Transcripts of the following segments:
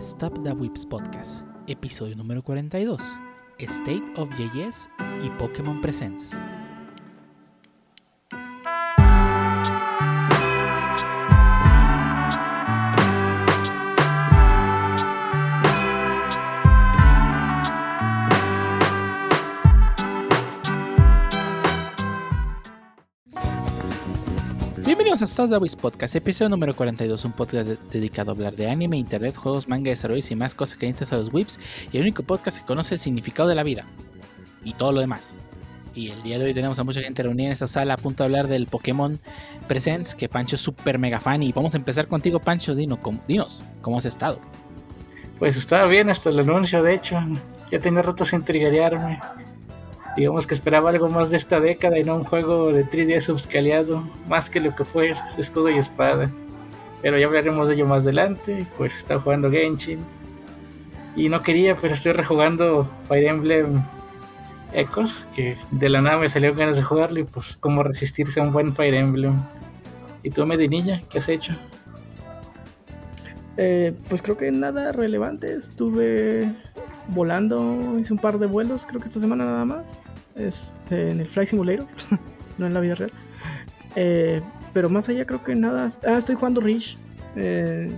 Stop the Whips Podcast, episodio número 42, State of JS y Pokémon Presents. Bienvenidos a Whips Podcast, episodio número 42, un podcast de- dedicado a hablar de anime, internet, juegos, manga, desarrollos y más cosas interesan a los Whips y el único podcast que conoce el significado de la vida y todo lo demás. Y el día de hoy tenemos a mucha gente reunida en esta sala a punto de hablar del Pokémon Presents, que Pancho es súper mega fan. Y vamos a empezar contigo, Pancho. Dino, ¿cómo- dinos, ¿cómo has estado? Pues estaba bien hasta el anuncio, de hecho. Ya tenía rato sin triggerearme. Digamos que esperaba algo más de esta década y no un juego de 3D subscaleado, más que lo que fue escudo y espada. Pero ya hablaremos de ello más adelante. Pues estaba jugando Genshin. Y no quería, pero estoy rejugando Fire Emblem Echoes, que de la nada me salió ganas de jugarlo y pues cómo resistirse a un buen Fire Emblem. ¿Y tú, Medinilla, qué has hecho? Eh, pues creo que nada relevante. Estuve volando, hice un par de vuelos, creo que esta semana nada más. Este, en el Flight Simulator, no en la vida real. Eh, pero más allá creo que nada. Ah, estoy jugando Reach. Eh,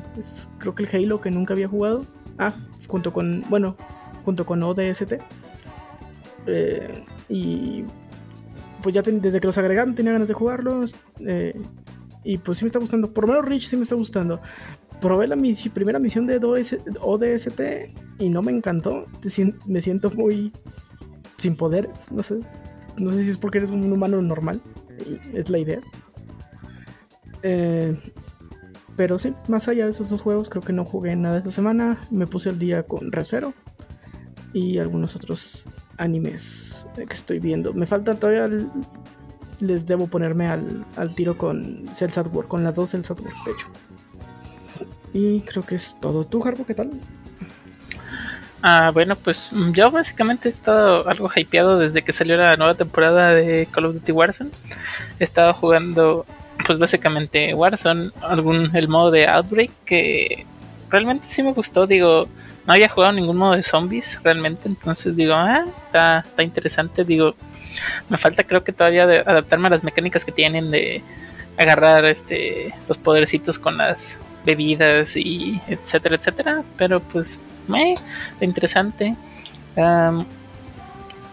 creo que el Halo que nunca había jugado. Ah, junto con, bueno, junto con ODST. Eh, y pues ya desde que los agregaron tenía ganas de jugarlos. y pues sí me está gustando. Por lo menos Reach sí me está gustando probé la misi- primera misión de ODST y no me encantó. Me siento muy sin poderes. No sé. No sé si es porque eres un humano normal. Es la idea. Eh, pero sí, más allá de esos dos juegos, creo que no jugué nada esta semana. Me puse al día con Recero y algunos otros animes que estoy viendo. Me falta todavía. el- les debo ponerme al, al tiro con Cells at Work, con las dos Cells at Work, de hecho. Y creo que es todo. ¿Tú, Harpo, qué tal? Ah, bueno, pues mm, yo básicamente he estado algo hypeado desde que salió la nueva temporada de Call of Duty Warzone. He estado jugando, pues básicamente Warzone, algún el modo de Outbreak que realmente sí me gustó. Digo, no había jugado ningún modo de zombies realmente, entonces digo, ah, está, está interesante. Digo, me falta creo que todavía de adaptarme a las mecánicas que tienen de agarrar este los podercitos con las bebidas y etcétera, etcétera. Pero pues, interesante.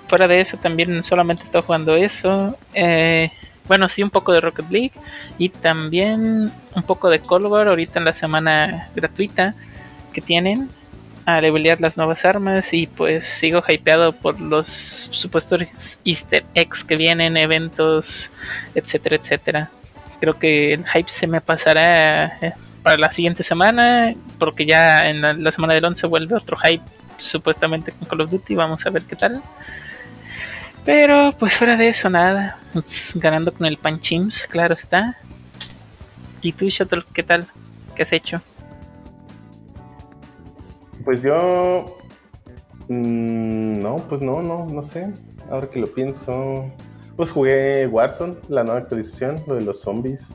Fuera de eso, también solamente he estado jugando eso. Eh, bueno, sí, un poco de Rocket League. Y también un poco de Cold War ahorita en la semana gratuita que tienen. A levelear las nuevas armas. Y pues sigo hypeado por los supuestos easter eggs que vienen, eventos, etcétera, etcétera. Creo que el hype se me pasará eh, para la siguiente semana, porque ya en la, semana del 11 vuelve otro hype supuestamente con Call of Duty, vamos a ver qué tal. Pero pues fuera de eso nada, Pues, ganando con el Panchims, claro está. ¿Y tú, Shuttle, qué tal? ¿Qué has hecho? Pues yo. mm, no, pues no, no, no sé. Ahora que lo pienso. Pues jugué Warzone, la nueva actualización, lo de los zombies.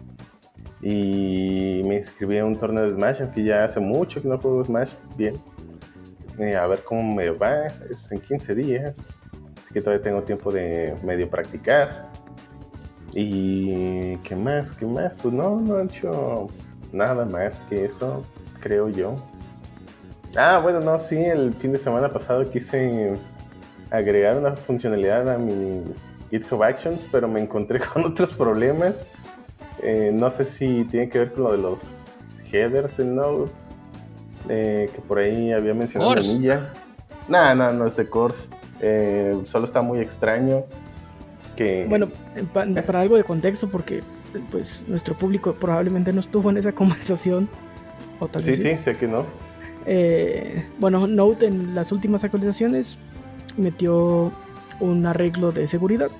Y me inscribí a un torneo de Smash, aunque ya hace mucho que no juego Smash bien. Eh, a ver cómo me va, es en 15 días. Así que todavía tengo tiempo de medio practicar. Y qué más, qué más, pues no, no he hecho nada más que eso, creo yo. Ah, bueno, no, sí, el fin de semana pasado quise agregar una funcionalidad a mi GitHub Actions, pero me encontré con otros problemas. Eh, no sé si tiene que ver con lo de los headers en Node, eh, que por ahí había mencionado Course. Milla. No, no, no es de Course. Eh, solo está muy extraño. Que, Bueno, pa- para algo de contexto, porque pues nuestro público probablemente no estuvo en esa conversación. O tal sí, vez sí, sé que no. Eh, bueno, Note en las últimas actualizaciones metió un arreglo de seguridad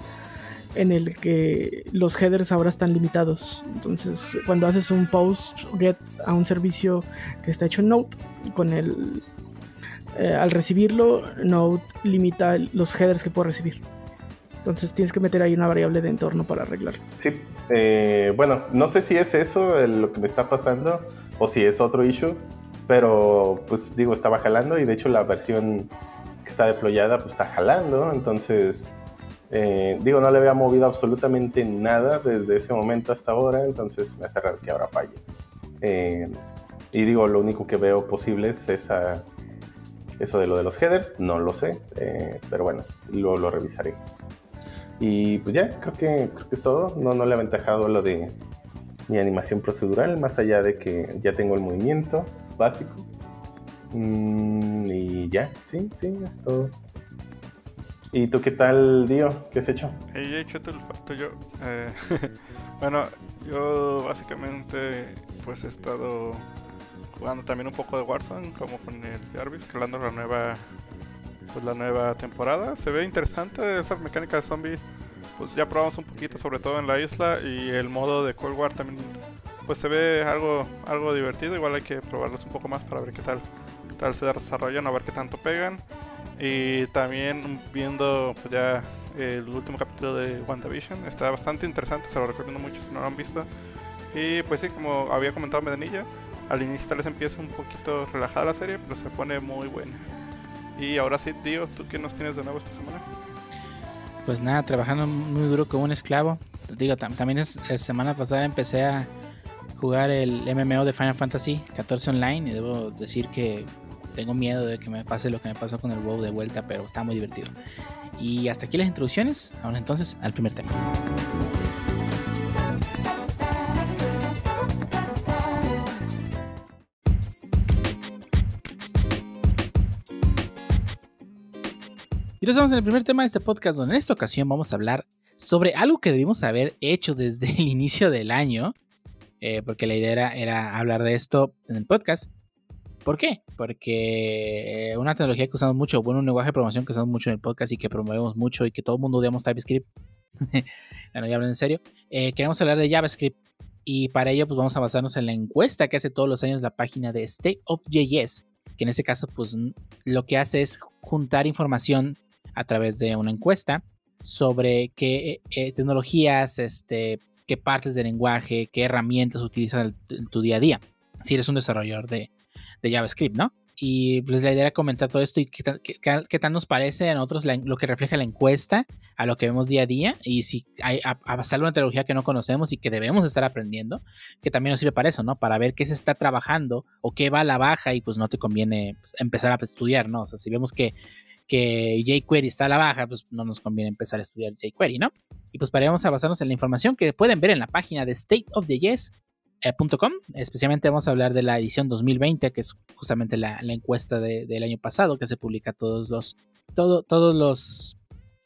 en el que los headers ahora están limitados. Entonces, cuando haces un post get a un servicio que está hecho en Note, con el eh, al recibirlo, Note limita los headers que puede recibir. Entonces tienes que meter ahí una variable de entorno para arreglarlo. Sí, eh, bueno, no sé si es eso lo que me está pasando o si es otro issue, pero pues digo, estaba jalando y de hecho la versión que está deployada pues está jalando, entonces eh, digo, no le había movido absolutamente nada desde ese momento hasta ahora, entonces me hace raro que ahora falle. Eh, y digo, lo único que veo posible es esa, eso de lo de los headers, no lo sé, eh, pero bueno, lo, lo revisaré. Y pues ya, creo que, creo que es todo. No, no le he aventajado lo de mi animación procedural, más allá de que ya tengo el movimiento básico. Mm, y ya, sí, sí, es todo. ¿Y tú qué tal, Dio? ¿Qué has hecho? He hecho el tuyo. Eh, bueno, yo básicamente pues he estado jugando también un poco de Warzone, como con el Jarvis, creando la nueva pues la nueva temporada. Se ve interesante esa mecánica de zombies. Pues ya probamos un poquito, sobre todo en la isla, y el modo de Cold War también pues se ve algo algo divertido. Igual hay que probarlos un poco más para ver qué tal, tal se desarrollan, a ver qué tanto pegan. Y también viendo pues ya el último capítulo de WandaVision, está bastante interesante, se lo recomiendo mucho si no lo han visto. Y pues sí, como había comentado Medenilla, al inicio tal vez empieza un poquito relajada la serie, pero se pone muy buena. Y ahora sí, tío, ¿tú qué nos tienes de nuevo esta semana? Pues nada, trabajando muy duro como un esclavo. Digo, también es, semana pasada empecé a jugar el MMO de Final Fantasy 14 online y debo decir que tengo miedo de que me pase lo que me pasó con el WoW de vuelta, pero está muy divertido. Y hasta aquí las introducciones. Ahora entonces al primer tema. Y nos vamos en el primer tema de este podcast, donde en esta ocasión vamos a hablar sobre algo que debimos haber hecho desde el inicio del año, eh, porque la idea era, hablar de esto en el podcast. ¿Por qué? Porque eh, una tecnología que usamos mucho, bueno, un lenguaje de programación que usamos mucho en el podcast y que promovemos mucho y que todo el mundo odiamos TypeScript. bueno, ya hablan en serio. Eh, queremos hablar de JavaScript y para ello pues vamos a basarnos en la encuesta que hace todos los años la página de State of JS, que en este caso pues lo que hace es juntar información a través de una encuesta sobre qué eh, tecnologías, este, qué partes del lenguaje, qué herramientas utilizas en tu día a día. Si eres un desarrollador de, JavaScript, ¿no? Y pues la idea era comentar todo esto y qué, tal nos parece a nosotros lo que refleja la encuesta a lo que vemos día a día y si hay a, a una tecnología que no conocemos y que debemos estar aprendiendo, que también nos sirve para eso, ¿no? Para ver qué se está trabajando o qué va a la baja y pues no te conviene pues, empezar a estudiar, ¿no? O sea, si vemos que que jQuery está a la baja, pues no nos conviene empezar a estudiar jQuery, ¿no? Y pues para vamos a basarnos en la información que pueden ver en la página de stateoftheyes.com. Especialmente vamos a hablar de la edición 2020, que es justamente la, encuesta del año pasado, que se publica todos los, todo, todos los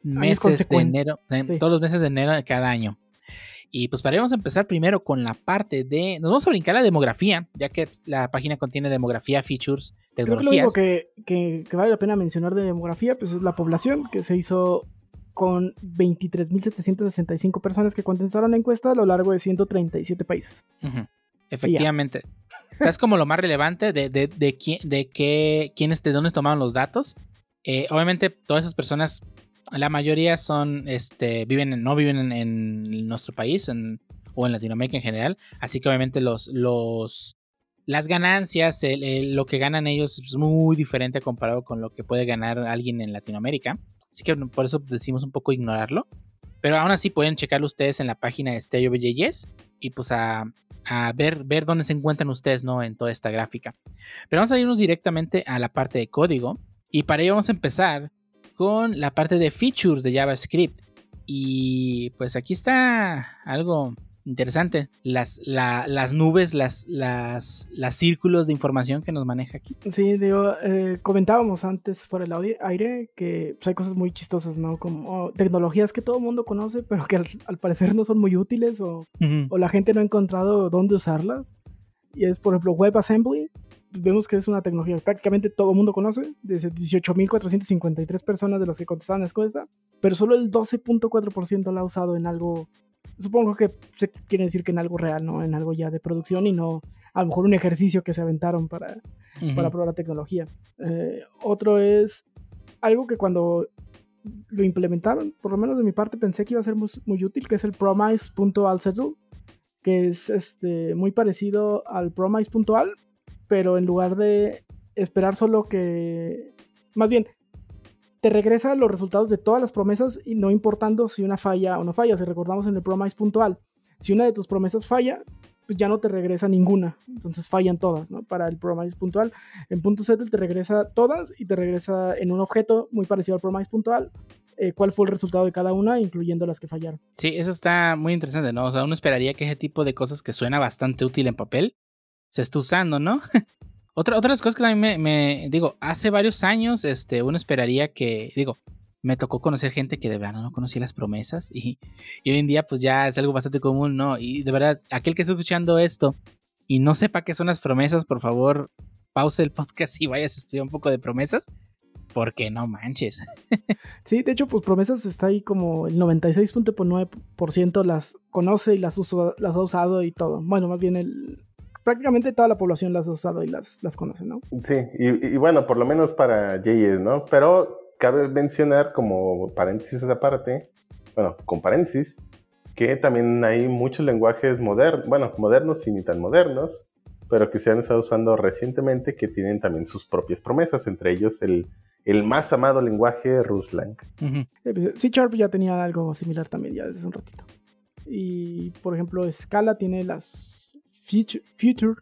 meses de enero, todos los meses de enero de cada año. Y pues para a empezar primero con la parte de. Nos vamos a brincar la demografía, ya que la página contiene demografía, features, tecnologías. Creo que lo único que, vale la pena mencionar de demografía pues es la población, que se hizo con 23.765 personas que contestaron la encuesta a lo largo de 137 países. Efectivamente. O es como lo más relevante de, de, de, quién, de qué, quiénes, de dónde tomaron los datos. Eh, obviamente, todas esas personas la mayoría son, este, viven, no viven en, nuestro país o en Latinoamérica en general, así que obviamente los, los, las ganancias, lo que ganan ellos es muy diferente comparado con lo que puede ganar alguien en Latinoamérica, así que por eso decimos un poco ignorarlo, pero aún así pueden checarlo ustedes en la página de Stereo y pues a, a, ver, ver dónde se encuentran ustedes, ¿no? En toda esta gráfica. Pero vamos a irnos directamente a la parte de código y para ello vamos a empezar con la parte de features de JavaScript. Y pues aquí está algo interesante. Las, las nubes, las, las, las círculos de información que nos maneja aquí. Sí, digo, eh, comentábamos antes por el aire que pues, hay cosas muy chistosas, ¿no? Como tecnologías que todo el mundo conoce, pero que al, parecer no son muy útiles o, o, la gente no ha encontrado dónde usarlas. Y es, por ejemplo, WebAssembly vemos que es una tecnología que prácticamente todo el mundo conoce, desde 18.453 personas de las que contestaban la encuesta, pero solo el 12.4% la ha usado en algo, supongo que se quiere decir que en algo real, ¿no? En algo ya de producción y no a lo mejor un ejercicio que se aventaron para, para probar la tecnología. Eh, otro es algo que cuando lo implementaron, por lo menos de mi parte pensé que iba a ser muy, muy útil, que es el promise.alsettle, que es este, muy parecido al promise.al, pero en lugar de esperar solo que... Más bien, te regresa los resultados de todas las promesas y no importando si una falla o no falla. Si recordamos en el promise puntual, si una de tus promesas falla, pues ya no te regresa ninguna. Entonces fallan todas, ¿no? Para el promise puntual. En punto set te regresa todas y te regresa en un objeto muy parecido al promise puntual. eh, cuál fue el resultado de cada una, incluyendo las que fallaron. Sí, eso está muy interesante, ¿no? O sea, uno esperaría que ese tipo de cosas que suena bastante útil en papel se esté usando, ¿no? Otra, otras cosas que también me, me- digo, hace varios años, este, uno esperaría que, digo, me tocó conocer gente que de verdad no conocía las promesas y, y hoy en día pues ya es algo bastante común, ¿no? Y de verdad, aquel que esté escuchando esto y no sepa qué son las promesas, por favor, pause el podcast y vayas a estudiar un poco de promesas, porque no manches. Sí, de hecho, pues promesas está ahí como el 96.9% las conoce y las, usa- las ha usado y todo. Bueno, más bien el, prácticamente toda la población las ha usado y las, las conoce, ¿no? Sí, y, y bueno, por lo menos para JS, ¿no? Pero cabe mencionar como paréntesis aparte, bueno, con paréntesis, que también hay muchos lenguajes modernos, bueno, modernos y ni tan modernos, pero que se han estado usando recientemente que tienen también sus propias promesas, entre ellos el, el más amado lenguaje Ruslang. Pues, C Sharp ya tenía algo similar también, ya desde hace un ratito. Y por ejemplo, Scala tiene las Future,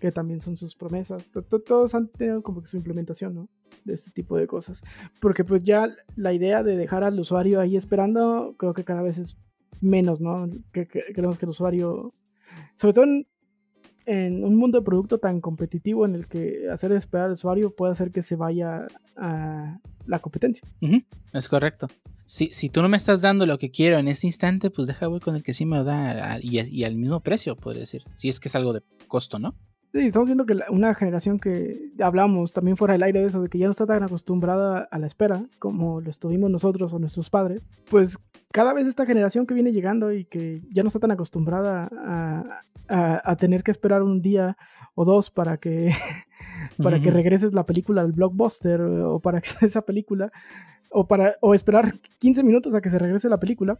que también son sus promesas. To- to- Todos han tenido como que su implementación, ¿no? De este tipo de cosas. Porque pues ya la idea de dejar al usuario ahí esperando, creo que cada vez es menos, ¿no? Que- queremos que el usuario, sobre todo en, en un mundo de producto tan competitivo en el que hacer esperar al usuario puede hacer que se vaya a la competencia. Es correcto. Si, si tú no me estás dando lo que quiero en este instante, pues deja voy con el que sí me lo da a- a- y al mismo precio, podría decir. Si es que es algo de costo, ¿no? Sí, estamos viendo que la- una generación que hablamos también fuera del aire de eso, de que ya no está tan acostumbrada a la espera como lo estuvimos nosotros o nuestros padres, pues cada vez esta generación que viene llegando y que ya no está tan acostumbrada a, a- a tener que esperar un día o dos para que, para que regreses la película al blockbuster o para que esa película o para o esperar 15 minutos a que se regrese la película.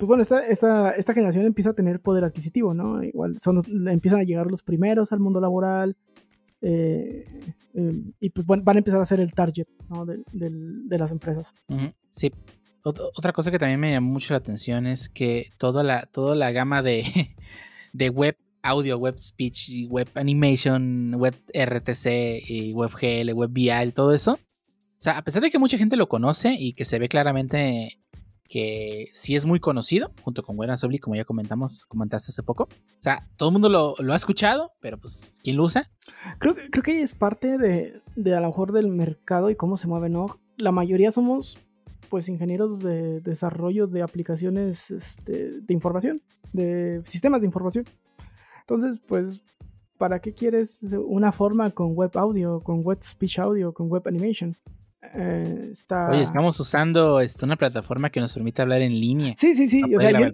Pues bueno, esta, esta, esta generación empieza a tener poder adquisitivo, ¿no? Igual empiezan a llegar los primeros al mundo laboral eh, eh, y pues van a empezar a ser el target ¿no? de las empresas. Sí. Ot- otra cosa que también me llamó mucho la atención es que toda la, toda la gama de, de web audio, web speech, web animation, web RTC y web GL, web VI, todo eso. O sea, a pesar de que mucha gente lo conoce y que se ve claramente que sí es muy conocido, junto con Wenasobli, como ya comentamos, comentaste hace poco. O sea, todo el mundo lo, lo ha escuchado, pero pues, ¿quién lo usa? Creo, creo que es parte de, de a lo mejor del mercado y cómo se mueve, ¿no? La mayoría somos pues ingenieros de desarrollo de aplicaciones este, de información, de sistemas de información. Entonces, pues, ¿para qué quieres una forma con web audio, con web speech audio, con web animation? Eh, está... Oye, estamos usando este, una plataforma que nos permite hablar en línea. Sí, sí, sí. O sea, yo,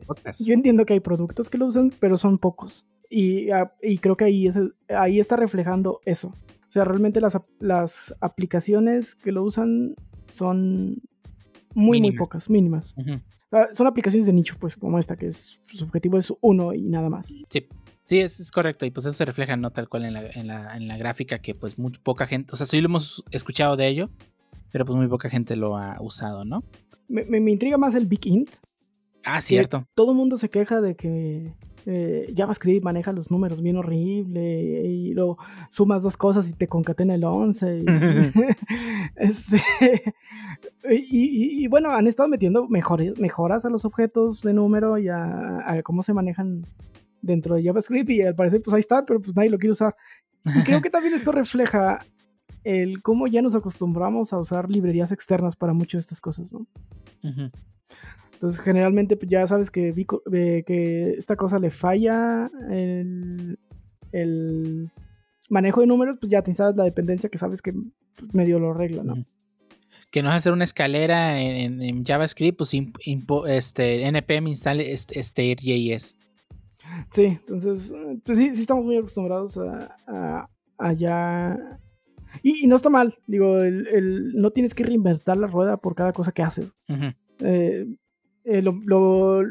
yo entiendo que hay productos que lo usan, pero son pocos. Y, ah, y creo que ahí, es ahí está reflejando eso. O sea, realmente las, las aplicaciones que lo usan son muy, muy Mínimas. pocas, mínimas. Ah, son aplicaciones de nicho, pues, como esta, que es, su objetivo es uno y nada más. Sí, sí es, es correcto. Y pues eso se refleja no tal cual en la, en la, en la gráfica que pues muy poca gente, o sea, sí lo hemos escuchado de ello, pero pues muy poca gente lo ha usado, ¿no? Me, me- me intriga más el Big Int. Ah, cierto. Todo el mundo se queja de que eh, JavaScript maneja los números bien horrible y lo sumas dos cosas y te concatena el 11. y- Este, y, y- y bueno, han estado metiendo mejores, mejoras a los objetos de número y a, a cómo se manejan dentro de JavaScript y al parecer pues ahí está, pero pues nadie lo quiere usar. Y creo que también esto refleja el cómo ya nos acostumbramos a usar librerías externas para muchas de estas cosas, ¿no? Entonces, generalmente pues, ya sabes que, Vico- eh, que esta cosa le falla el, el manejo de números, pues ya te instalas la dependencia que sabes que pues, medio lo arregla, ¿no? Que no es hacer una escalera en, en- en JavaScript, pues este, npm instale este, state.js. Sí, entonces, pues sí, sí estamos muy acostumbrados a, a, a ya... Y, y no está mal, digo, el, el- no tienes que reinventar la rueda por cada cosa que haces. Eh, eh, lo, lo,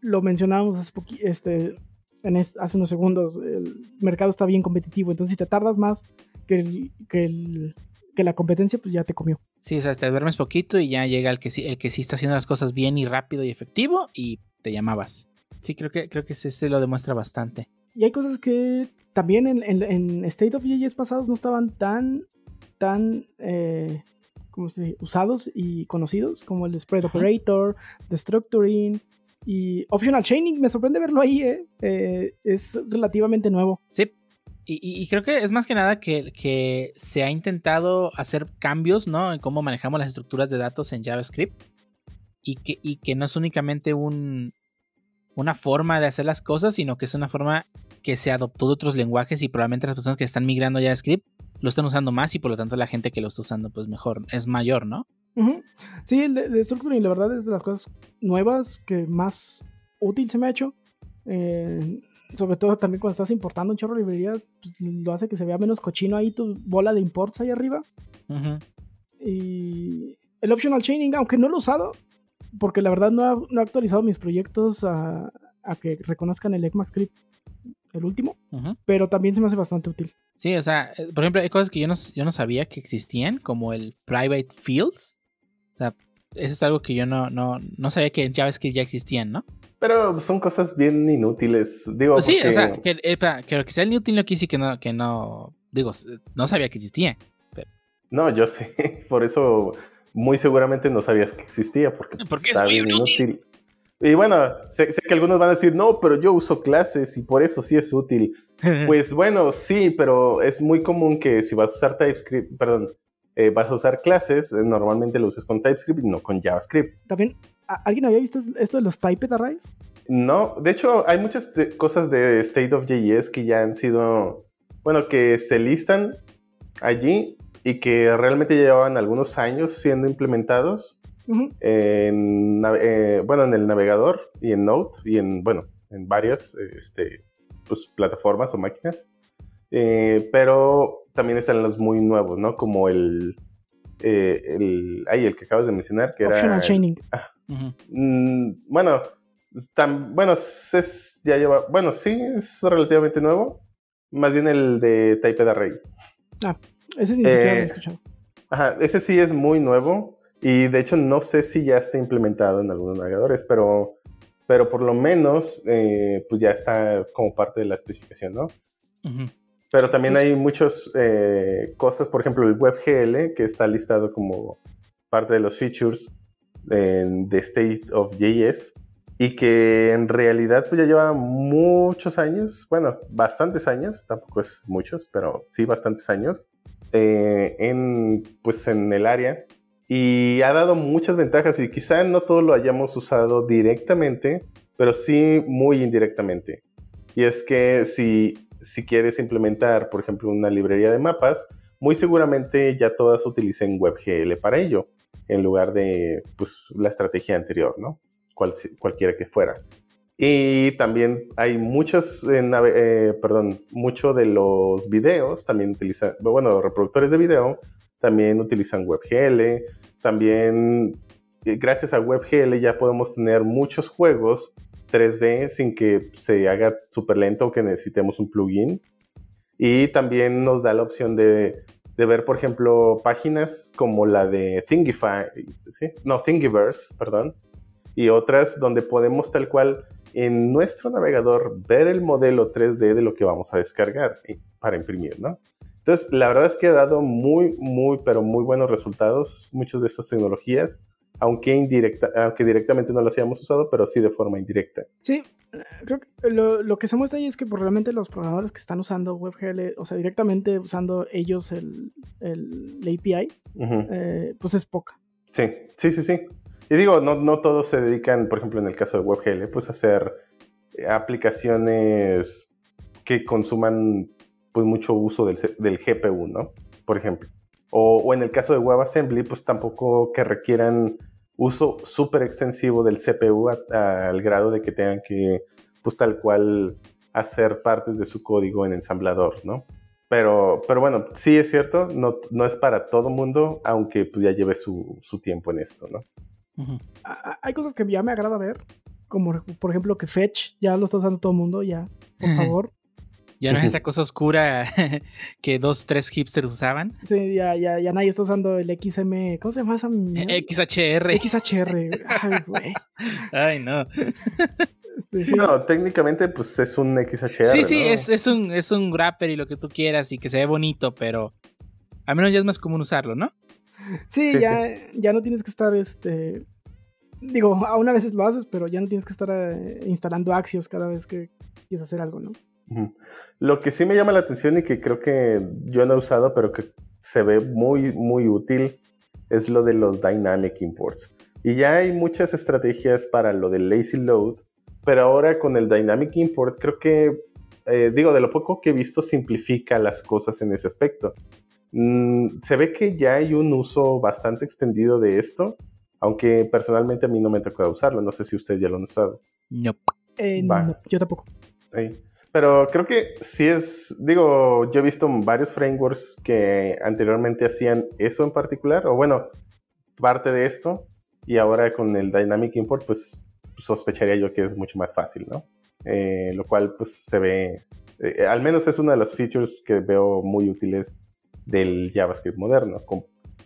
lo mencionábamos hace este, en es- hace unos segundos, el mercado está bien competitivo, entonces si te tardas más que, el- que, el- que la competencia, pues ya te comió. Sí, o sea, te duermes poquito y ya llega el que sí, el que sí está haciendo las cosas bien y rápido y efectivo y te llamabas. Sí, creo que, creo que ese, ese lo demuestra bastante. Y hay cosas que también en, en- en State of JS pasados no estaban tan, tan eh, ¿cómo se dice? usados y conocidos, como el Spread Ajá. Operator, Destructuring y Optional Chaining. Me sorprende verlo ahí, eh. Eh, es relativamente nuevo. Sí. Y, y- y creo que es más que nada que, que se ha intentado hacer cambios, ¿no? En cómo manejamos las estructuras de datos en JavaScript. Y que, y que no es únicamente un, una forma de hacer las cosas, sino que es una forma que se adoptó de otros lenguajes y probablemente las personas que están migrando a JavaScript lo están usando más y por lo tanto la gente que lo está usando pues mejor, es mayor, ¿no? Sí, el de, de Structuring, la verdad, es de las cosas nuevas que más útil se me ha hecho. Eh, sobre todo también cuando estás importando un chorro de librerías, pues, lo hace que se vea menos cochino ahí tu bola de imports ahí arriba. Y el optional chaining, aunque no lo he usado, porque la verdad no, ha- no he actualizado mis proyectos a, a que reconozcan el ECMAScript, el último, pero también se me hace bastante útil. Sí, o sea, eh, por ejemplo, hay cosas que yo no, yo no sabía que existían, como el private fields. O sea, eso es algo que yo no, no, no sabía que en JavaScript ya existían, ¿no? Pero son cosas bien inútiles. Digo, Pues sí, o sea, que, eh, pa- que lo que sea el inútil no decir que no, que no, digo, no sabía que existía. No, yo sé. Por eso muy seguramente no sabías que existía. Porque, Porque pues, es está bien inútil. Y bueno, sé, sé que algunos van a decir, no, pero yo uso clases y por eso sí es útil. Pues bueno, sí, pero es muy común que si vas a usar TypeScript, perdón, eh, vas a usar clases, eh, normalmente lo uses con TypeScript y no con JavaScript. También, ¿a- ¿alguien había visto esto de los typed arrays? No, de hecho, hay muchas cosas de State of JS que ya han sido, bueno, que se listan allí y que realmente llevaban algunos años siendo implementados Ujú. en, nave- eh, bueno, en el navegador y en Node y en, bueno, en varias este, pues, plataformas o máquinas. Eh, pero también están los muy nuevos, ¿no? Como el, eh, el, ay, el que acabas de mencionar, que era... Optional chaining. Ujú. Mm, bueno, tan, bueno, es, ya lleva, bueno, sí, es relativamente nuevo. Más bien el de Typed Array. Ese ni siquiera lo Eh, he escuchado. Ajá, ese sí es muy nuevo y de hecho no sé si ya está implementado en algunos navegadores, pero, pero por lo menos eh, pues ya está como parte de la especificación, ¿no? Ujú. Pero también hay muchas eh, cosas, por ejemplo el WebGL que está listado como parte de los features en- de State of JS y que en realidad pues ya lleva muchos años, bueno, bastantes años, tampoco es muchos, pero sí bastantes años eh, en, pues en el área y ha dado muchas ventajas y quizá no todo lo hayamos usado directamente, pero sí muy indirectamente. Y es que si, si quieres implementar, por ejemplo, una librería de mapas, muy seguramente ya todas utilicen WebGL para ello, en lugar de pues, la estrategia anterior, ¿no? Cual- cualquiera que fuera. Y también hay muchos, eh, eh, perdón, mucho de los videos también utilizan, bueno, reproductores de video también utilizan WebGL. También, eh, gracias a WebGL ya podemos tener muchos juegos 3D sin que se haga súper lento o que necesitemos un plugin. Y también nos da la opción de, de ver, por ejemplo, páginas como la de Thingify, ¿sí? no, Thingiverse, perdón, y otras donde podemos tal cual en nuestro navegador ver el modelo 3D de lo que vamos a descargar eh, para imprimir, ¿no? Entonces, la verdad es que ha dado muy, muy, pero muy buenos resultados muchas de estas tecnologías, aunque, indirecta, aunque directamente no las hayamos usado, pero sí de forma indirecta. Sí, creo que lo, lo que se muestra ahí es que pues, realmente los programadores que están usando WebGL, o sea, directamente usando ellos el, el, la API, Ujú. eh, pues es poca. Sí, sí, sí, sí. Y digo, no, no todos se dedican, por ejemplo, en el caso de WebGL, pues a hacer eh, aplicaciones que consuman pues mucho uso del, del GPU, ¿no? Por ejemplo. O, o en el caso de WebAssembly, pues tampoco que requieran uso súper extensivo del CPU a- a- al grado de que tengan que, pues tal cual, hacer partes de su código en ensamblador, ¿no? Pero, pero bueno, sí es cierto, no, no es para todo mundo, aunque pues ya lleve su, su tiempo en esto, ¿no? Ujú. A- a- Hay cosas que ya me agrada ver. como por ejemplo que Fetch ya lo está usando todo el mundo, ya, por favor. Ya no es esa cosa oscura que dos, tres hipsters usaban. Sí, ya, ya, ya nadie está usando el XM. ¿Cómo se llama esa? mierda? XHR. XHR. Ay, güey. Ay, no. Este, sí. No, técnicamente, pues es un XHR. Sí, sí, ¿no? es, es, un, es un wrapper y lo que tú quieras y que se ve bonito, pero al menos ya es más común usarlo, ¿no? Sí, Sí, ya, ya no tienes que estar, este... Digo, aún a veces lo haces, pero ya no tienes que estar eh, instalando Axios cada vez que quieres hacer algo, ¿no? Lo que sí me llama la atención y que creo que yo no he usado, pero que se ve muy, muy útil, es lo de los Dynamic Imports. Y ya hay muchas estrategias para lo del Lazy Load, pero ahora con el Dynamic Import creo que, eh, digo, de lo poco que he visto, simplifica las cosas en ese aspecto. Mm, se ve que ya hay un uso bastante extendido de esto, aunque personalmente a mí no me tocado usarlo. No sé si ustedes ya lo han usado. No. Eh, no, yo tampoco. Ahí. Pero creo que sí es, digo, yo he visto varios frameworks que anteriormente hacían eso en particular, o bueno, parte de esto, y ahora con el Dynamic Import, pues sospecharía yo que es mucho más fácil, ¿no? Eh, lo cual pues se ve, eh, al menos es una de las features que veo muy útiles del JavaScript moderno.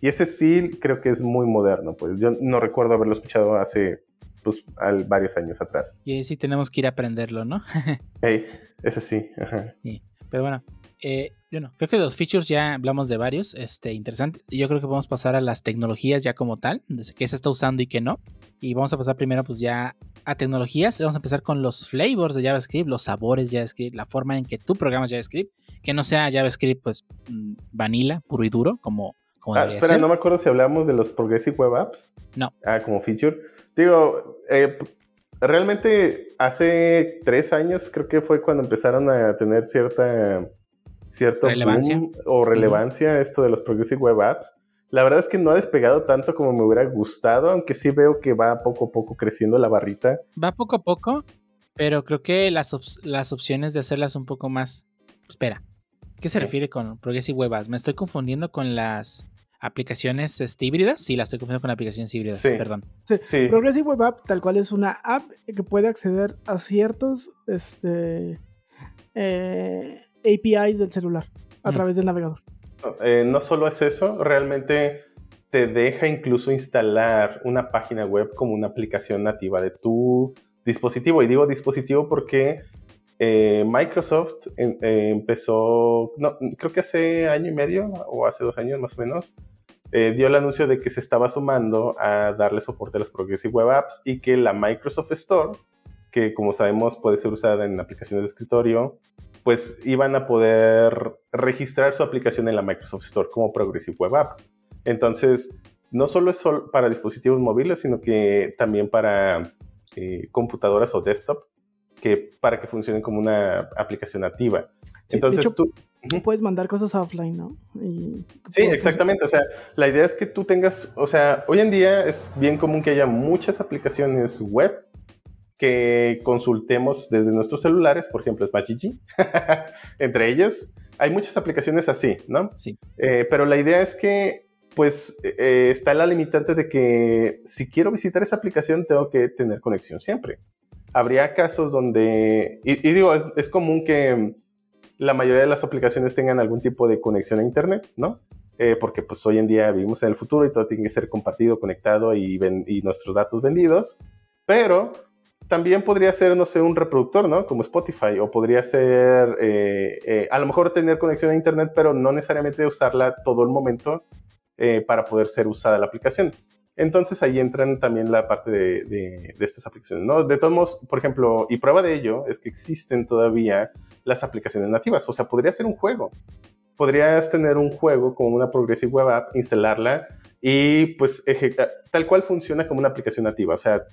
Y ese sí creo que es muy moderno, pues yo no recuerdo haberlo escuchado hace pues al- varios años atrás. Y ahí sí tenemos que ir a aprenderlo, ¿no? Hey, ese sí, ajá. Pero bueno, eh, yo no. Creo que los features ya hablamos de varios, este, interesantes. Yo creo que podemos pasar a las tecnologías ya como tal, desde qué se está usando y qué no. Y vamos a pasar primero pues ya a tecnologías. Vamos a empezar con los flavors de JavaScript, los sabores de JavaScript, la forma en que tú programas JavaScript, que no sea JavaScript pues mm, vanilla, puro y duro, como, como Ah, espera, ser. no me acuerdo si hablamos de los Progressive Web Apps. No. Ah, como feature. Digo, eh, realmente hace tres años creo que fue cuando empezaron a tener cierta cierto Relevancia. boom o relevancia esto de los Progressive Web Apps. La verdad es que no ha despegado tanto como me hubiera gustado, aunque sí veo que va poco a poco creciendo la barrita. Va poco a poco, pero creo que las, las opciones de hacerlas un poco más... Espera, ¿qué se ¿Qué? refiere con Progressive Web Apps? ¿Me estoy confundiendo con las aplicaciones este, híbridas? Sí, las estoy confundiendo con aplicaciones híbridas, Sí. perdón. Sí. Sí. Progressive Web App tal cual es una app que puede acceder a ciertos este, eh, APIs del celular a Mm. través del navegador. Eh, no solo es eso, realmente te deja incluso instalar una página web como una aplicación nativa de tu dispositivo. Y digo dispositivo porque eh, Microsoft en- eh, empezó, no, creo que hace año y medio o hace dos años más o menos, eh, dio el anuncio de que se estaba sumando a darle soporte a los Progressive Web Apps y que la Microsoft Store, que como sabemos puede ser usada en aplicaciones de escritorio, pues iban a poder registrar su aplicación en la Microsoft Store como Progressive Web App. Entonces, no solo es sol- para dispositivos móviles, sino que también para eh, computadoras o desktop, que para que funcionen como una aplicación nativa. Sí, Entonces, hecho, tú... Puedes mandar cosas offline, ¿no? Y- Sí, exactamente. O sea, la idea es que tú tengas, o sea, hoy en día es bien común que haya muchas aplicaciones web que consultemos desde nuestros celulares, por ejemplo, SmashGG, entre ellas. Hay muchas aplicaciones así, ¿no? Sí. Eh, pero la idea es que, pues, eh, está la limitante de que si quiero visitar esa aplicación, tengo que tener conexión siempre. Habría casos donde, y, y digo, es, es común que la mayoría de las aplicaciones tengan algún tipo de conexión a Internet, ¿no? Eh, porque pues hoy en día vivimos en el futuro y todo tiene que ser compartido, conectado y, ven- y nuestros datos vendidos. Pero también podría ser, no sé, un reproductor, ¿no? Como Spotify. O podría ser, eh, eh, a lo mejor tener conexión a Internet, pero no necesariamente usarla todo el momento eh, para poder ser usada la aplicación. Entonces ahí entran también la parte de, de- de estas aplicaciones, ¿no? De todos modos, por ejemplo, y prueba de ello es que existen todavía las aplicaciones nativas. O sea, podría ser un juego. Podrías tener un juego como una Progressive Web App, instalarla y pues tal cual funciona como una aplicación nativa. O sea,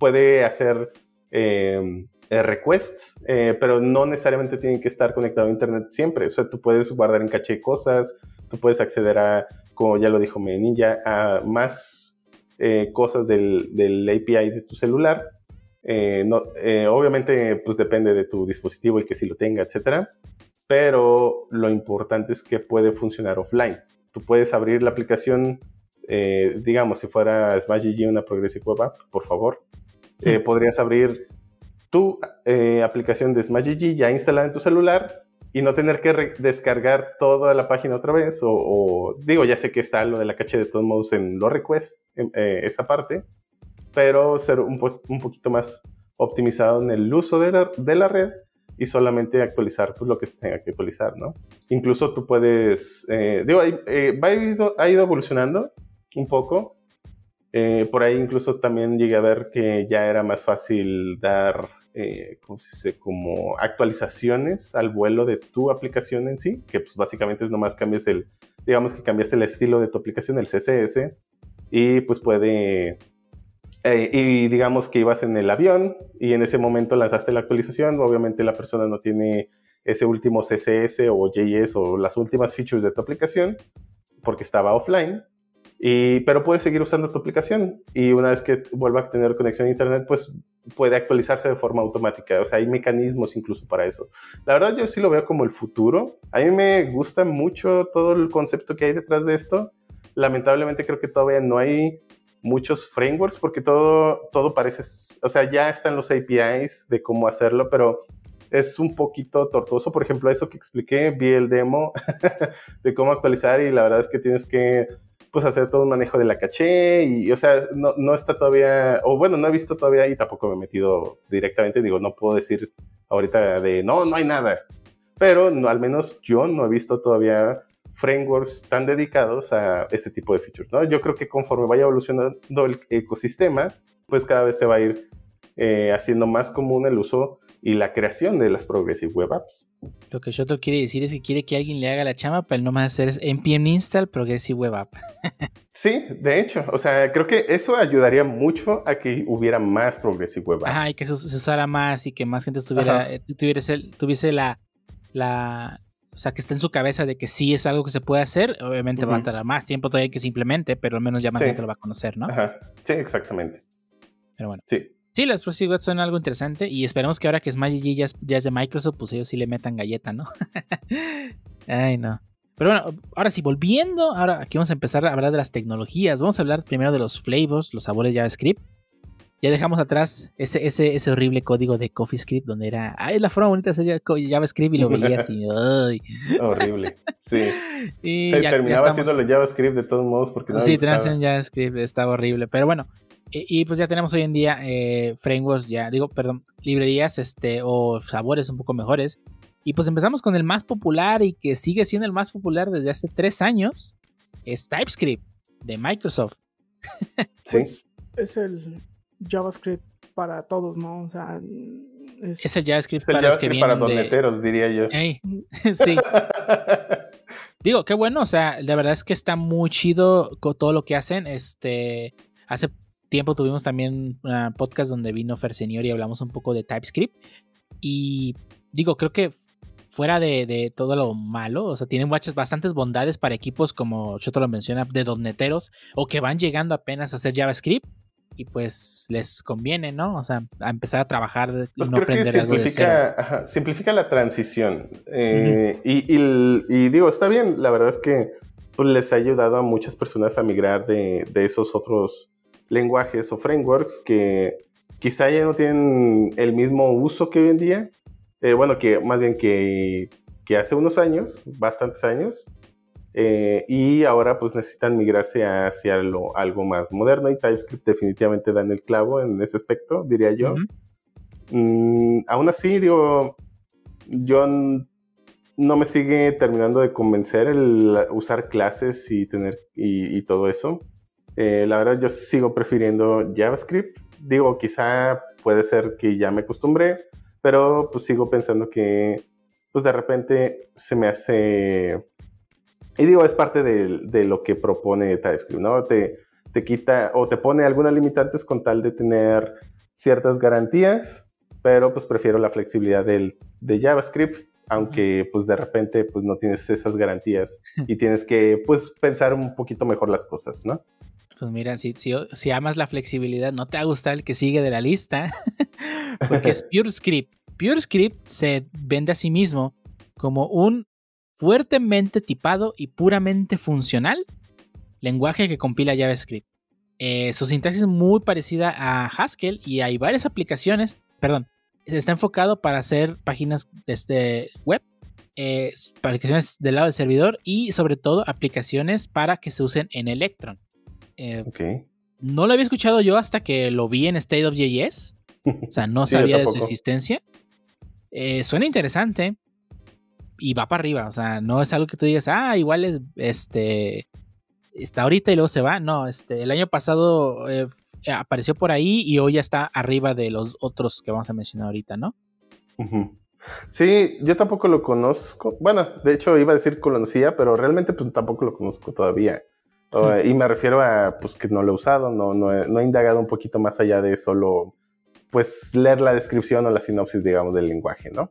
puede hacer eh, eh, requests, eh, pero no necesariamente tienen que estar conectado a Internet siempre. O sea, tú puedes guardar en caché cosas, tú puedes acceder a, como ya lo dijo Menilla, a más cosas del, del API de tu celular. Obviamente, pues depende de tu dispositivo y que si lo tenga, etcétera. Pero lo importante es que puede funcionar offline. Tú puedes abrir la aplicación, digamos, si fuera SmashGG una Progressive Web App, por favor. Eh, podrías abrir tu eh, aplicación de SmashGG ya instalada en tu celular y no tener que descargar toda la página otra vez. O, o- digo, ya sé que está lo de la caché de todos modos en los requests, en, eh, esa parte, pero ser un, po- un poquito más optimizado en el uso de la, de la red y solamente actualizar pues, lo que se tenga que actualizar, ¿no? Incluso tú puedes, eh, digo, eh, va- ido, ha ido evolucionando un poco. Eh, por ahí incluso también llegué a ver que ya era más fácil dar, eh, ¿cómo se dice? Como actualizaciones al vuelo de tu aplicación en sí, que pues básicamente es nomás cambias el, digamos que cambiaste el estilo de tu aplicación, el CSS, y pues puede, eh, y digamos que ibas en el avión y en ese momento lanzaste la actualización, obviamente la persona no tiene ese último CSS o JS o las últimas features de tu aplicación porque estaba offline. Y, pero puedes seguir usando tu aplicación y una vez que vuelva a tener conexión a internet, pues puede actualizarse de forma automática. O sea, hay mecanismos incluso para eso. La verdad yo sí lo veo como el futuro. A mí me gusta mucho todo el concepto que hay detrás de esto. Lamentablemente creo que todavía no hay muchos frameworks porque todo, todo parece, o sea, ya están los APIs de cómo hacerlo, pero es un poquito tortuoso. Por ejemplo, eso que expliqué, vi el demo de cómo actualizar y la verdad es que tienes que pues hacer todo un manejo de la caché y, o sea, no, no está todavía, o bueno, no he visto todavía y tampoco me he metido directamente, digo, no puedo decir ahorita de, no, no hay nada, pero no, al menos yo no he visto todavía frameworks tan dedicados a este tipo de features, ¿no? Yo creo que conforme vaya evolucionando el ecosistema, pues cada vez se va a ir eh, haciendo más común el uso y la creación de las Progressive Web Apps. Lo que Shoto quiere decir es que quiere que alguien le haga la chama, pero no más hacer es npm install Progressive Web App. Sí, de hecho, o sea, creo que eso ayudaría mucho a que hubiera más Progressive Web Apps. Ajá, y que se, se usara más y que más gente estuviera, eh, tuviese, tuviese la, la, o sea, que esté en su cabeza de que sí es algo que se puede hacer. Obviamente va a tardar más tiempo todavía que se implemente, pero al menos ya más Sí. gente lo va a conocer, ¿no? Ajá, sí, exactamente. Pero bueno. Sí. Sí, las Web son algo interesante y esperemos que ahora que SmashGG ya es, ya es de Microsoft, pues ellos sí le metan galleta, ¿no? Ay, no. Pero bueno, ahora sí, volviendo, ahora aquí vamos a empezar a hablar de las tecnologías. Vamos a hablar primero de los flavors, los sabores JavaScript. Ya dejamos atrás ese, ese, ese horrible código de CoffeeScript donde era, ay, la forma bonita de hacer JavaScript y lo veías y, ay. Horrible. Sí. Y Eh, ya- ya Terminaba estamos- JavaScript de todos modos porque no me sí, transición JavaScript estaba horrible, pero bueno. Y, y pues ya tenemos hoy en día eh, frameworks, ya digo, perdón, librerías este, o sabores un poco mejores. Y pues empezamos con el más popular y que sigue siendo el más popular desde hace tres años. Es TypeScript de Microsoft. Sí. Pues, es el JavaScript para todos, ¿no? O sea, es, Es el JavaScript Es el para los que JavaScript para vienen de... doneteros, diría yo. Ey, sí, digo, qué bueno, o sea, la verdad es que está muy chido con todo lo que hacen. Este, hace tiempo tuvimos también un podcast donde vino Fer Senior y hablamos un poco de TypeScript. Y digo, creo que fuera de, de todo lo malo, o sea, tienen muchas, bastantes bondades para equipos como yo te lo menciona, de doneteros o que van llegando apenas a hacer JavaScript. Y pues les conviene, ¿no? O sea, a empezar a trabajar y Pues no creo que aprender algo de cero. simplifica, ajá, simplifica la transición. Eh, y, y el- y digo, está bien, la verdad es que pues, les ha ayudado a muchas personas a migrar de, de esos otros lenguajes o frameworks que quizá ya no tienen el mismo uso que hoy en día. Eh, bueno, que más bien que, que hace unos años, bastantes años. Eh, y ahora pues necesitan migrarse hacia lo- algo más moderno y TypeScript definitivamente da en el clavo en ese aspecto, diría yo. Mm, aún así, digo, yo no me sigue terminando de convencer el usar clases y tener y, y todo eso. Eh, la verdad, yo sigo prefiriendo JavaScript. Digo, quizá puede ser que ya me acostumbré, pero pues sigo pensando que pues de repente se me hace... Y digo, es parte de, de lo que propone TypeScript, ¿no? Te, te quita o te pone algunas limitantes con tal de tener ciertas garantías, pero pues prefiero la flexibilidad del, de JavaScript, aunque pues de repente pues no tienes esas garantías y tienes que pues pensar un poquito mejor las cosas, ¿no? Pues mira, si, si, si amas la flexibilidad, no te va a gustar el que sigue de la lista, porque es PureScript. PureScript se vende a sí mismo como un fuertemente tipado y puramente funcional lenguaje que compila JavaScript. Eh, su sintaxis es muy parecida a Haskell y hay varias aplicaciones, perdón, está enfocado para hacer páginas este, web, eh, aplicaciones del lado del servidor y sobre todo aplicaciones para que se usen en Electron. Eh, Ok. no lo había escuchado yo hasta que lo vi en State of JS. O sea, no Sí, sabía de su existencia. Eh, suena interesante. Y va para arriba. O sea, no es algo que tú digas, ah, igual es este. Está ahorita y luego se va. No, este, el año pasado eh, apareció por ahí y hoy ya está arriba de los otros que vamos a mencionar ahorita, ¿no? Sí, yo tampoco lo conozco. Bueno, de hecho iba a decir conocía, pero realmente pues tampoco lo conozco todavía. O, y me refiero a pues que no lo he usado, no, no, he, indagado un poquito más allá de solo pues leer la descripción o la sinopsis, digamos, del lenguaje, ¿no?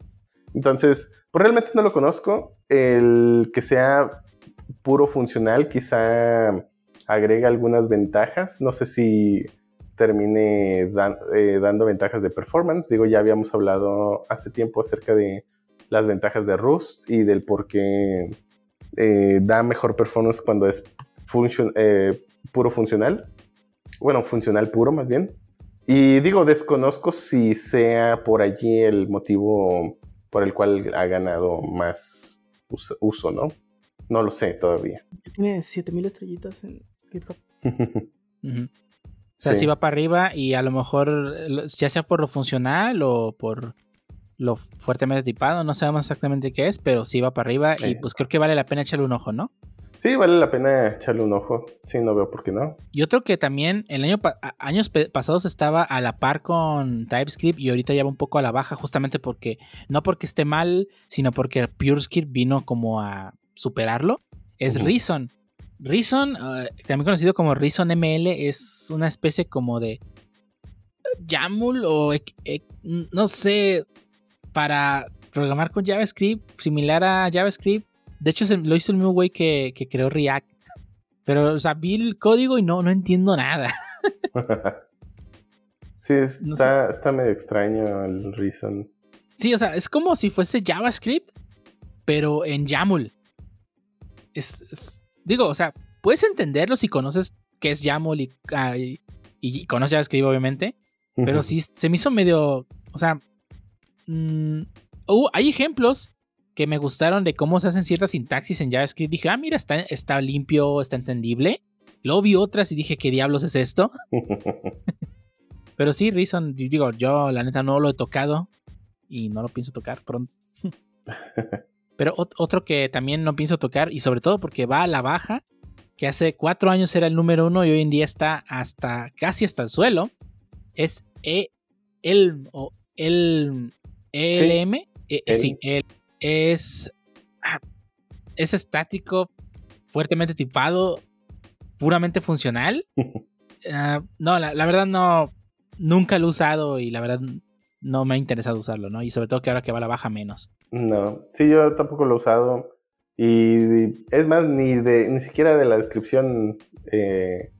Entonces, pues realmente no lo conozco. El que sea puro funcional quizá agrega algunas ventajas. No sé si termine eh, dando ventajas de performance. Digo, ya habíamos hablado hace tiempo acerca de las ventajas de Rust y del por qué eh, da mejor performance cuando es function- eh, puro funcional. Bueno, funcional puro más bien. Y digo, desconozco si sea por allí el motivo por el cual ha ganado más us- uso, ¿no? No lo sé todavía. Tiene 7000 estrellitas en GitHub. O sea, Sí. si va para arriba y a lo mejor, ya sea por lo funcional o por lo fuertemente tipado, no sabemos exactamente qué es, pero sí va para arriba y pues creo que vale la pena echarle un ojo, ¿no? Sí, vale la pena echarle un ojo. Sí, no veo por qué no. Y otro que también el año pa- años pasados estaba a la par con TypeScript y ahorita ya va un poco a la baja justamente porque no porque esté mal, sino porque PureScript vino como a superarlo. Es Ujú. Reason. Reason, eh, también conocido como Reason ML, es una especie como de YAML o ec- no sé para programar con JavaScript similar a JavaScript. De hecho, lo hizo el mismo güey que, que creó React. Pero, o sea, vi el código y no, no entiendo nada. sí, No está, está medio extraño el Reason. Sí, o sea, es como si fuese JavaScript, pero en YAML. Es, es- digo, o sea, puedes entenderlo si conoces qué es YAML y, ah, y, y conoces JavaScript, obviamente. Pero sí, se me hizo medio. O sea. mm, hubo- hay ejemplos que me gustaron de cómo se hacen ciertas sintaxis en JavaScript. Dije, ah, mira, está, está limpio, está entendible. Luego vi otras y dije, ¿qué diablos es esto? Pero sí, Reason, di- digo, yo la neta no lo he tocado y no lo pienso tocar pronto. Pero ot- otro que también no pienso tocar, y sobre todo porque va a la baja, que hace cuatro años era el número uno y hoy en día está hasta casi hasta el suelo, es E- el o el ELM. eh, eh, El. sí, el- es, es estático, fuertemente tipado, puramente funcional. Ah, no, la, la verdad no, nunca lo he usado y la verdad no me ha interesado usarlo, ¿no? Y sobre todo que ahora que va a la baja menos. No, sí, yo tampoco lo he usado. Y es más, ni de, ni siquiera de la descripción, eh,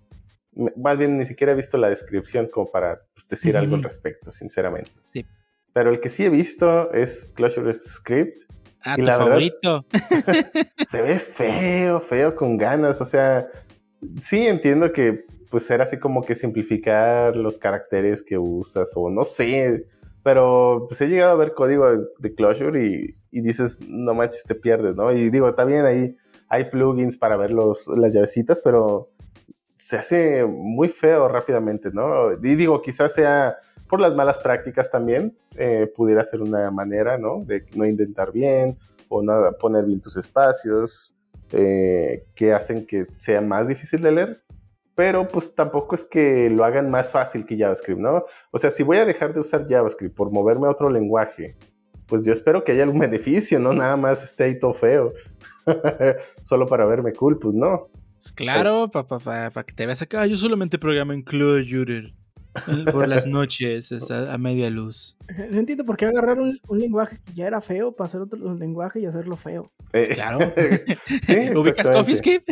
más bien ni siquiera he visto la descripción como para pues, decir algo al respecto, sinceramente. Sí. Pero el que sí he visto es Closure Script. Ah, Y tu la verdad favorito. Se ve feo, feo, con ganas. O sea, sí entiendo que pues era así como que simplificar los caracteres que usas o no sé. Pero pues he llegado a ver código de, Closure y, y dices, no manches, te pierdes, ¿no? Y digo, también ahí hay plugins para ver los, las llavecitas, pero se hace muy feo rápidamente, ¿no? Y digo, quizás sea por las malas prácticas también, eh, pudiera ser una manera, ¿no? De no intentar bien o no poner bien tus espacios, eh, que hacen que sea más difícil de leer. Pero pues tampoco es que lo hagan más fácil que JavaScript, ¿no? O sea, si voy a dejar de usar JavaScript por moverme a otro lenguaje, pues yo espero que haya algún beneficio, no nada más esté ahí todo feo. Solo para verme cool, pues no. Pues claro, para que te veas acá. Yo solamente programo en Clojure por las noches, es a, a media luz. No entiendo por qué agarrar un, un lenguaje que ya era feo para hacer otro lenguaje y hacerlo feo. Eh, Claro. sí, ¿Ubicas. CoffeeScript?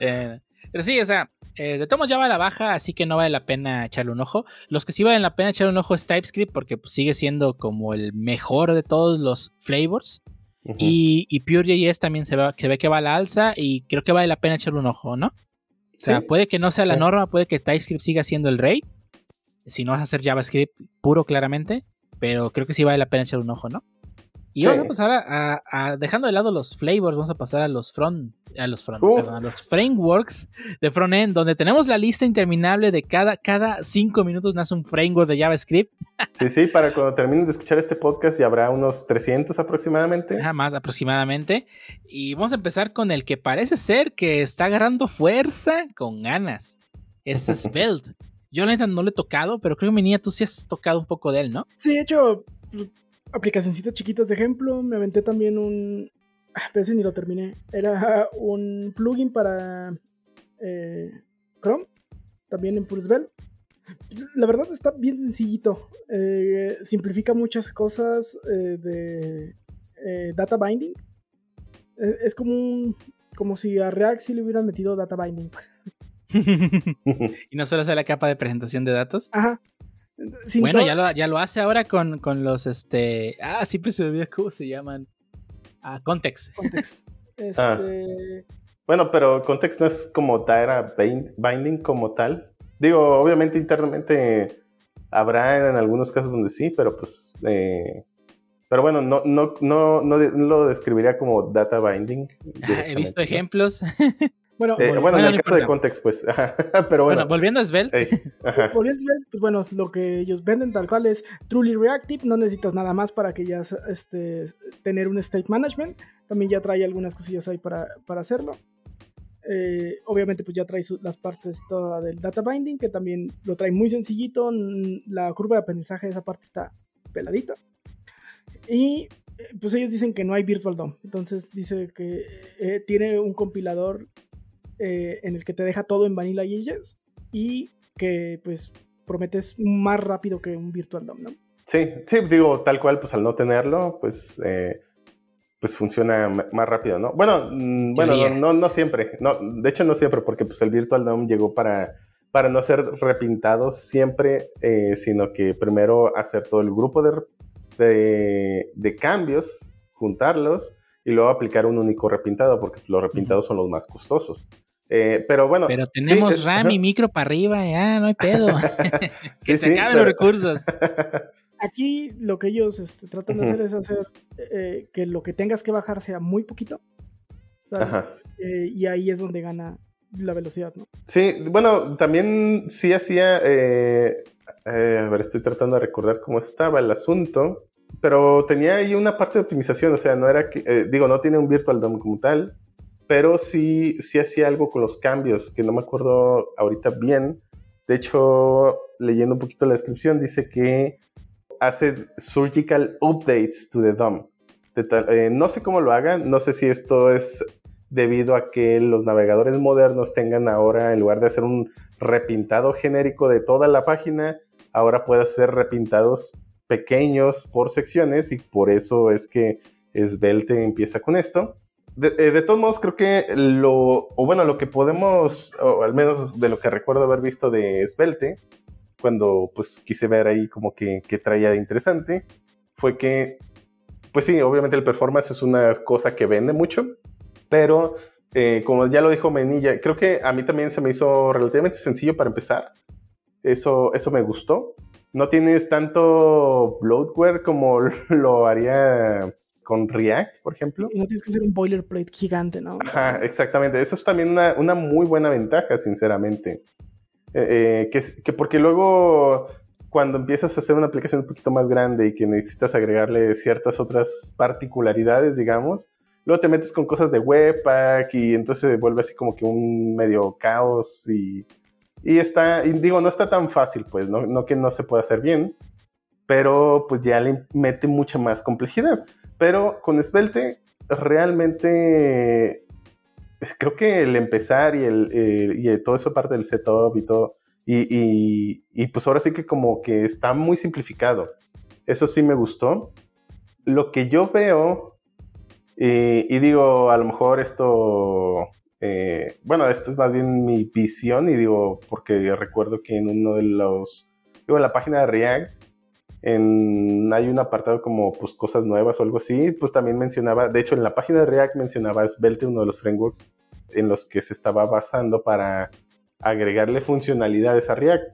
Eh, pero sí, o sea, eh, de todos ya va a la baja, así que no vale la pena echarle un ojo. Los que sí valen la pena echarle un ojo es TypeScript, porque pues, sigue siendo como el mejor de todos los flavors. Y, y Pure.js también se ve, que ve que va a la alza y creo que vale la pena echarle un ojo, ¿no? Sea, Sí, puede que no sea la sí. norma, puede que TypeScript siga siendo el rey, si no vas a hacer JavaScript puro claramente, pero creo que sí vale la pena echar un ojo, ¿no? Y Sí. vamos a pasar a, a- a- dejando de lado los flavors, vamos a pasar a los front, a los front, Uh. perdón, a los frameworks de frontend, donde tenemos la lista interminable de cada, cada cinco minutos nace un framework de JavaScript, Sí, sí, para cuando terminen de escuchar este podcast ya habrá uos 300 aproximadamente. Ajá, más aproximadamente. Y vamos a empezar con el que parece ser que está agarrando fuerza con ganas. Es Svelte. Yo la neta no le he tocado, pero creo que mi niña tú sí has tocado un poco de él, ¿no? Sí, he hecho aplicacioncitas chiquitas de ejemplo. Me aventé también un. ah, pero ese ni lo terminé. Era un plugin para eh, Chrome, también en Purusvel. La verdad está bien sencillito. Eh, simplifica muchas cosas eh, de eh, data binding. Eh, es como un, como si a React sí le hubieran metido data binding. y no solo hace la capa de presentación de datos. Ajá. Sin bueno, ya lo, ya lo hace ahora con, con los, este... Ah, siempre se me olvida cómo se llaman. Ah, context. context. Ah. Este, Bueno, pero context no es como data bind- binding como tal. Digo, obviamente internamente habrá en algunos casos donde sí, pero pues... eh, pero bueno, no, no, no, no, lo describiría como data binding. Ah, he visto ¿no? ejemplos. Bueno, Eh, Bueno, en el caso de context, pues. ajá, pero Bueno, bueno. volviendo a Svelte. volviendo a ver, pues bueno, lo que ellos venden tal cual es truly reactive, no necesitas nada más para que ya este, tener un state management, también ya trae algunas cosillas ahí para, para hacerlo. Eh, obviamente pues ya trae su- las partes toda del data binding, que también lo trae muy sencillito, la curva de aprendizaje de esa parte está peladita. Y eh, pues ellos dicen que no hay Virtual DOM, entonces dice que eh, tiene un compilador eh, en el que te deja todo en Vanilla JS y que pues prometes más rápido que un Virtual DOM, ¿no? Sí, sí, digo, tal cual, pues al no tenerlo, pues, eh, pues funciona más rápido, ¿no? Bueno, mm, bueno, no, no, no siempre, no, de hecho no siempre, porque pues el Virtual DOM llegó para, para no ser repintados siempre, eh, sino que primero hacer todo el grupo de, de, de cambios, juntarlos y luego aplicar un único repintado, porque los repintados son los más costosos. Eh, pero bueno. Pero tenemos RAM y micro para arriba, ya, no hay pedo. que Sí, se sí, acaben pero- los recursos. Aquí lo que ellos este, tratan de hacer es hacer eh, que lo que tengas que bajar sea muy poquito. Ajá. Eh, y ahí es donde gana la velocidad, ¿no? Sí, bueno, también sí hacía. eh, eh, a ver, estoy tratando de recordar cómo estaba el asunto. Pero tenía ahí una parte de optimización, o sea, no era que. eh, digo, no tiene un Virtual DOM como tal, pero sí, sí hacía algo con los cambios, que no me acuerdo ahorita bien. De hecho, leyendo un poquito la descripción, dice que hace surgical updates to the DOM. Eh, no sé cómo lo hagan, no sé si esto es debido a que los navegadores modernos tengan ahora, en lugar de hacer un repintado genérico de toda la página, ahora puede hacer repintados pequeños por secciones y por eso es que Svelte empieza con esto. De, eh, de todos modos, creo que lo, o bueno, lo que podemos, o al menos de lo que recuerdo haber visto de Svelte, cuando pues quise ver ahí como que, que traía de interesante, fue que, pues sí, obviamente el performance es una cosa que vende mucho, pero eh, como ya lo dijo Menilla, creo que a mí también se me hizo relativamente sencillo para empezar. Eso, eso me gustó. No tienes tanto bloatware como lo haría con React, por ejemplo. No tienes que hacer un boilerplate gigante, ¿no? Ajá, exactamente. Eso es también una, una muy buena ventaja, sinceramente. Eh, eh, que, que porque luego cuando empiezas a hacer una aplicación un poquito más grande y que necesitas agregarle ciertas otras particularidades, digamos, luego te metes con cosas de Webpack y entonces se vuelve así como que un medio caos y, y está, y digo, no está tan fácil, pues, no, no que no se pueda hacer bien, pero pues ya le mete mucha más complejidad. Pero con Svelte realmente creo que el empezar y, el, eh, y todo eso parte del setup y todo, y, y- y, pues ahora sí que como que está muy simplificado. Eso sí me gustó. Lo que yo veo, eh, y digo, a lo mejor esto, eh, bueno, esto es más bien mi visión, y digo, porque recuerdo que en uno de los, digo, en la página de React, en, hay un apartado como pues cosas nuevas o algo así, pues también mencionaba, de hecho en la página de React mencionaba Svelte, uno de los frameworks en los que se estaba basando para agregarle funcionalidades a React.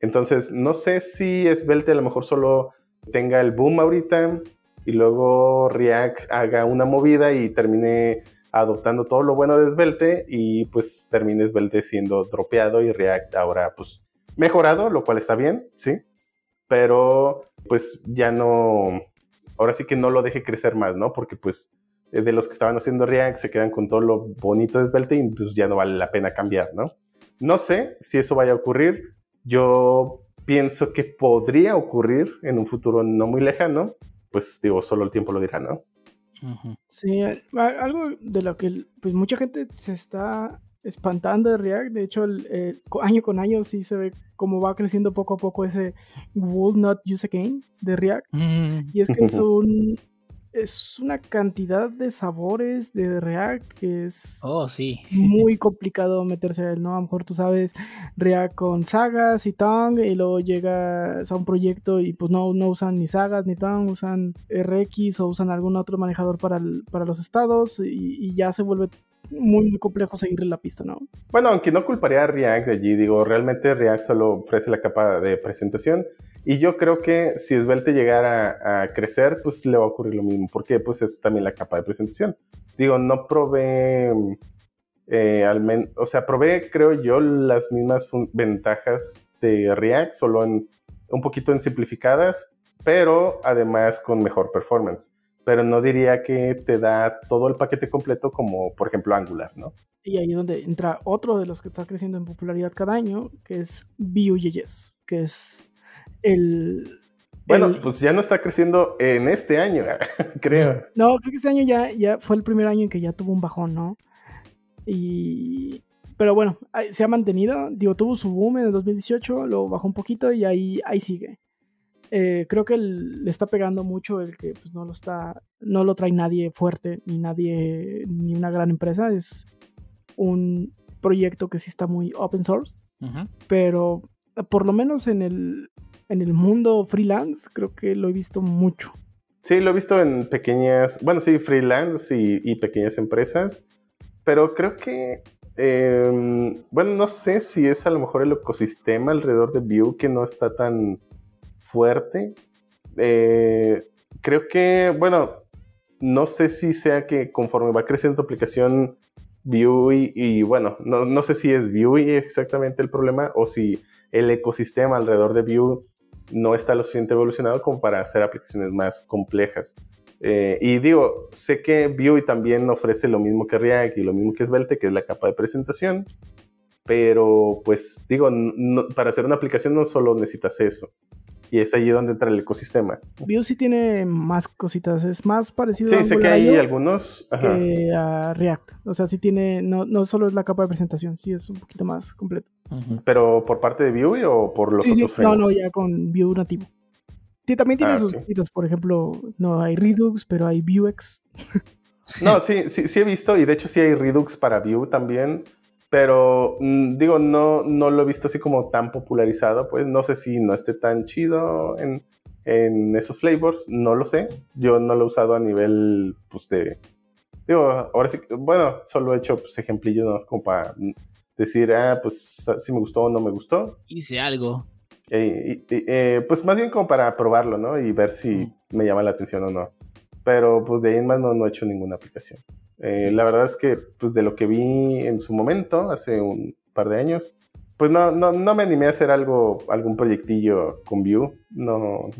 Entonces, no sé si Svelte a lo mejor solo tenga el boom ahorita y luego React haga una movida y termine adoptando todo lo bueno de Svelte y pues termine Svelte siendo dropeado y React ahora pues mejorado, lo cual está bien, ¿sí? Pero pues ya no, ahora sí que no lo deje crecer más, ¿no? Porque pues de los que estaban haciendo React se quedan con todo lo bonito de Svelte y pues ya no vale la pena cambiar, ¿no? No sé si eso vaya a ocurrir. Yo pienso que podría ocurrir en un futuro no muy lejano. Pues digo, solo el tiempo lo dirá, ¿no? Sí, algo de lo que pues mucha gente se está espantando de React. De hecho, el, año con año sí se ve cómo va creciendo poco a poco ese will not use again de React. Mm. Y es que es un, es una cantidad de sabores de React que es oh, sí. muy complicado meterse a él, ¿no? A lo mejor tú sabes React con sagas y Tong y luego llegas a un proyecto y pues no, no usan ni sagas ni Tong, usan RX o usan algún otro manejador para, para los estados y, y ya se vuelve muy, complejo seguirle la pista, ¿no? Bueno, aunque no culparía a React de allí, digo, realmente React solo ofrece la capa de presentación y yo creo que si Svelte llegara a, crecer, pues le va a ocurrir lo mismo, porque pues es también la capa de presentación. Digo, no probé, eh, al menos, o sea, probé, creo yo, las mismas ventajas de React, solo en un poquito en simplificadas, pero además con mejor performance pero no diría que te da todo el paquete completo como por ejemplo Angular, ¿no? Y ahí es donde entra otro de los que está creciendo en popularidad cada año, que es Vue.js, que es el... Bueno, pues ya no está creciendo en este año, creo. No, creo que este año ya, ya fue el primer año en que ya tuvo un bajón, ¿no? Y... Pero bueno, se ha mantenido, digo, tuvo su boom en el 2018, lo bajó un poquito y ahí, ahí sigue. Eh, creo que le está pegando mucho el que pues, no lo está, no lo trae nadie fuerte, ni nadie, ni una gran empresa. Es un proyecto que sí está muy open source, pero por lo menos en el, en el mundo freelance creo que lo he visto mucho. Sí, lo he visto en pequeñas, bueno, sí, freelance y, pequeñas empresas, pero creo que, em, bueno, no sé si es a lo mejor el ecosistema alrededor de Vue que no está tan fuerte. Eh, creo que, bueno, no sé si sea que conforme va creciendo tu aplicación Vue y, bueno, no, sé si es Vue exactamente el problema o si el ecosistema alrededor de Vue no está lo suficiente evolucionado como para hacer aplicaciones más complejas. Eh, y digo, sé que Vue también ofrece lo mismo que React y lo mismo que Svelte, que es la capa de presentación, pero pues digo, para hacer una aplicación no solo necesitas eso y es allí donde entra el ecosistema. Vue sí tiene más cositas, es más parecido sí, sé que hay algunos que a React. O sea, sí tiene, no, no solo es la capa de presentación, sí es un poquito más completo. ¿Pero por parte de Vue o por los otros sí. No, no, ya con Vue nativo. Sí, también tiene ah, sus cositas, por ejemplo, no hay Redux, pero hay Vuex. no, sí, sí, sí he visto, y de hecho sí hay Redux para Vue también. Pero mm, digo, no, no lo he visto así como tan popularizado, pues no sé si no esté tan chido en, esos flavors, no lo sé. Yo no lo he usado a nivel, pues de... Digo, ahora sí, bueno, solo he hecho pues, ejemplillos como para decir, ah, pues si me gustó o no me gustó. Hice algo. Eh, pues más bien como para probarlo, ¿no? Y ver si me llama la atención o no. Pero pues de ahí en más no, no he hecho ninguna aplicación. Eh, la verdad es que, pues de lo que vi en su momento, hace un par de años, pues no, no, no me animé a hacer algo, algún proyectillo con Vue. No,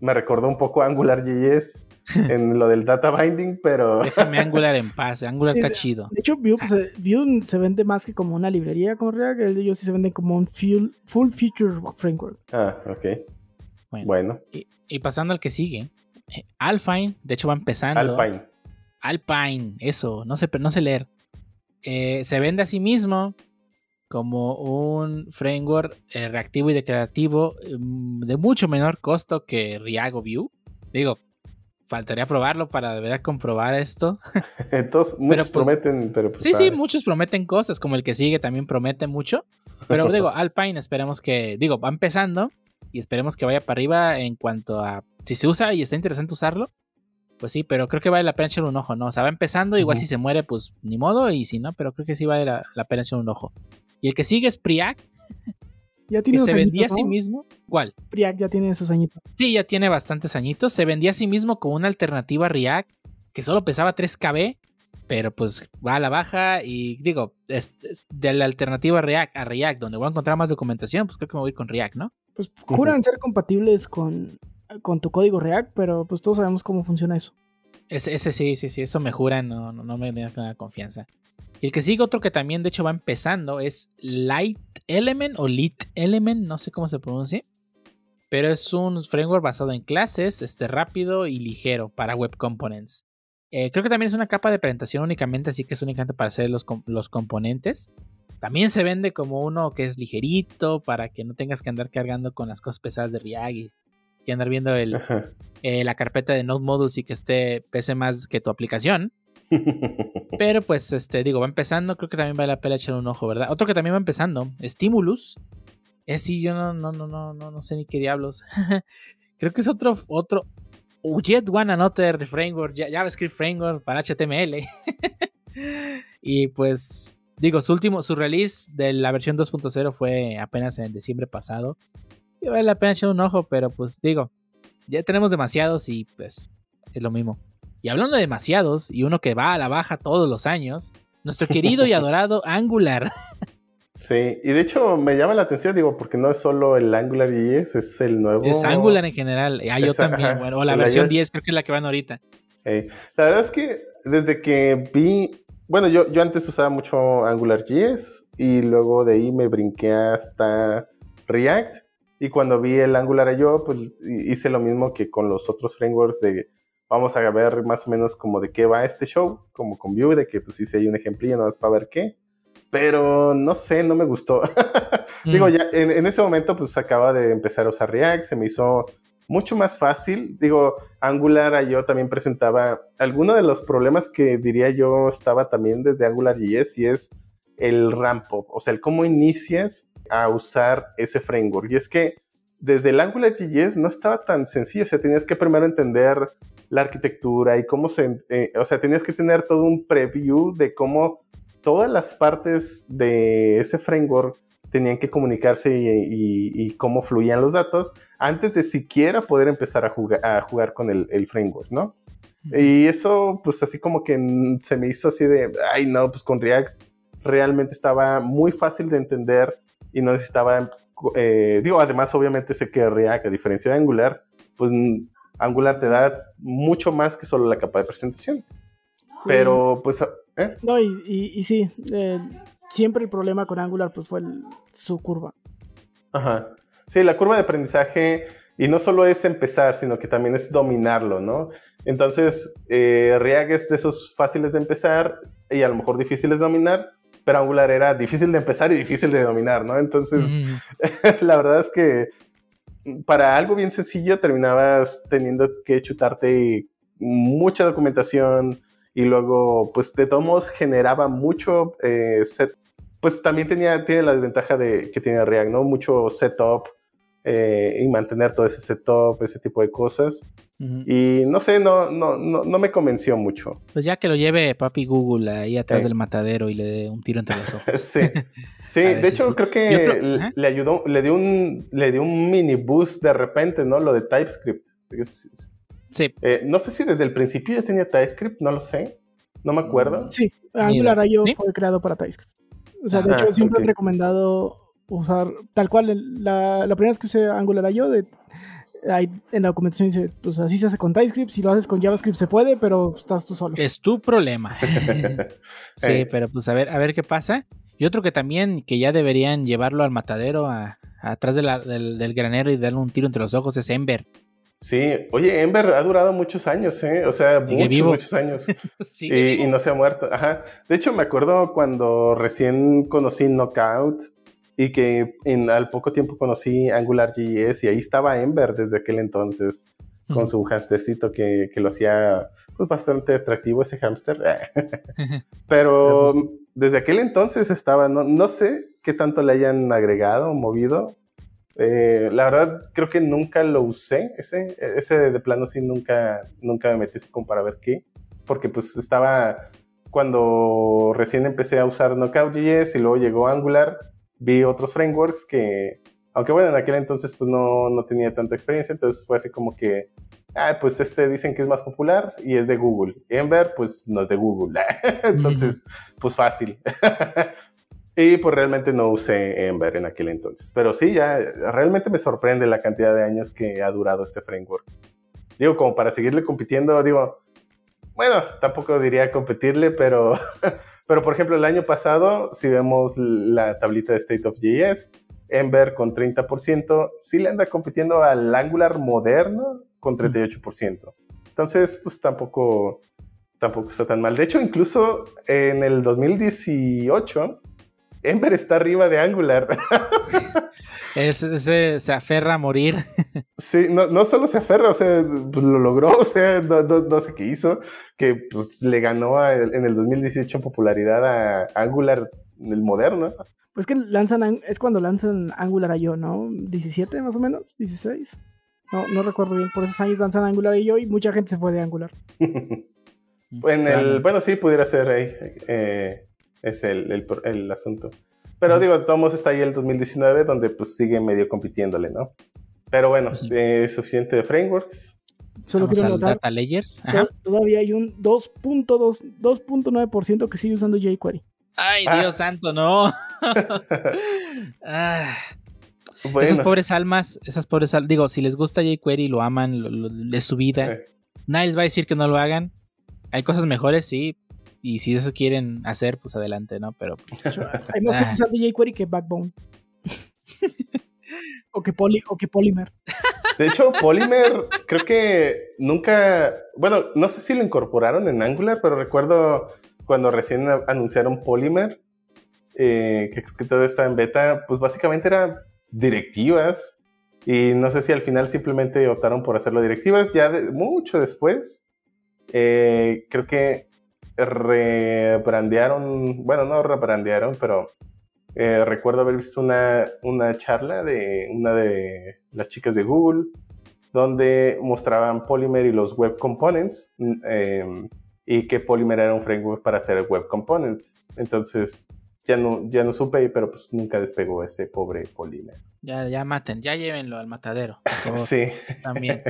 me recordó un poco AngularJS en lo del data binding, pero... Déjame Angular en paz, Angular está chido. De hecho, Vue, pues, eh, Vue, se vende más que como una librería con React, ellos sí se venden como un full, full feature framework. Ah, ok. Bueno. Y, pasando al que sigue, eh, Alpine, de hecho va empezando. Alpine. Alpine, eso, no sé, no sé leer. Eh, se vende a sí mismo como un framework eh, reactivo y declarativo mm, de mucho menor costo que React o Vue. Digo, faltaría probarlo para de verdad comprobar esto. Entonces, muchos pues, prometen, pero pues, Sí, sí, muchos prometen cosas, como el que sigue también promete mucho. Pero digo, Alpine esperemos que, digo, va empezando y esperemos que vaya para arriba en cuanto a si se usa y está interesante usarlo, pues sí, pero creo que vale la pena echar un ojo, ¿no? O sea, va empezando, igual si se muere, pues ni modo, y si no, pero creo que sí vale la, pena echar un ojo. Y el que sigue es Priac, Ya que tiene se unos vendía a sí mismo. ¿Cuál? Priac ya tiene sus añitos. Sí, ya tiene bastantes añitos. Se vendía a sí mismo como una alternativa a React que solo pesaba 3 KB, pero pues va a la baja y digo, es- es de la alternativa a React a React, donde voy a encontrar más documentación, pues creo que me voy con React, ¿no? Pues juran ser compatibles con, con tu código React, pero pues todos sabemos cómo funciona eso. Ese, sí, sí, sí, eso me jura, no, no, me da confianza. Y el que sigue otro que también de hecho va empezando es Light Element o Lit Element, no sé cómo se pronuncia. Pero es un framework basado en clases, este, rápido y ligero para web components. Eh, creo que también es una capa de presentación únicamente, así que es únicamente para hacer los, los componentes. También se vende como uno que es ligerito, para que no tengas que andar cargando con las cosas pesadas de React y, y andar viendo el, eh, la carpeta de Node Modules y que esté pese más que tu aplicación. Pero pues, este, digo, va empezando, creo que también vale la pena echar un ojo, ¿verdad? Otro que también va empezando, Stimulus. Es sí, yo no, no, no, no, no, no sé ni qué diablos. creo que es otro, otro, Yet One Another Framework, Ja- JavaScript Framework para HTML. y pues, digo, su último, su release de la versión 2.0 fue apenas en diciembre pasado. Y vale la pena echar un ojo, pero pues digo, ya tenemos demasiados y pues es lo mismo. Y hablando de demasiados, y uno que va a la baja todos los años, nuestro querido y adorado Angular. Sí, y de hecho me llama la atención, digo, porque no es solo el Angular JS, es el nuevo. Es Angular en general. Ah, yo también, ajá. bueno, o la versión iOS. 10 creo que es la que van ahorita. Eh, la verdad es que desde que vi, bueno, yo, yo antes usaba mucho Angular JS y luego de ahí me brinqué hasta React. Y cuando vi el Angular yo, pues hi- hice lo mismo que con los otros frameworks de vamos a ver más o menos como de qué va este show, como con Vue, de que pues hice ahí un ejemplillo nada más para ver qué. Pero no sé, no me gustó. Digo, Mm. ya en, en ese momento pues acaba de empezar a usar React, se me hizo mucho más fácil. Digo, Angular yo también presentaba algunos de los problemas que diría yo estaba también desde AngularJS y es el ramp up, o sea, el cómo inicias a usar ese framework. Y es que desde el AngularJS no estaba tan sencillo, o sea, tenías que primero entender la arquitectura y cómo se, eh, o sea, tenías que tener todo un preview de cómo todas las partes de ese framework tenían que comunicarse y, y- y cómo fluían los datos antes de siquiera poder empezar a jugar, a jugar con el, el framework, ¿no? Y eso, pues así como que se me hizo así de, ay no, pues con React realmente estaba muy fácil de entender y no necesitaba, eh, digo, además obviamente sé que React, a diferencia de Angular, pues Angular te da mucho más que solo la capa de presentación. Pero pues, ¿eh? No, y, y, y sí, eh, siempre el problema con Angular pues fue el- su curva. Ajá. Sí, la curva de aprendizaje, y no solo es empezar, sino que también es dominarlo, ¿no? Entonces, eh, React es de esos fáciles de empezar y a lo mejor difíciles de dominar, pero Angular era difícil de empezar y difícil de dominar, ¿no? Entonces, la verdad es que para algo bien sencillo terminabas teniendo que chutarte mucha documentación y luego, pues de todos generaba mucho eh, set. Pues también tenía, tiene la desventaja de que tiene React, ¿no? Mucho setup eh, y mantener todo ese setup, ese tipo de cosas. Ujú. Y no sé, no, no, no, no me convenció mucho. Pues ya que lo lleve papi Google ahí atrás Sí. del matadero y le dé un tiro entre los ojos. Sí, sí de hecho creo que le- ayudó, le dio un, le dio un mini boost de repente, ¿no? Lo de TypeScript. Es- es- Sí, eh, no sé si desde el principio ya tenía TypeScript, no lo sé, no me acuerdo. Sí, Angular. IO ¿Sí? fue creado para TypeScript. O sea, de Ajá, hecho, siempre ok. han recomendado usar tal cual. el- La, la primera vez que usé Angular IO, de, ahí en la documentación dice, pues así se hace con TypeScript. Si lo haces con JavaScript se puede, pero estás tú solo. es tu problema. Sí, Eh. pero pues a ver, a ver qué pasa. Y otro que también, que ya deberían llevarlo al matadero, a, atrás de la- del, del granero y darle un tiro entre los ojos, es Ember. Sí, oye, Ember ha durado muchos años, ¿eh? O sea, Sigue muchos, vivo. muchos años. Y, y no se ha muerto. Ajá. De hecho, me acuerdo cuando recién conocí Knockout y que en, al poco tiempo conocí AngularJS y ahí estaba Ember desde aquel entonces con su hamstercito que, que lo hacía pues, bastante atractivo ese hamster. Pero pues, desde aquel entonces estaba, no, no sé qué tanto le hayan agregado, movido. Eh, la verdad, creo que nunca lo usé, ese, ese de plano sí nunca, nunca me metí como para ver qué, porque pues estaba, cuando recién empecé a usar Knockout.js y luego llegó Angular, vi otros frameworks que, aunque bueno, en aquel entonces pues no, no tenía tanta experiencia, entonces fue así como que, ah, pues este dicen que es más popular y es de Google. Ember, pues no es de Google. entonces, pues fácil. y pues realmente no usé Ember en aquel entonces. Pero sí, ya realmente me sorprende la cantidad de años que ha durado este framework. Digo, como para seguirle compitiendo, digo, bueno, tampoco diría competirle, pero, pero por ejemplo, el año pasado, si vemos la tablita de State of JS, Ember con 30%, sí le anda compitiendo al Angular moderno con 38%. Entonces, pues tampoco, tampoco está tan mal. De hecho, incluso en el 2018, Ember está arriba de Angular. Ese se aferra a morir. Sí, no, no solo se aferra, o sea, pues lo logró, o sea, no, sé qué hizo, que pues le ganó en el 2018 popularidad a Angular, el moderno. Pues que lanzan, es cuando lanzan Angular yo, ¿no? 17 más o menos, 16. No, no recuerdo bien, por esos años lanzan Angular yo y mucha gente se fue de Angular. en el, bueno, sí, pudiera ser ahí, eh, es el, el asunto. Pero digo, Tomos está ahí el 2019, donde pues sigue medio compitiéndole, ¿no? Pero bueno, pues es suficiente de frameworks. Solo quiero notar, data layers. todavía hay un 2.9% que sigue usando jQuery. Ay, ah. Dios santo, no. Ah. Esas pobres almas, esas pobres almas, digo, si les gusta jQuery, lo aman, lo, es su vida. Nadie les va a decir que no lo hagan. Hay cosas mejores, sí, y si eso quieren hacer, pues adelante, ¿no? Pero. Pues, hay más gente usando jQuery que Backbone. o, que poly, o que Polymer. De hecho, Polymer creo que nunca. Bueno, no sé si lo incorporaron en Angular, pero recuerdo cuando recién anunciaron Polymer, eh, que creo que todo estaba en beta, pues básicamente eran directivas. Y no sé si al final simplemente optaron por hacerlo directivas. Ya mucho después, eh, creo que rebrandearon, bueno, no rebrandearon, pero eh, recuerdo haber visto una, una charla de una de las chicas de Google donde mostraban Polymer y los web components em, y que Polymer era un framework para hacer web components. Entonces ya no, ya no supe, pero pues nunca despegó ese pobre Polymer. Ya, ya maten, ya llévenlo al matadero. sí. También.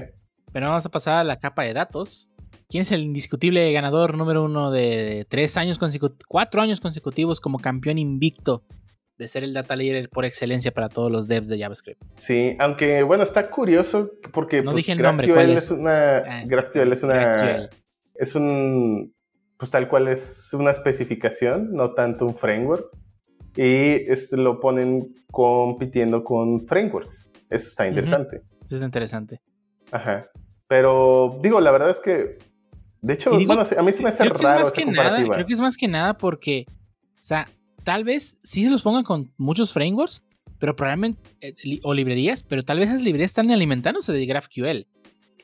Pero vamos a pasar a la capa de datos. ¿Quién es el indiscutible ganador número uno de tres años consecutivos, cuatro años consecutivos como campeón invicto de ser el data layer por excelencia para todos los devs de JavaScript? Sí, aunque bueno, está curioso porque no pues, dije el nombre, ¿cuál es? una ah, GraphQL es una es un pues tal cual es una especificación, no tanto un framework y lo ponen compitiendo con frameworks. Eso está interesante. Eso es interesante. Ajá. Pero digo, la verdad es que de hecho, bueno, a mí se me hace raro esa comparativa. creo que es más que nada porque, o sea, tal vez sí se los pongan con muchos frameworks, pero probablemente, eh, o librerías, pero tal vez esas librerías están alimentándose de GraphQL.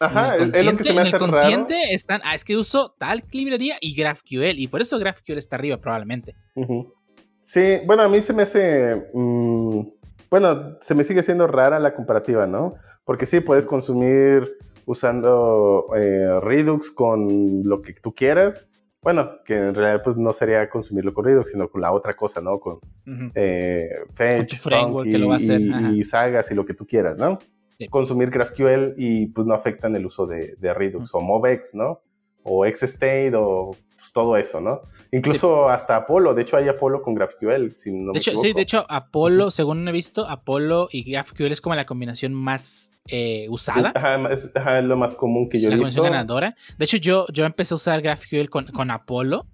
Ajá, es lo que se me hace en el consciente están, ah, es que uso tal librería y GraphQL, y por eso GraphQL está arriba probablemente. Sí, bueno, a mí se me hace, mm, bueno, se me sigue siendo rara la comparativa, ¿no? Porque sí, puedes consumir usando eh, Redux con lo que tú quieras. Bueno, que en realidad pues no sería consumirlo con Redux, sino con la otra cosa, ¿no? Con eh, Fetch, y, Sagas y lo que tú quieras, ¿no? Consumir GraphQL y pues no afectan el uso de, Redux o MobX, ¿no? O XState o pues, todo eso, ¿no? Incluso hasta Apollo, de hecho hay Apollo con GraphQL, si no de hecho, Sí, de hecho Apollo, según he visto, Apollo y GraphQL es como la combinación más eh, usada. Ajá, es lo más común que yo he visto. ganadora. De hecho, yo, yo empecé a usar GraphQL con, con Apollo.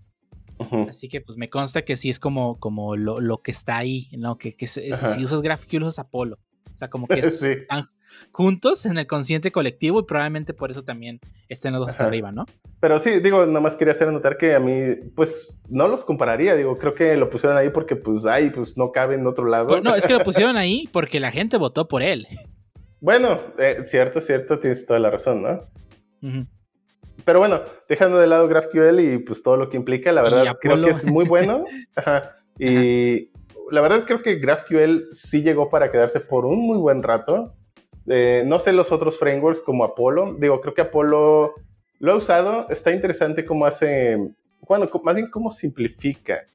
Así que pues me consta que sí es como, como lo, que está ahí, ¿no? Que, que si usas GraphQL usas Apollo. O sea, como que es, juntos en el consciente colectivo y probablemente por eso también estén los dos hasta arriba, ¿no? Pero sí, digo, nomás quería hacer notar que a mí, pues, no los compararía, digo, creo que lo pusieron ahí porque, pues, ay, pues, no cabe en otro lado. Pues, no, es que lo pusieron ahí porque la gente votó por él. Bueno, eh, cierto, cierto, tienes toda la razón, ¿no? Pero bueno, dejando de lado GraphQL y pues todo lo que implica, la verdad creo que es muy bueno. Y la verdad creo que GraphQL sí llegó para quedarse por un muy buen rato. Eh, no sé los otros frameworks como Apollo. Digo, creo que Apollo lo ha usado. Está interesante cómo hace bueno, más bien cómo simplifica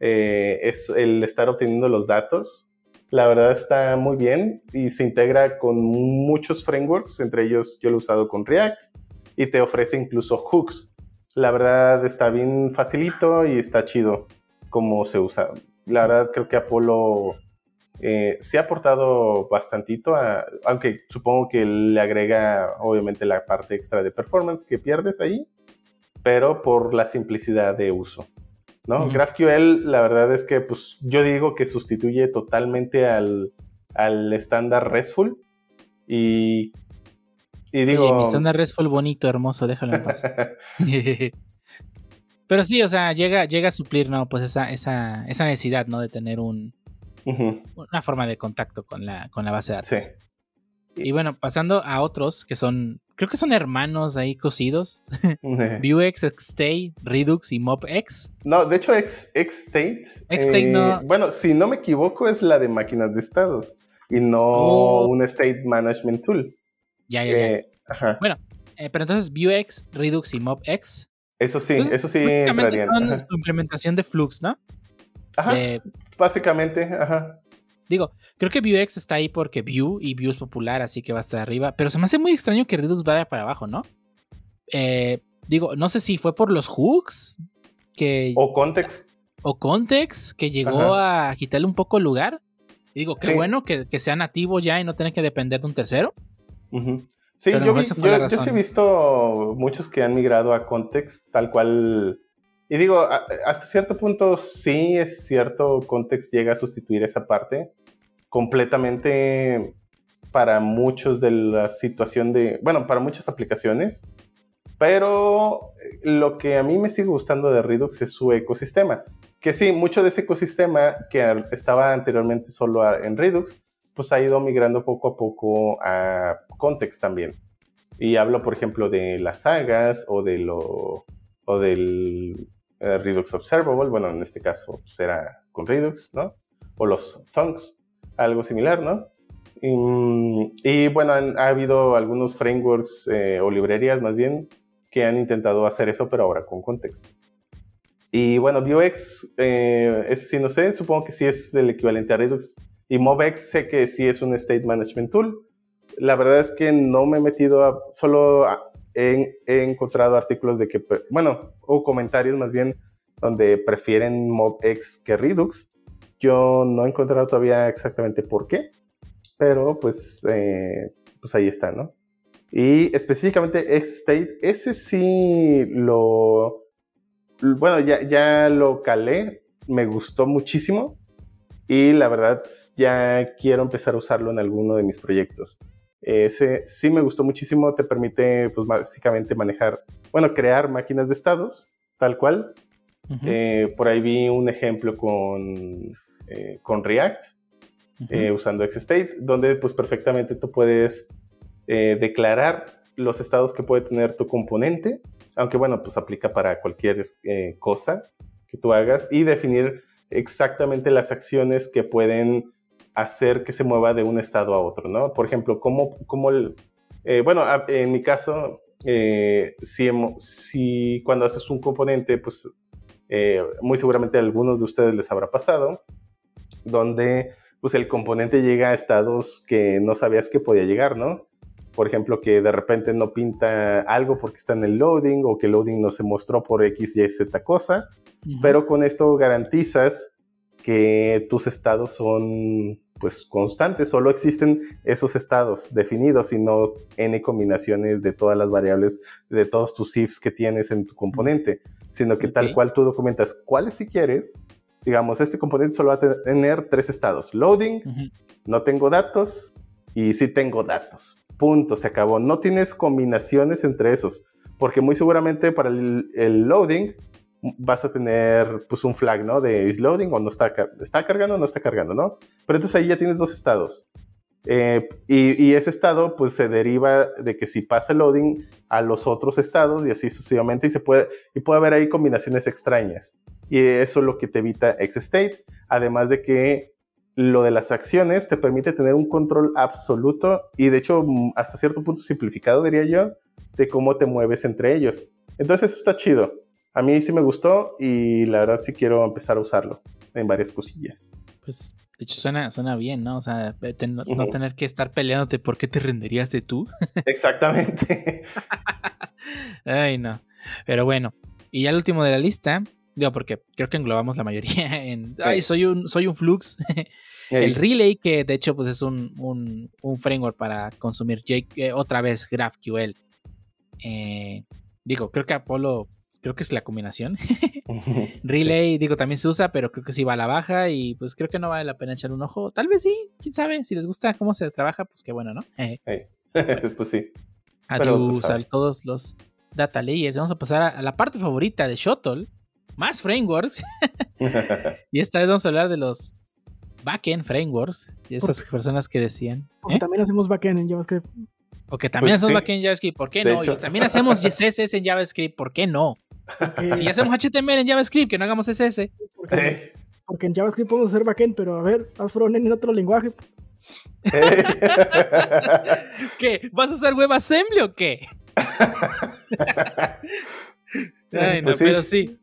eh, es el estar obteniendo los datos. La verdad está muy bien y se integra con muchos frameworks, entre ellos yo lo he usado con React y te ofrece incluso hooks. La verdad está bien facilito y está chido cómo se usa. La verdad creo que Apolo eh, se ha aportado bastantito, aunque supongo que le agrega obviamente la parte extra de performance que pierdes ahí, pero por la simplicidad de uso. ¿no? GraphQL, la verdad es que pues, yo digo que sustituye totalmente al, estándar RESTful y, y digo... mi estándar RESTful bonito, hermoso, déjalo en paz. Pero sí, o sea, llega, llega a suplir, ¿no? Pues esa, esa, esa necesidad, ¿no? De tener un, una forma de contacto con la, con la base de datos. Sí. Y bueno, pasando a otros que son, creo que son hermanos ahí cosidos. Vuex, Xstate, Redux y MobX. No, de hecho, Xstate. Xstate no. Eh, bueno, si no me equivoco, es la de máquinas de estados y no oh. un State Management Tool. Ya, ya, ya. Eh, bueno, eh, pero entonces Vuex, Redux y MobX. Eso sí, eso sí entraría. Son su implementación de Flux, ¿no? Ajá. básicamente, ajá. Digo, creo que Vuex está ahí porque Vue y Vue es popular, así que va a estar arriba. Pero se me hace muy extraño que Redux vaya para abajo, ¿no? Eh, digo, no sé si fue por los hooks que... O context. O context que llegó a quitarle un poco el lugar. digo, qué bueno que, sea nativo ya y no tener que depender de un tercero. Sí, yo, sí he visto muchos que han migrado a context tal cual... Y digo, hasta cierto punto sí es cierto, context llega a sustituir esa parte, completamente para muchos de la situación de, bueno, para muchas aplicaciones, pero lo que a mí me sigue gustando de Redux es su ecosistema, que sí, mucho de ese ecosistema que estaba anteriormente solo en Redux, pues ha ido migrando poco a poco a Context también. Y hablo, por ejemplo, de las sagas o, de lo, o del eh, Redux Observable, bueno, en este caso será pues, con Redux, ¿no? O los Thunks, algo similar, ¿no? Y, bueno, ha habido algunos frameworks eh, o librerías más bien que han intentado hacer eso, pero ahora con context. Y bueno, Vuex, eh, no sé, supongo que sí es el equivalente a Redux. Y MobX sé que sí es un State Management Tool. La verdad es que no me he metido a, solo he, encontrado artículos de que, bueno, o comentarios más bien, donde prefieren MobX que Redux. Yo no he encontrado todavía exactamente por qué, pero pues, eh, pues ahí está, ¿no? Y específicamente X-State, ese sí lo, bueno, ya, ya lo calé, me gustó muchísimo y la verdad ya quiero empezar a usarlo en alguno de mis proyectos. Ese sí me gustó muchísimo, te permite pues básicamente manejar, bueno, crear máquinas de estados, tal cual. Eh, por ahí vi un ejemplo con eh, con React, eh, usando XState, donde pues perfectamente tú puedes eh, declarar los estados que puede tener tu componente, aunque bueno, pues aplica para cualquier cosa que tú hagas y definir exactamente las acciones que pueden hacer que se mueva de un estado a otro, ¿no? Por ejemplo, cómo, cómo el, bueno, en mi caso, si, si, cuando haces un componente, pues muy seguramente a algunos de ustedes les habrá pasado, donde pues el componente llega a estados que no sabías que podía llegar, ¿no? Por ejemplo, que de repente no pinta algo porque está en el loading o que el loading no se mostró por X, Y, Z cosa, pero con esto garantizas que tus estados son pues constantes, solo existen esos estados definidos y no n combinaciones de todas las variables de todos tus ifs que tienes en tu componente, sino que tal cual tú documentas cuáles si quieres digamos, este componente solo va a tener tres estados. Loading, no tengo datos y sí tengo datos. Punto, se acabó. No tienes combinaciones entre esos, porque muy seguramente para el, loading vas a tener pues un flag, ¿no? De is loading o no está, está cargando o no está cargando, ¿no? Pero entonces ahí ya tienes dos estados. Eh, y, ese estado pues se deriva de que si pasa loading a los otros estados y así sucesivamente y se puede y puede haber ahí combinaciones extrañas y eso es lo que te evita XState, además de que lo de las acciones te permite tener un control absoluto y de hecho mm, hasta cierto punto simplificado diría yo de cómo te mueves entre ellos. Entonces eso está chido. A mí sí me gustó y la verdad sí quiero empezar a usarlo en varias cosillas. Pues, de hecho, suena, suena bien, ¿no? O sea, ten- no, tener que estar peleándote por qué te renderías de tú. Exactamente. Ay, no. Pero bueno, y ya el último de la lista, digo, porque creo que englobamos la mayoría en. Ay, soy un, soy un Flux. El Relay, que de hecho pues es un, un- un framework para consumir J- eh, otra vez GraphQL. Eh, digo, creo que Apollo, creo que es la combinación. Relay, digo, también se usa, pero creo que sí va a la baja y pues creo que no vale la pena echar un ojo. Tal vez sí, quién sabe, si les gusta cómo se trabaja, pues qué bueno, ¿no? Eh, pues sí. Pero, adiós pues, a todos los data layers. Vamos a pasar a, a la parte favorita de Shuttle, más frameworks. y esta vez vamos a hablar de los backend frameworks y esas personas que decían. Porque ¿eh? también hacemos backend en JavaScript. O que también Pues hacemos sí. backend en JavaScript, ¿por qué De no? hecho. Y también hacemos CSS en JavaScript, ¿por qué no? Si hacemos HTML en JavaScript, que no hagamos CSS. porque, Eh, porque en JavaScript podemos hacer backend, pero a ver, haz frontend en otro lenguaje. eh. ¿Qué? ¿Vas a usar WebAssembly o qué? Ay, no, Pues sí. pero sí.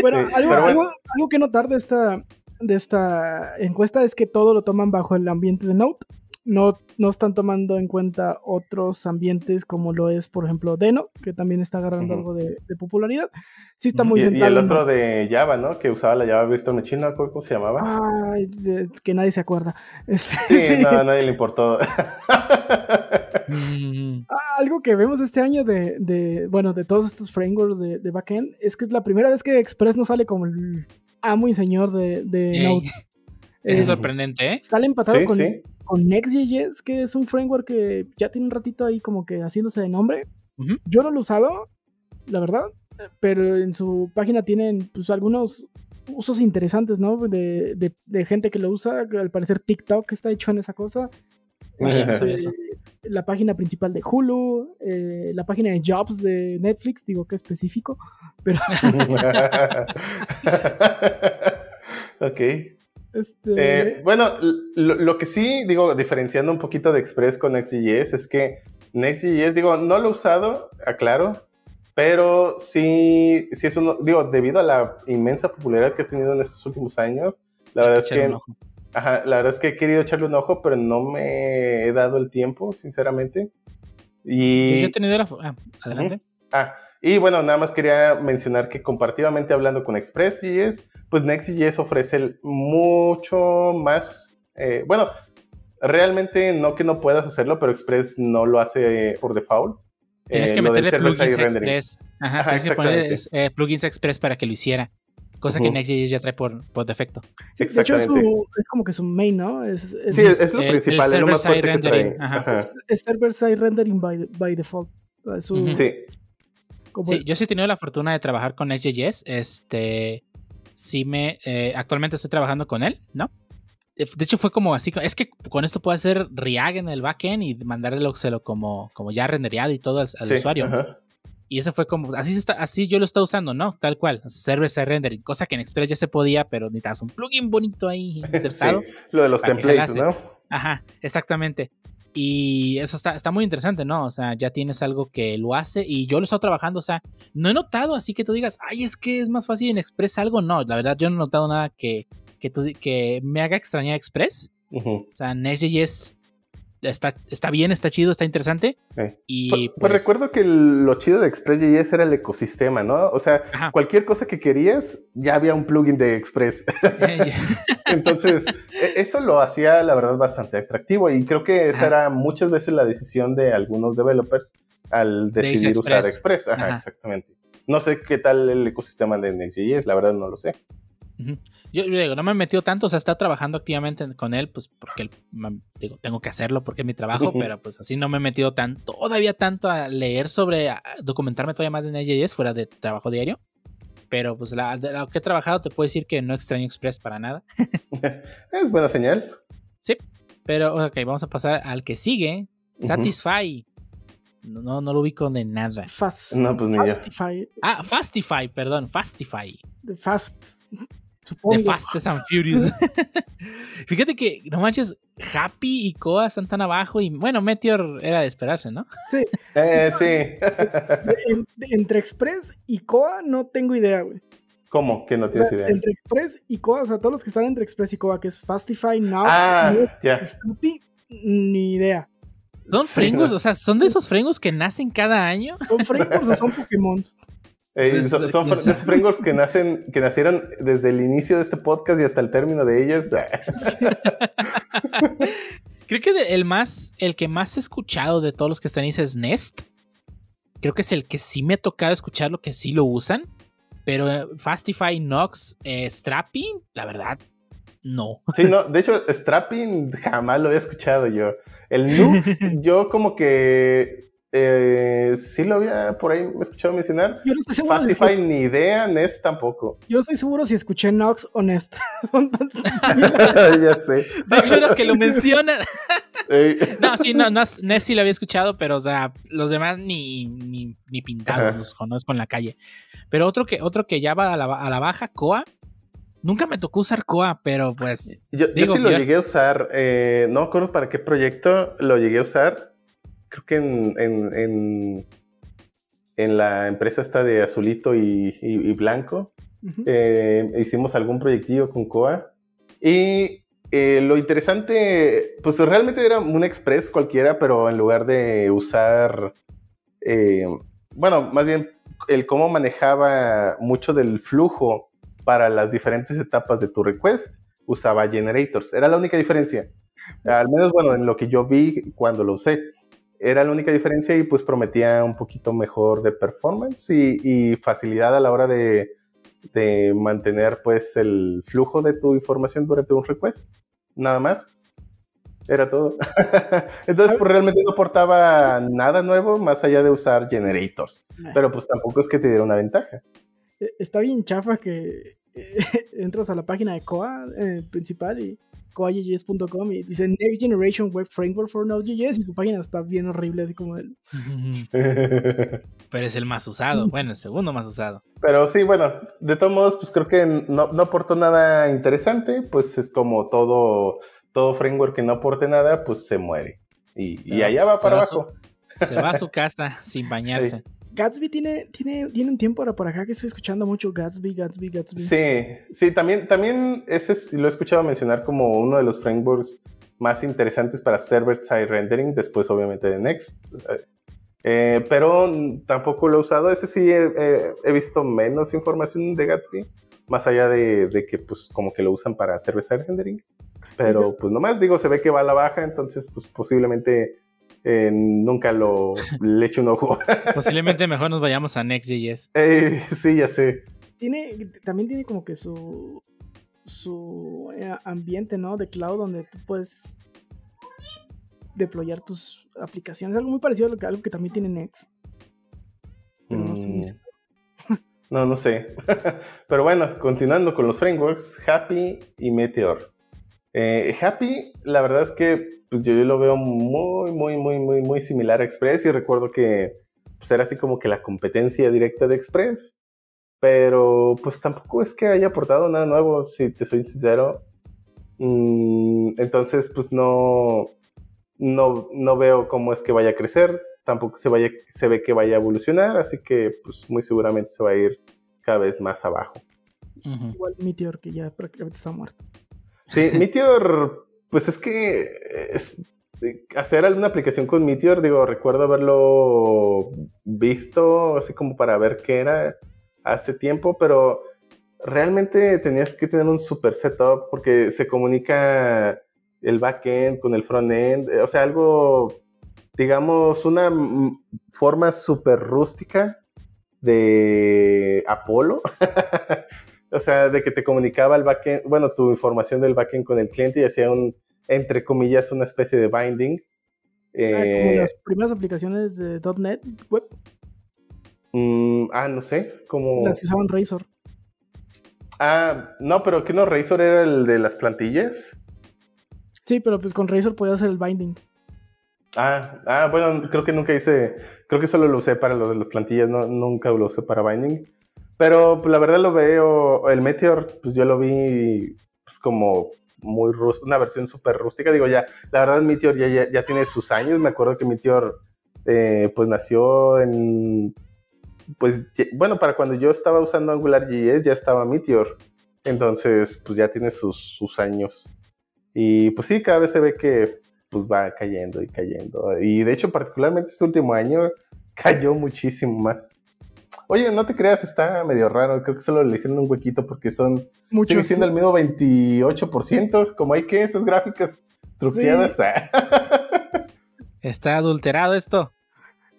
Bueno, algo, pero bueno. algo- algo que notar de esta, de esta encuesta es que todo lo toman bajo el ambiente de Node. No, no están tomando en cuenta otros ambientes como lo es, por ejemplo, Deno, que también está agarrando algo de, de popularidad. Sí está muy y, y centrado el otro de Java, ¿no? Que usaba la Java Virtual Machine, no cómo se llamaba. Ay, de- que nadie se acuerda. Sí, sí. no, a nadie le importó. Mm, Ah, Algo que vemos este año de, de, bueno, de todos estos frameworks de, de backend es que es la primera vez que Express no sale como el amo y señor de, de Node. Es Es- sorprendente, ¿eh? Sale empatado sí, con, sí. Con Next.js, que es un framework que ya tiene un ratito ahí como que haciéndose de nombre. Yo no lo he usado, la verdad, pero en su página tienen pues algunos usos interesantes, ¿no? De, de- de gente que lo usa, al parecer TikTok está hecho en esa cosa. Eh, eso. la página principal de Hulu, eh, la página de Jobs de Netflix, digo que específico, pero ok. Este, Eh, bueno, lo, lo que sí, digo, diferenciando un poquito de Express con Next.js es que Next.js, digo, no lo he usado, aclaro, pero sí, sí es uno, digo, debido a la inmensa popularidad que ha tenido en estos últimos años, la verdad es que, un ojo. ajá, la verdad es que he querido echarle un ojo, pero no me he dado el tiempo, sinceramente. Y, yo he tenido la. ah, adelante. Ah, y bueno, nada más quería mencionar que comparativamente hablando con Express.js, pues Next.js ofrece el mucho más, eh, bueno, realmente no que no puedas hacerlo, pero Express no lo hace por default. Tienes Eh, que meterle server plugins side rendering. Express. Ajá, Ajá, tienes que poner exactamente. eh, plugins Express para que lo hiciera. Cosa que. Next.js ya trae por, por defecto. sí, de hecho es, exactamente. su- es como que su main, ¿no? Es, es- Sí, es, es lo El- el principal, es lo más server-side fuerte que trae. rendering, ajá. Ajá. es- es server-side rendering by, by default. Sí, Sí, yo sí he tenido la fortuna de trabajar con Next.js. Este. Sí, me. eh, actualmente estoy trabajando con él, ¿no? De hecho, fue como así. Es que con esto puedo hacer React en el backend y mandárselo como, como ya rendereado y todo al, al sí, usuario. Y eso fue como, así, se está, así yo lo estoy usando, ¿no? Tal cual, server side rendering, cosa que en Express ya se podía, pero necesitas un plugin bonito ahí insertado. Sí, lo de los templates. ¿no? Ajá, exactamente. Y eso está, está muy interesante, ¿no? O sea, ya tienes algo que lo hace y yo lo estoy trabajando, o sea, no he notado así que tú digas, ay, es que es más fácil en Express algo, no, la verdad yo no he notado nada que, que, tú- que me haga extrañar Express. Ujú. O sea, Next.js está, está bien, está chido, está interesante. Eh. Y Pues, pues pues, recuerdo que lo chido de Express.js era el ecosistema, ¿no? O sea, Ajá. cualquier cosa que querías, ya había un plugin de Express. Entonces, e- eso lo hacía, la verdad, bastante atractivo y creo que esa Ajá. era muchas veces la decisión de algunos developers al decidir usar Express. Ajá. exactamente. No sé qué tal el ecosistema de Next.js, la verdad no lo sé. Yo, yo digo, no me he metido tanto, o sea, está trabajando activamente con él, pues porque digo, tengo que hacerlo porque es mi trabajo, pero pues así no me he metido tan, todavía tanto a leer sobre, a documentarme todavía más de Next.js fuera de trabajo diario. Pero pues la, de lo que he trabajado te puedo decir que no extraño Express para nada. Es buena señal. Sí, pero ok, vamos a pasar al que sigue. Satisfy. No, no, no lo ubico de nada. Fast, No, pues ni. Fastify. Ah, Fastify, perdón, Fastify. Fast. Supongo. de Fast and Furious. Fíjate que, no manches, Happy y Koa están tan abajo y bueno, Meteor era de esperarse, ¿no? Sí, Eh, sí. en- entre Express y Coa no tengo idea, güey. ¿Cómo? Que no O tienes sea, idea. entre Express y Coa, o sea, todos los que están entre Express y Coa, que es Fastify, Nox, Ah. Snoopy, ni idea. Son Sí, frengos, no. o sea, son de esos frengos que nacen cada año. ¿Son frameworks o son Pokémon? Eh, son son esos frameworks que nacen, que nacieron desde el inicio de este podcast y hasta el término de ellos. Creo que el más, el que más he escuchado de todos los que están ahí es Nest. Creo que es el que sí me ha tocado escuchar lo que sí lo usan. Pero eh, Fastify, Nox, eh, Strappy, la verdad, no. Sí, no, de hecho, Strapping jamás lo había escuchado yo. El Nux, yo como que eh, sí lo había por ahí escuchado mencionar. Yo no estoy seguro, si Fastify escuché, ni idea, Nest tampoco. yo no estoy seguro si escuché Nox o Nest. Son tan ya sé. De hecho, lo que lo mencionan. No, sí, no, no, Nest sí lo había escuchado, pero, o sea, los demás ni, ni, ni pintados Ajá. los conozco en la calle. Pero otro que, otro que ya va a la, a la baja, Koa. Nunca me tocó usar Koa, pero pues. yo, yo Digo, sí lo llegué a usar. eh, no me acuerdo para qué proyecto lo llegué a usar. Creo que en, en, en, en la empresa esta de azulito y, y- y blanco. Eh, hicimos algún proyectillo con Coa. Y eh, lo interesante, pues realmente era un express cualquiera, pero en lugar de usar, eh, bueno, más bien el cómo manejaba mucho del flujo para las diferentes etapas de tu request, usaba generators. Era la única diferencia. Al menos, bueno, en lo que yo vi cuando lo usé. Era la única diferencia y pues prometía un poquito mejor de performance y, y facilidad a la hora de, de mantener pues el flujo de tu información durante un request. Nada más. Era todo. Entonces, pues realmente no aportaba nada nuevo más allá de usar generators. Pero pues tampoco es que te diera una ventaja. Eh, Está bien chafa que eh, entras a la página de Coa eh, principal y coajs.com y dice Next Generation Web Framework for Node.js y su página está bien horrible, así como el... Pero es el más usado. Bueno, el segundo más usado. Pero sí, bueno, de todos modos, pues creo que no, no aportó nada interesante, pues es como todo, todo framework que no aporte nada, pues se muere. Y, allá va para va abajo. Se va a su casa sin bañarse. Gatsby tiene, tiene, tiene un tiempo ahora por acá que estoy escuchando mucho Gatsby, Gatsby, Gatsby. Sí, sí, también, también ese es- lo he escuchado mencionar como uno de los frameworks más interesantes para server-side rendering, después obviamente de Next. Eh, pero tampoco lo he usado. Ese sí he, he- he visto menos información de Gatsby, más allá de, de que pues como que lo usan para server-side rendering. Pero pues nomás digo, se ve que va a la baja, entonces pues posiblemente eh, nunca lo le eche un ojo. Posiblemente mejor nos vayamos a Next.js. Eh, sí, ya sé. Tiene, también tiene como que su, su eh, ambiente, ¿no? De cloud donde tú puedes deployar tus aplicaciones. Algo muy parecido a lo que, algo que también tiene Next. Pero no sé ni Mm. No, no sé. Pero bueno, continuando con los frameworks, Happy y Meteor. Eh, Happy, la verdad es que pues, yo lo veo muy, muy, muy, muy, muy similar a Express y recuerdo que pues, era así como que la competencia directa de Express. Pero pues tampoco es que haya aportado nada nuevo, si te soy sincero. Mm, entonces, pues no, no, no veo cómo es que vaya a crecer tampoco se, vaya, se ve que vaya a evolucionar, así que pues muy seguramente se va a ir cada vez más abajo. Igual Meteor, que ya prácticamente está muerto. Sí, Meteor, pues es que es- hacer alguna aplicación con Meteor, digo, recuerdo haberlo visto así como para ver qué era hace tiempo, pero realmente tenías que tener un super setup porque se comunica el backend con el frontend, o sea, algo digamos, una forma súper rústica de Apolo. o sea, de que te comunicaba el backend, bueno, tu información del backend con el cliente y hacía un, entre comillas, una especie de binding. Ah, como Eh, las primeras aplicaciones de .NET Web, mm, ah, no sé, como... las que usaban Razor. Ah, no, pero que no, Razor era el de las plantillas. Sí, pero pues con Razor podías hacer el binding. Ah, ah, bueno, creo que nunca hice, creo que solo lo usé para lo de las plantillas, no, nunca lo usé para binding. Pero pues, la verdad lo veo, el Meteor, pues yo lo vi pues, como muy una versión súper rústica. Digo, ya, la verdad, Meteor ya, ya, ya, tiene sus años. Me acuerdo que Meteor, eh, pues nació en. Pues bueno, para cuando yo estaba usando AngularJS ya estaba Meteor. Entonces, pues ya tiene sus, sus años. Y pues sí, cada vez se ve que pues va cayendo y cayendo. Y de hecho, particularmente este último año cayó muchísimo más. Oye, no te creas, está medio raro. Creo que solo le hicieron un huequito porque son. Muchos, sigue siendo el mismo 28%. Como hay que esas gráficas truqueadas. está adulterado esto.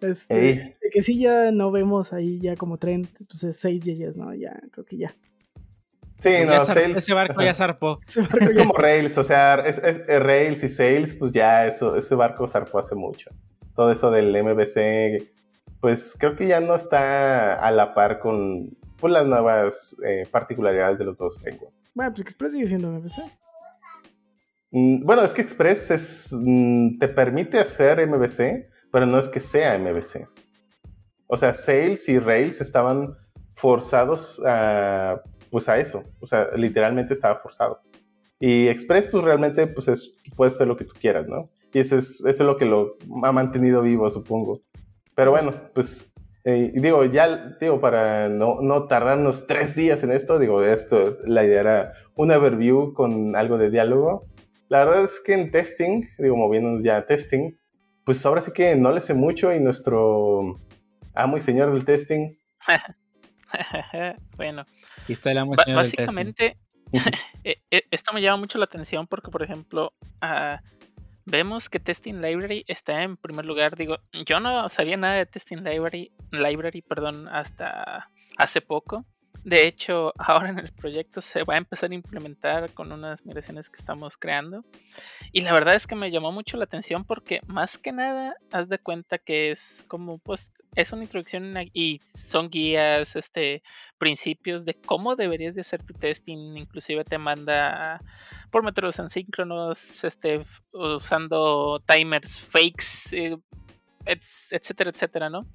Este, que sí, ya no vemos ahí ya como trend, pues es 6 yeyes, ¿no? Ya, creo que ya. Sí, no, Sales. Ese barco ya zarpó. Es como Rails, o sea, es, es, Rails y Sales, pues ya eso, ese barco zarpó hace mucho. Todo eso del MVC, pues creo que ya no está a la par con pues, las nuevas eh, particularidades de los dos frameworks. Bueno, pues Express sigue siendo MVC. Mm, bueno, es que Express es, mm, te permite hacer MVC, pero no es que sea MVC. O sea, Sales y Rails estaban forzados a pues a eso, o sea, literalmente estaba forzado. Y Express, pues realmente, pues es, puedes hacer lo que tú quieras, ¿no? Y eso es, eso es lo que lo ha mantenido vivo, supongo. Pero bueno, pues, eh, digo, ya, digo, para no, no tardarnos tres días en esto, digo, esto, la idea era un overview con algo de diálogo. La verdad es que en testing, digo, moviéndonos ya a testing, pues ahora sí que no le sé mucho y nuestro amo y señor del testing. bueno, Aquí está la Básicamente, e, e, esto me llama mucho la atención porque, por ejemplo, uh, vemos que Testing Library está en primer lugar. Digo, yo no sabía nada de Testing Library, library perdón, hasta hace poco. De hecho, ahora en el proyecto se va a empezar a implementar con unas migraciones que estamos creando. Y la verdad es que me llamó mucho la atención porque más que nada, haz de cuenta que es como, pues, es una introducción y son guías, este, principios de cómo deberías de hacer tu testing. Inclusive te manda por métodos asíncronos, este, usando timers fakes, eh, etcétera, etcétera, ¿no?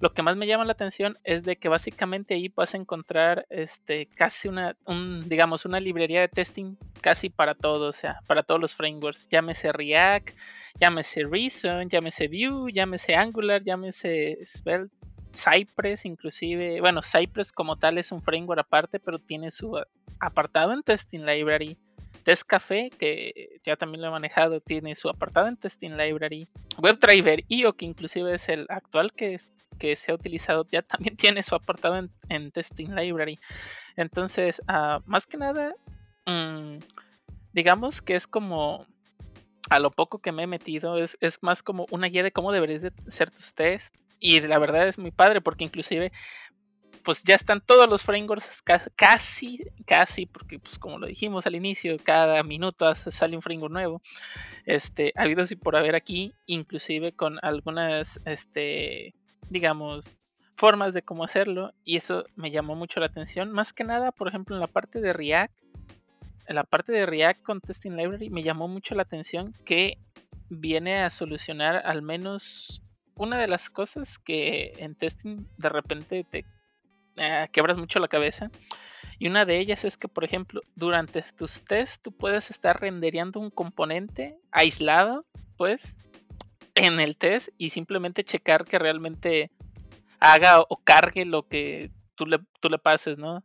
Lo que más me llama la atención es de que básicamente ahí vas a encontrar este, casi una, un, digamos, una librería de testing casi para todo, o sea, para todos los frameworks. Llámese React, llámese Reason, llámese Vue, llámese Angular, llámese Svelte, Cypress, inclusive. Bueno, Cypress como tal es un framework aparte, pero tiene su apartado en Testing Library. Café, que ya también lo he manejado, tiene su apartado en Testing Library. WebDriver IO, que inclusive es el actual que, que se ha utilizado, ya también tiene su apartado en, Testing Library. Entonces, ah, más que nada, mm, digamos que es como a lo poco que me he metido, es, es más como una guía de cómo deberías de ser tus tests. Y la verdad es muy padre porque inclusive pues ya están todos los frameworks casi, casi, porque pues como lo dijimos al inicio, cada minuto sale un framework nuevo. Este, ha habido sí por haber aquí, inclusive con algunas, este, digamos, formas de cómo hacerlo, y eso me llamó mucho la atención. Más que nada, por ejemplo, en la parte de React, en la parte de React con Testing Library, me llamó mucho la atención que viene a solucionar al menos una de las cosas que en testing de repente te eh, quebras mucho la cabeza. Y una de ellas es que, por ejemplo, durante tus tests tú puedes estar rendereando un componente aislado, pues, en el test y simplemente checar que realmente haga o cargue lo que tú le, tú le pases, ¿no?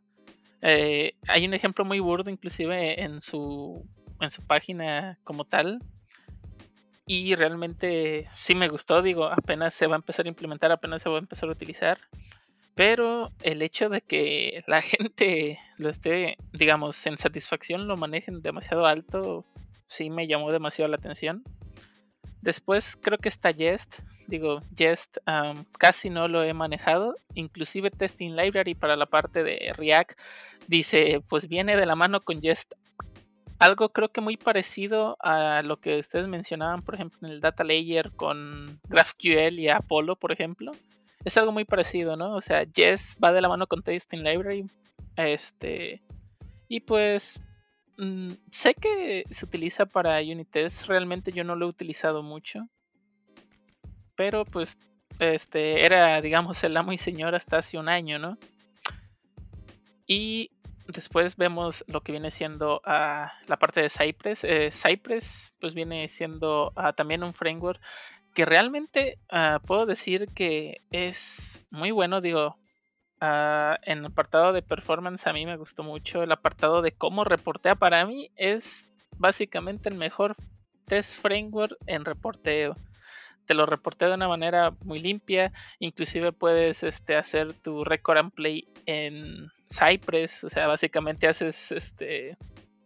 Eh, hay un ejemplo muy burdo, inclusive en su, en su página como tal. Y realmente sí me gustó, digo, apenas se va a empezar a implementar, apenas se va a empezar a utilizar. Pero el hecho de que la gente lo esté, digamos, en satisfacción, lo manejen demasiado alto, sí me llamó demasiado la atención. Después creo que está Jest. Digo, Jest casi no lo he manejado. Inclusive Testing Library para la parte de React dice, pues viene de la mano con Jest. Algo creo que muy parecido a lo que ustedes mencionaban, por ejemplo, en el Data Layer con GraphQL y Apollo, por ejemplo es algo muy parecido, ¿no? O sea, Yes va de la mano con Testing Library. Este. Y pues. Mm, sé que se utiliza para Unitest. Realmente yo no lo he utilizado mucho. Pero pues. Este. Era, digamos, el amo y señor hasta hace un año, ¿no? Y después vemos lo que viene siendo la parte de Cypress. Eh, Cypress pues viene siendo ah, también un framework que realmente ah, puedo decir que es muy bueno. Digo, en el apartado de performance a mí me gustó mucho. El apartado de cómo reportea para mí es básicamente el mejor test framework en reporteo te lo reporté de una manera muy limpia. Inclusive puedes este, hacer tu record and play en Cypress. O sea, básicamente haces este,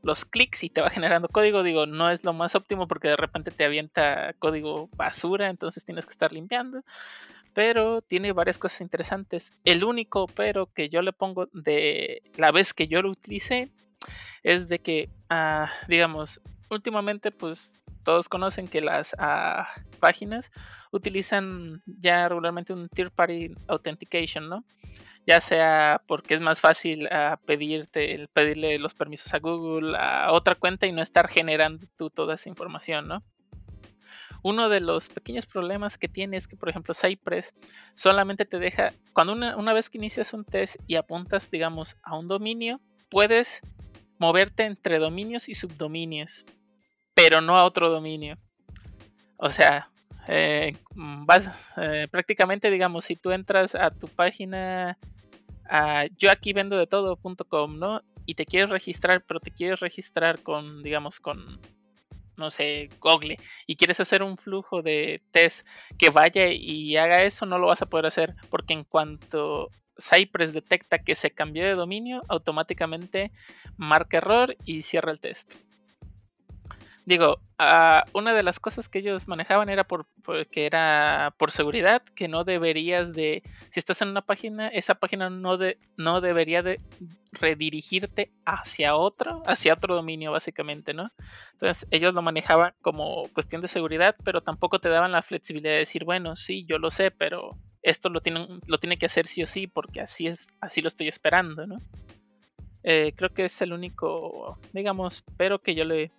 los clics y te va generando código. Digo, no es lo más óptimo porque de repente te avienta código basura, entonces tienes que estar limpiando. Pero tiene varias cosas interesantes. El único pero que yo le pongo de la vez que yo lo utilicé es de que, ah, digamos, últimamente pues todos conocen que las ah, páginas utilizan ya regularmente un Third Party Authentication, ¿no? Ya sea porque es más fácil ah, pedirte, pedirle los permisos a Google a otra cuenta y no estar generando tú toda esa información, ¿no? Uno de los pequeños problemas que tiene es que, por ejemplo, Cypress solamente te deja, cuando una, una vez que inicias un test y apuntas, digamos, a un dominio, puedes moverte entre dominios y subdominios pero no a otro dominio. O sea, eh, vas eh, prácticamente, digamos, si tú entras a tu página, yo aquí vendo de todo.com, ¿no? Y te quieres registrar, pero te quieres registrar con, digamos, con, no sé, Google, y quieres hacer un flujo de test que vaya y haga eso, no lo vas a poder hacer, porque en cuanto Cypress detecta que se cambió de dominio, automáticamente marca error y cierra el test digo, uh, una de las cosas que ellos manejaban era por, que era por seguridad, que no deberías de, si estás en una página, esa página no, de, no debería de redirigirte hacia otro, hacia otro dominio básicamente, ¿no? Entonces ellos lo manejaban como cuestión de seguridad, pero tampoco te daban la flexibilidad de decir, bueno, sí, yo lo sé, pero esto lo, tienen, lo tiene que hacer sí o sí, porque así es, así lo estoy esperando, ¿no? Eh, creo que es el único, digamos, pero que yo le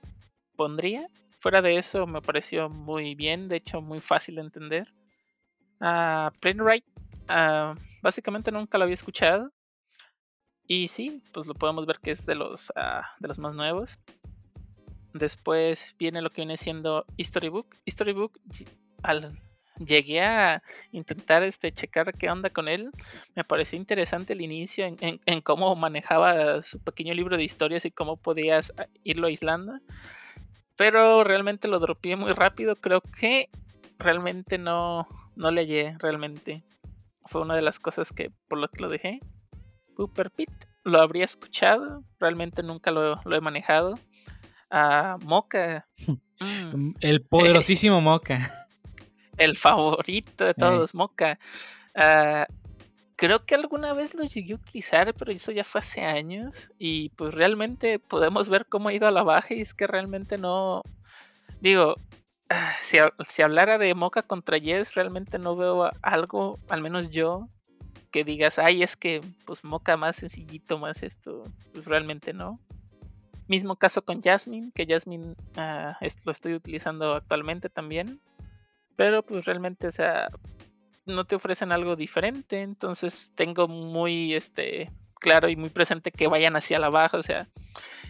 pondría. Fuera de eso, me pareció muy bien, de hecho, muy fácil de entender. Uh, Playwright, uh, básicamente nunca lo había escuchado. Y sí, pues lo podemos ver que es de los, ah, de los más nuevos. Después viene lo que viene siendo Storybook. Storybook, al, llegué a intentar este, checar qué onda con él. Me pareció interesante el inicio en, en cómo manejaba su pequeño libro de historias y cómo podías irlo aislando pero realmente lo dropeé muy rápido. Creo que realmente no, no le hallé, realmente. Fue una de las cosas que por lo que lo dejé. Super Pit, lo habría escuchado, realmente nunca lo, he manejado. a Moca. Mm. El poderosísimo Moca. El favorito de todos, Moca. Ah, creo que alguna vez lo llegué a utilizar, pero eso ya fue hace años. Y pues realmente podemos ver cómo ha ido a la baja y es que realmente no... Digo, ah, si, si hablara de Mocha contra Yes, realmente no veo algo, al menos yo, que digas, ay, es que pues Mocha más sencillito, más esto. Pues realmente no. Mismo caso con Jasmine, que Jasmine uh, lo estoy utilizando actualmente también. Pero pues realmente, o sea, no te ofrecen algo diferente, entonces tengo muy este claro y muy presente que vayan hacia la baja, o sea,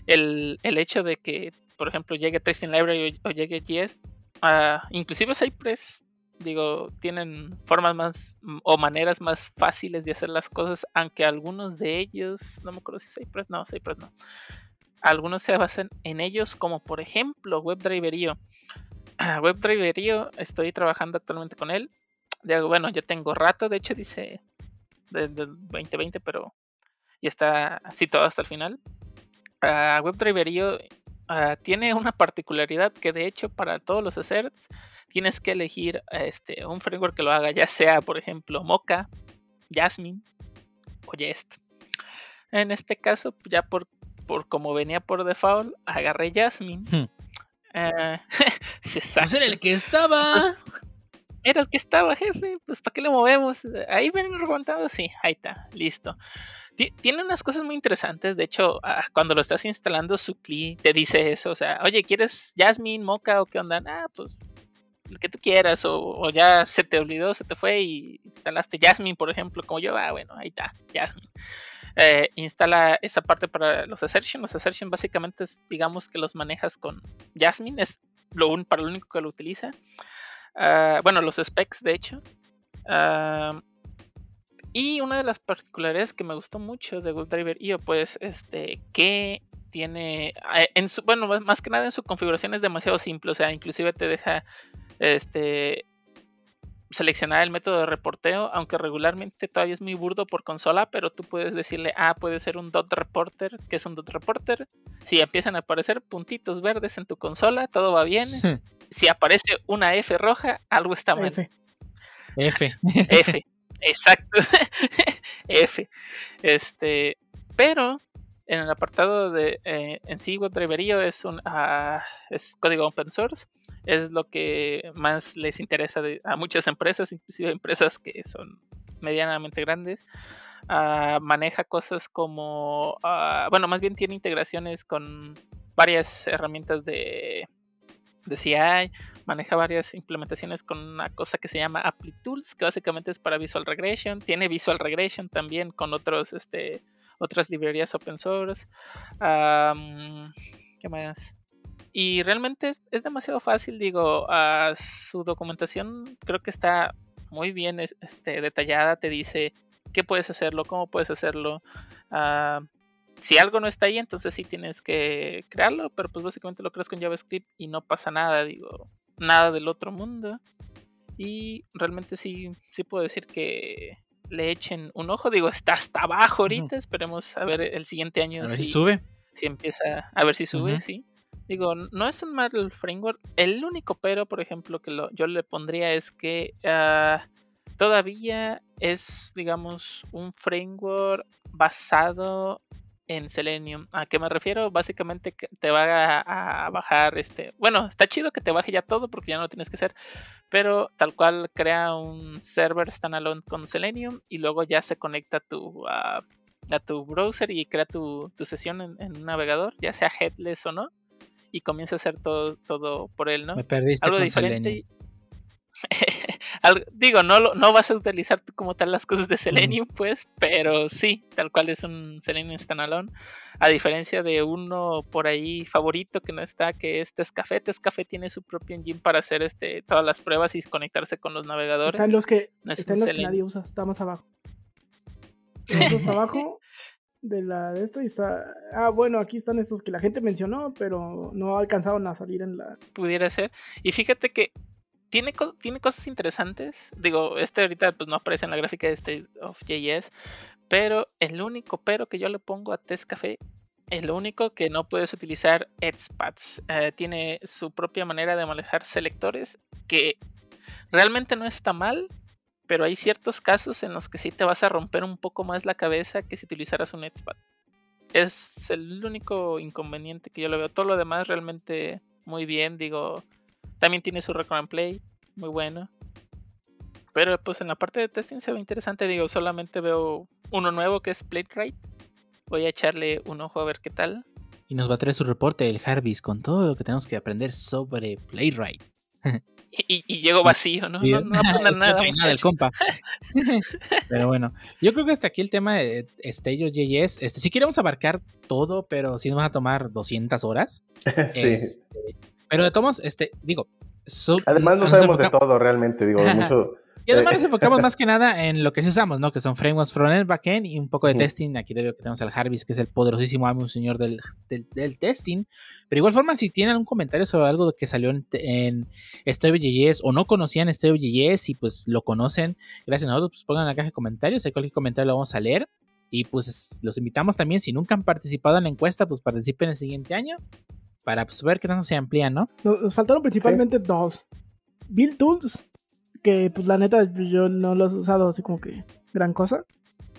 el, hecho de que, por ejemplo, llegue Testing Library o, llegue JS, uh, inclusive Cypress, digo, tienen formas más o maneras más fáciles de hacer las cosas, aunque algunos de ellos, no me acuerdo si Cypress, no, Cypress no. Algunos se basan en ellos, como por ejemplo WebDriver.io. WebDriver.io, estoy trabajando actualmente con él bueno, ya tengo rato, de hecho dice desde 2020, pero ya está todo hasta el final. Uh, WebDriver.io uh, tiene una particularidad que de hecho para todos los asserts tienes que elegir este, un framework que lo haga, ya sea por ejemplo Mocha, Jasmine o Jest. En este caso, ya por, por como venía por default, agarré Jasmine. Hmm. Uh, pues era el que estaba. Era el que estaba, jefe. Pues, ¿para qué lo movemos? Ahí ven aguantado. Sí, ahí está, listo. Tiene unas cosas muy interesantes. De hecho, ah, cuando lo estás instalando, su CLI te dice eso. O sea, oye, ¿quieres Jasmine, Mocha o qué onda? Ah, pues el que tú quieras. O, ya se te olvidó, se te fue y instalaste Jasmine, por ejemplo, como yo. Ah, bueno, ahí está, Jasmine. eh, instala esa parte para los assertion. Los assertion básicamente es, digamos que los manejas con Jasmine, es lo un, para lo único que lo utiliza. Ah, bueno, los specs, de hecho. Ah, y una de las particularidades que me gustó mucho de WebDriver IO, pues, este, que tiene, eh, en su, bueno, más que nada en su configuración es demasiado simple, o sea, inclusive te deja, este, seleccionar el método de reporteo, aunque regularmente todavía es muy burdo por consola, pero tú puedes decirle, ah, puede ser un dot reporter, que es un dot reporter. Si empiezan a aparecer puntitos verdes en tu consola, todo va bien. si aparece una F roja, algo está mal. F. F. F. Exacto. F. Este, pero en el apartado de eh, en sí WebDriver es un ah, es código open source es lo que más les interesa a muchas empresas inclusive empresas que son medianamente grandes ah, maneja cosas como ah, bueno más bien tiene integraciones con varias herramientas de de CI maneja varias implementaciones con una cosa que se llama ApplyTools que básicamente es para Visual Regression tiene Visual Regression también con otros este otras librerías open source. ¿Qué más? Y realmente es, demasiado fácil, digo, su documentación creo que está muy bien este, detallada, te dice qué puedes hacerlo, cómo puedes hacerlo. si algo no está ahí, entonces sí tienes que crearlo, pero pues básicamente lo creas con JavaScript y no pasa nada, digo, nada del otro mundo. Y realmente sí, sí puedo decir que le echen un ojo. Digo, está hasta abajo ahorita. Esperemos a ver el siguiente año. A ver si, sube. Si empieza a ver si sube, sí. Digo, no es un mal framework. El único pero, por ejemplo, que lo, yo le pondría es que ah, todavía es, digamos, un framework basado en Selenium. ¿A qué me refiero? Básicamente te va a, bajar este. Bueno, está chido que te baje ya todo porque ya no lo tienes que hacer. Pero tal cual crea un server standalone con Selenium y luego ya se conecta a tu, a, tu browser y crea tu, sesión en, un navegador, ya sea headless o no. Y comienza a hacer todo, todo por él, ¿no? Me perdiste Algo diferente. Digo, no, no vas a utilizar tú como tal las cosas de Selenium, pues, pero sí, tal cual es un Selenium standalone. A diferencia de uno por ahí favorito que no está, que es Tescafé. Tescafé tiene su propio engine para hacer este, todas las pruebas y conectarse con los navegadores. Están los que, están los que nadie usa, está más abajo. está abajo de la de esto y está. Ah, bueno, aquí están estos que la gente mencionó, pero no alcanzaron a salir en la. Pudiera ser. Y fíjate que tiene, tiene cosas interesantes. Digo, este ahorita pues no aparece en la gráfica de State of JS. Pero el único pero que yo le pongo a Test Café el único que no puedes utilizar Edspads. Eh, tiene su propia manera de manejar selectores que realmente no está mal, pero hay ciertos casos en los que sí te vas a romper un poco más la cabeza que si utilizaras un Edspad. Es el único inconveniente que yo le veo. Todo lo demás realmente muy bien. Digo, también tiene su record and play, muy bueno. Pero pues en la parte de testing se ve interesante. Digo, solamente veo uno nuevo que es Playwright. Voy a echarle un ojo a ver qué tal. Y nos va a traer su reporte el Jarvis con todo lo que tenemos que aprender sobre Playwright. Y, y, llego vacío, ¿no? No, no nada. nada del compa. pero bueno, yo creo que hasta aquí el tema de Stage.js. Este, si queremos abarcar todo, pero si nos va a tomar 200 horas. sí. Este, pero de todos, este, digo. Además, no sabemos de todo realmente, digo, mucho. Y además nos enfocamos más que nada en lo que sí usamos, ¿no? Que son frameworks frontend, backend y un poco de testing. Aquí veo que tenemos al Jarvis, que es el poderosísimo amo, un señor del, del, testing. Pero igual forma, si tienen algún comentario sobre algo que salió en, en o no conocían StreamYard y pues lo conocen, gracias a nosotros, pues pongan en la caja de comentarios. Hay cualquier comentario lo vamos a leer. Y pues los invitamos también, si nunca han participado en la encuesta, pues participen el siguiente año para pues, ver qué tanto se amplía, ¿no? Nos faltaron principalmente dos. Build Tools, que pues la neta yo no los he usado así como que gran cosa.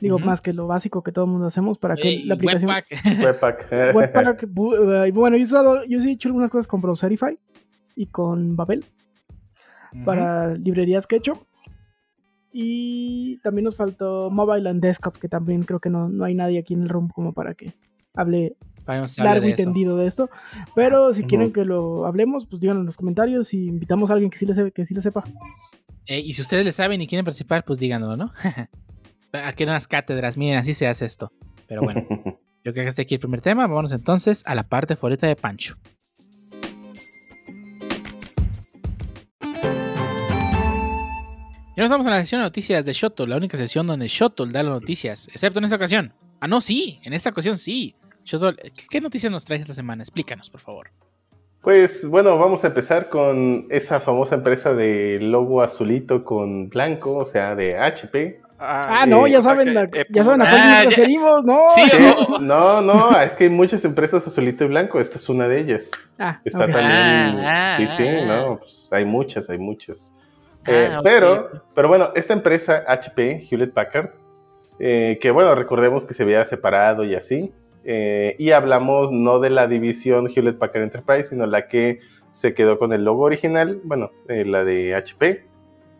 Digo, más que lo básico que todo el mundo hacemos para que la aplicación... Webpack. Webpack. Eh, bueno, yo he, usado, yo sí he hecho algunas cosas con Browserify y con Babel para librerías que he hecho. Y también nos faltó Mobile and Desktop, que también creo que no, no hay nadie aquí en el room como para que hable largo y tendido de esto. Pero si quieren que lo hablemos, pues díganlo en los comentarios y invitamos a alguien que sí le, que sí le sepa. Eh, y si ustedes le saben y quieren participar, pues díganlo, ¿no? Aquí en las cátedras, miren, así se hace esto. Pero bueno, yo creo que este aquí el primer tema. Vámonos entonces a la parte favorita de Pancho. Ya nos vamos a la sección de noticias de Shuttle, la única sesión donde Shuttle da las noticias, excepto en esta ocasión. Ah, no, sí, en esta ocasión sí. ¿Qué, qué noticias nos traes esta semana? Explícanos, por favor. Pues bueno, vamos a empezar con esa famosa empresa de logo azulito con blanco, o sea, de HP. Ah, no, eh, ya saben, la- eh, ya saben a ah, cuál nos ya- referimos, ¿no? Sí, No, no, es que hay muchas empresas azulito y blanco, esta es una de ellas. Ah, Está ok. también. Ah, sí, sí, ah, no, pues hay muchas, hay muchas. Ah, Eh, pero, pero bueno, esta empresa HP, Hewlett Packard, eh, que bueno, recordemos que se había separado y así, eh, y hablamos no de la división Hewlett Packard Enterprise, sino la que se quedó con el logo original, bueno, eh, la de HP,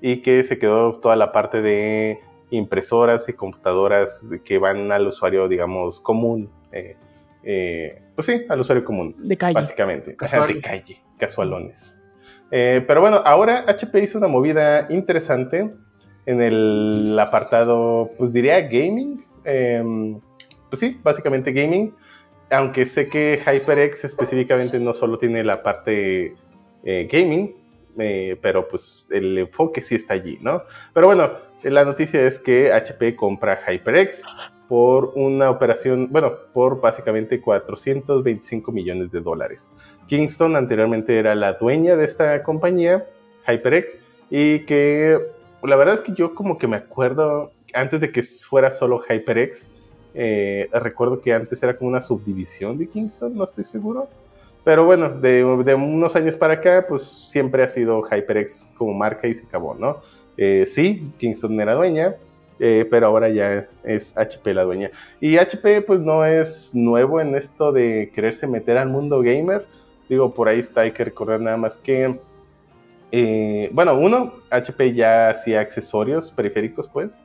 y que se quedó toda la parte de impresoras y computadoras que van al usuario, digamos, común. eh, eh, pues sí, al usuario común De calle. básicamente. Casuales. de calle, casualones. Eh, pero bueno, ahora HP hizo una movida interesante en el apartado, pues diría gaming. Pues sí, básicamente gaming. Aunque sé que HyperX específicamente no solo tiene la parte eh, gaming, eh, pero pues el enfoque sí está allí, ¿no? Pero bueno, la noticia es que HP compra HyperX por una operación, bueno, por básicamente 425 millones de dólares. Kingston anteriormente era la dueña de esta compañía, HyperX, y que la verdad es que yo como que me acuerdo, antes de que fuera solo HyperX, eh, recuerdo que antes era como una subdivisión de Kingston, no estoy seguro. Pero bueno, de, unos años para acá, pues siempre ha sido HyperX como marca y se acabó, ¿no? Eh, sí, Kingston era dueña, eh, pero ahora ya es HP la dueña. Y HP pues no es nuevo en esto de quererse meter al mundo gamer. Digo, por ahí está, hay que recordar nada más que, eh, bueno, uno, HP ya hacía accesorios periféricos, pues,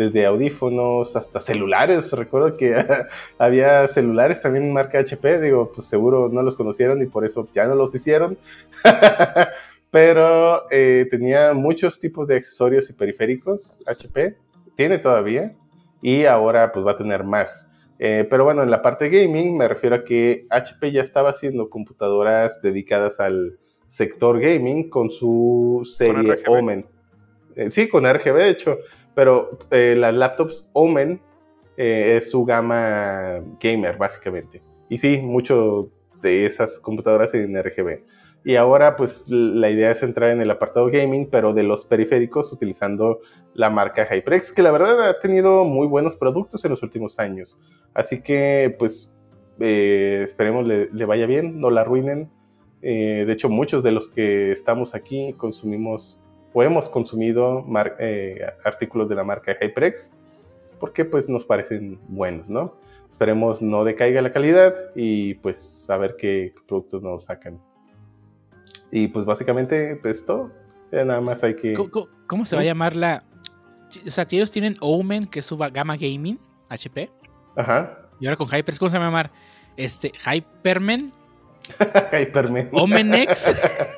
desde audífonos hasta celulares. Recuerdo que había celulares también en marca HP, digo, pues seguro no los conocieron y por eso ya no los hicieron. Pero eh, tenía muchos tipos de accesorios y periféricos HP, tiene todavía, y ahora pues va a tener más. Eh, pero bueno, en la parte gaming me refiero a que HP ya estaba haciendo computadoras dedicadas al sector gaming con su serie. Omen. Eh, sí, con RGB de hecho, pero eh, las laptops Omen eh, es su gama gamer básicamente. Y sí, mucho de esas computadoras en RGB. Y ahora pues la idea es entrar en el apartado gaming, pero de los periféricos utilizando la marca HyperX, que la verdad ha tenido muy buenos productos en los últimos años. Así que pues eh, esperemos le, le, vaya bien, no la arruinen. Eh, de hecho muchos de los que estamos aquí consumimos o hemos consumido eh, artículos de la marca HyperX porque pues nos parecen buenos, ¿no? Esperemos no decaiga la calidad y pues a ver qué productos nos sacan. Y pues básicamente, pues todo. Ya nada más hay que. ¿Cómo, cómo se va a llamar la.? O sea, ellos tienen Omen, que es su gama gaming, HP. Ajá. Y ahora con Hyper, ¿cómo se va a llamar? Este, Hyperman. Hyperman. Omenex.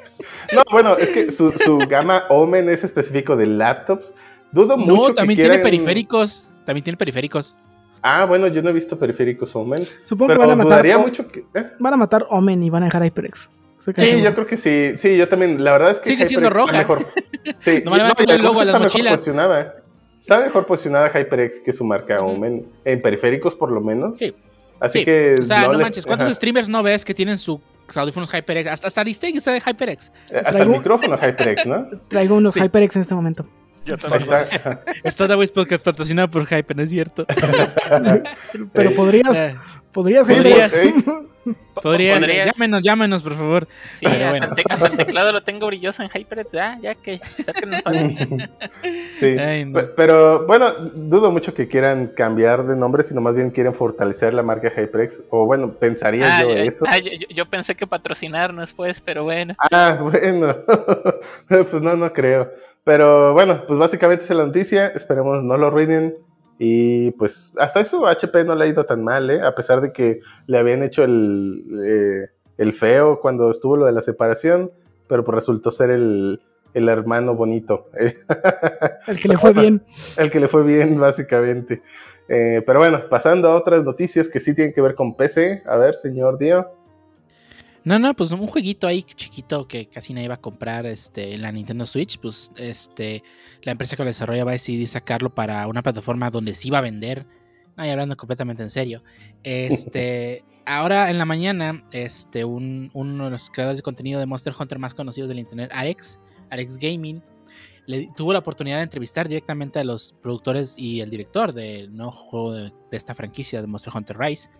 no, bueno, es que su, su, gama Omen es específico de laptops. Dudo no, mucho. No, también que tiene quieran... periféricos. También tiene periféricos. Ah, bueno, yo no he visto periféricos Omen. Supongo pero que van a matar. dudaría mucho que. ¿eh? Van a matar Omen y van a dejar HyperX. Sí, seguro. yo creo que sí. Sí, yo también. La verdad es que. Sigue siendo roja. Mejor. Sí, no, no, y el logo a está mejor posicionada. Está mejor posicionada HyperX que su marca uh -huh. Omen. En periféricos, por lo menos. Sí. Así sí. que. O sea, no, no les... manches. ¿Cuántos Ajá. streamers no ves que tienen sus audífonos HyperX? Hasta, hasta Aristegui está de HyperX. Eh, hasta ¿Traigo? el micrófono HyperX, ¿no? Traigo unos sí. HyperX en este momento. Yo también. Está. Está The Voice Podcast patrocinado por Hyper, ¿no es cierto? Pero podrías. Podrías. Sí, podrías. ¿sí? Podrías. podrías. Llámenos, llámenos, por favor. Sí, hasta, bueno. el hasta, el teclado lo tengo brilloso en HyperX. Ya, ya que. sí. Ay, no. Pero bueno, dudo mucho que quieran cambiar de nombre, sino más bien quieren fortalecer la marca HyperX. O bueno, pensaría ah, yo yo, eso. Ah, yo, yo, pensé que patrocinarnos, pues, pero bueno. Ah, bueno. pues no, no creo. Pero bueno, pues básicamente es la noticia. Esperemos no lo arruinen. Y pues hasta eso HP no le ha ido tan mal, ¿eh? A pesar de que le habían hecho el, eh, el feo cuando estuvo lo de la separación, pero pues resultó ser el, el hermano bonito. El que le fue bien. El que le fue bien, básicamente. Eh, pero bueno, pasando a otras noticias que sí tienen que ver con PC. A ver, señor Dio. No, no, pues un jueguito ahí chiquito que casi nadie iba a comprar este, en la Nintendo Switch. Pues este, la empresa que lo desarrolla va a decidir sacarlo para una plataforma donde sí va a vender. Ay, hablando completamente en serio. Este, ahora en la mañana, este, un, uno de los creadores de contenido de Monster Hunter más conocidos del internet, Alex, Alex Gaming, le, tuvo la oportunidad de entrevistar directamente a los productores y el director del nuevo juego de, esta franquicia de Monster Hunter Rise,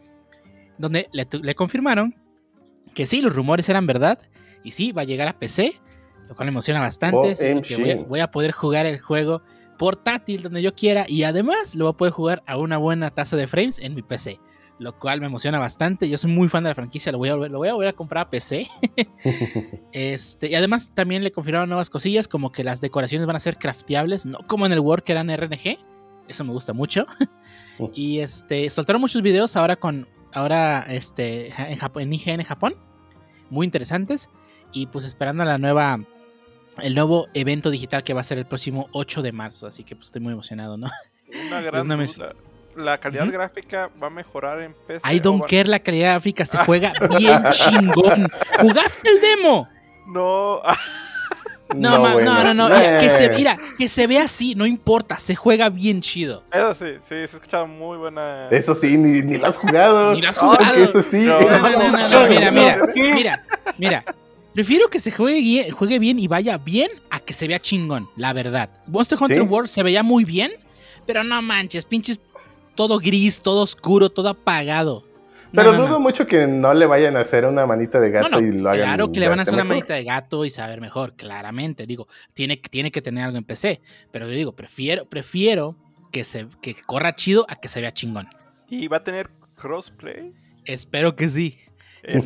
donde le, confirmaron que sí, los rumores eran verdad y sí, va a llegar a PC, lo cual me emociona bastante. voy, a, poder jugar el juego portátil donde yo quiera y además lo voy a poder jugar a una buena tasa de frames en mi PC lo cual me emociona bastante. Yo soy muy fan de la franquicia, lo voy a, lo voy a volver a comprar a PC. este, y además también le confirmaron nuevas cosillas, como que las decoraciones van a ser crafteables, no como en el Word que eran RNG. Eso me gusta mucho. y este, soltaron muchos videos ahora con, ahora este, en, Japón, en IGN Japón, muy interesantes. Y pues esperando la nueva, el nuevo evento digital que va a ser el próximo 8 de marzo. Así que pues estoy muy emocionado, ¿no? Una gran la calidad gráfica va a mejorar en PC. I don't care, la calidad gráfica se juega bien chingón. ¿Jugaste el demo? No. No, no, no, no, que se, mira, que se ve así, no importa, se juega bien chido. Eso sí, sí, se escucha muy buena. Eso sí, ni, ni lo has jugado. Ni lo has jugado. eso sí. No, mira, mira, mira, mira. Prefiero que se juegue, juegue bien y vaya bien a que se vea chingón, la verdad. Monster Hunter World se veía muy bien, pero no manches, pinches todo gris, todo oscuro, todo apagado. Pero dudo mucho que no le vayan a hacer una manita de gato y lo hagan. Claro que le van a hacer una manita de gato y saber mejor, claramente. Digo, tiene, tiene que tener algo en PC. Pero yo digo, prefiero, prefiero que se que corra chido a que se vea chingón. ¿Y va a tener crossplay? Espero que sí.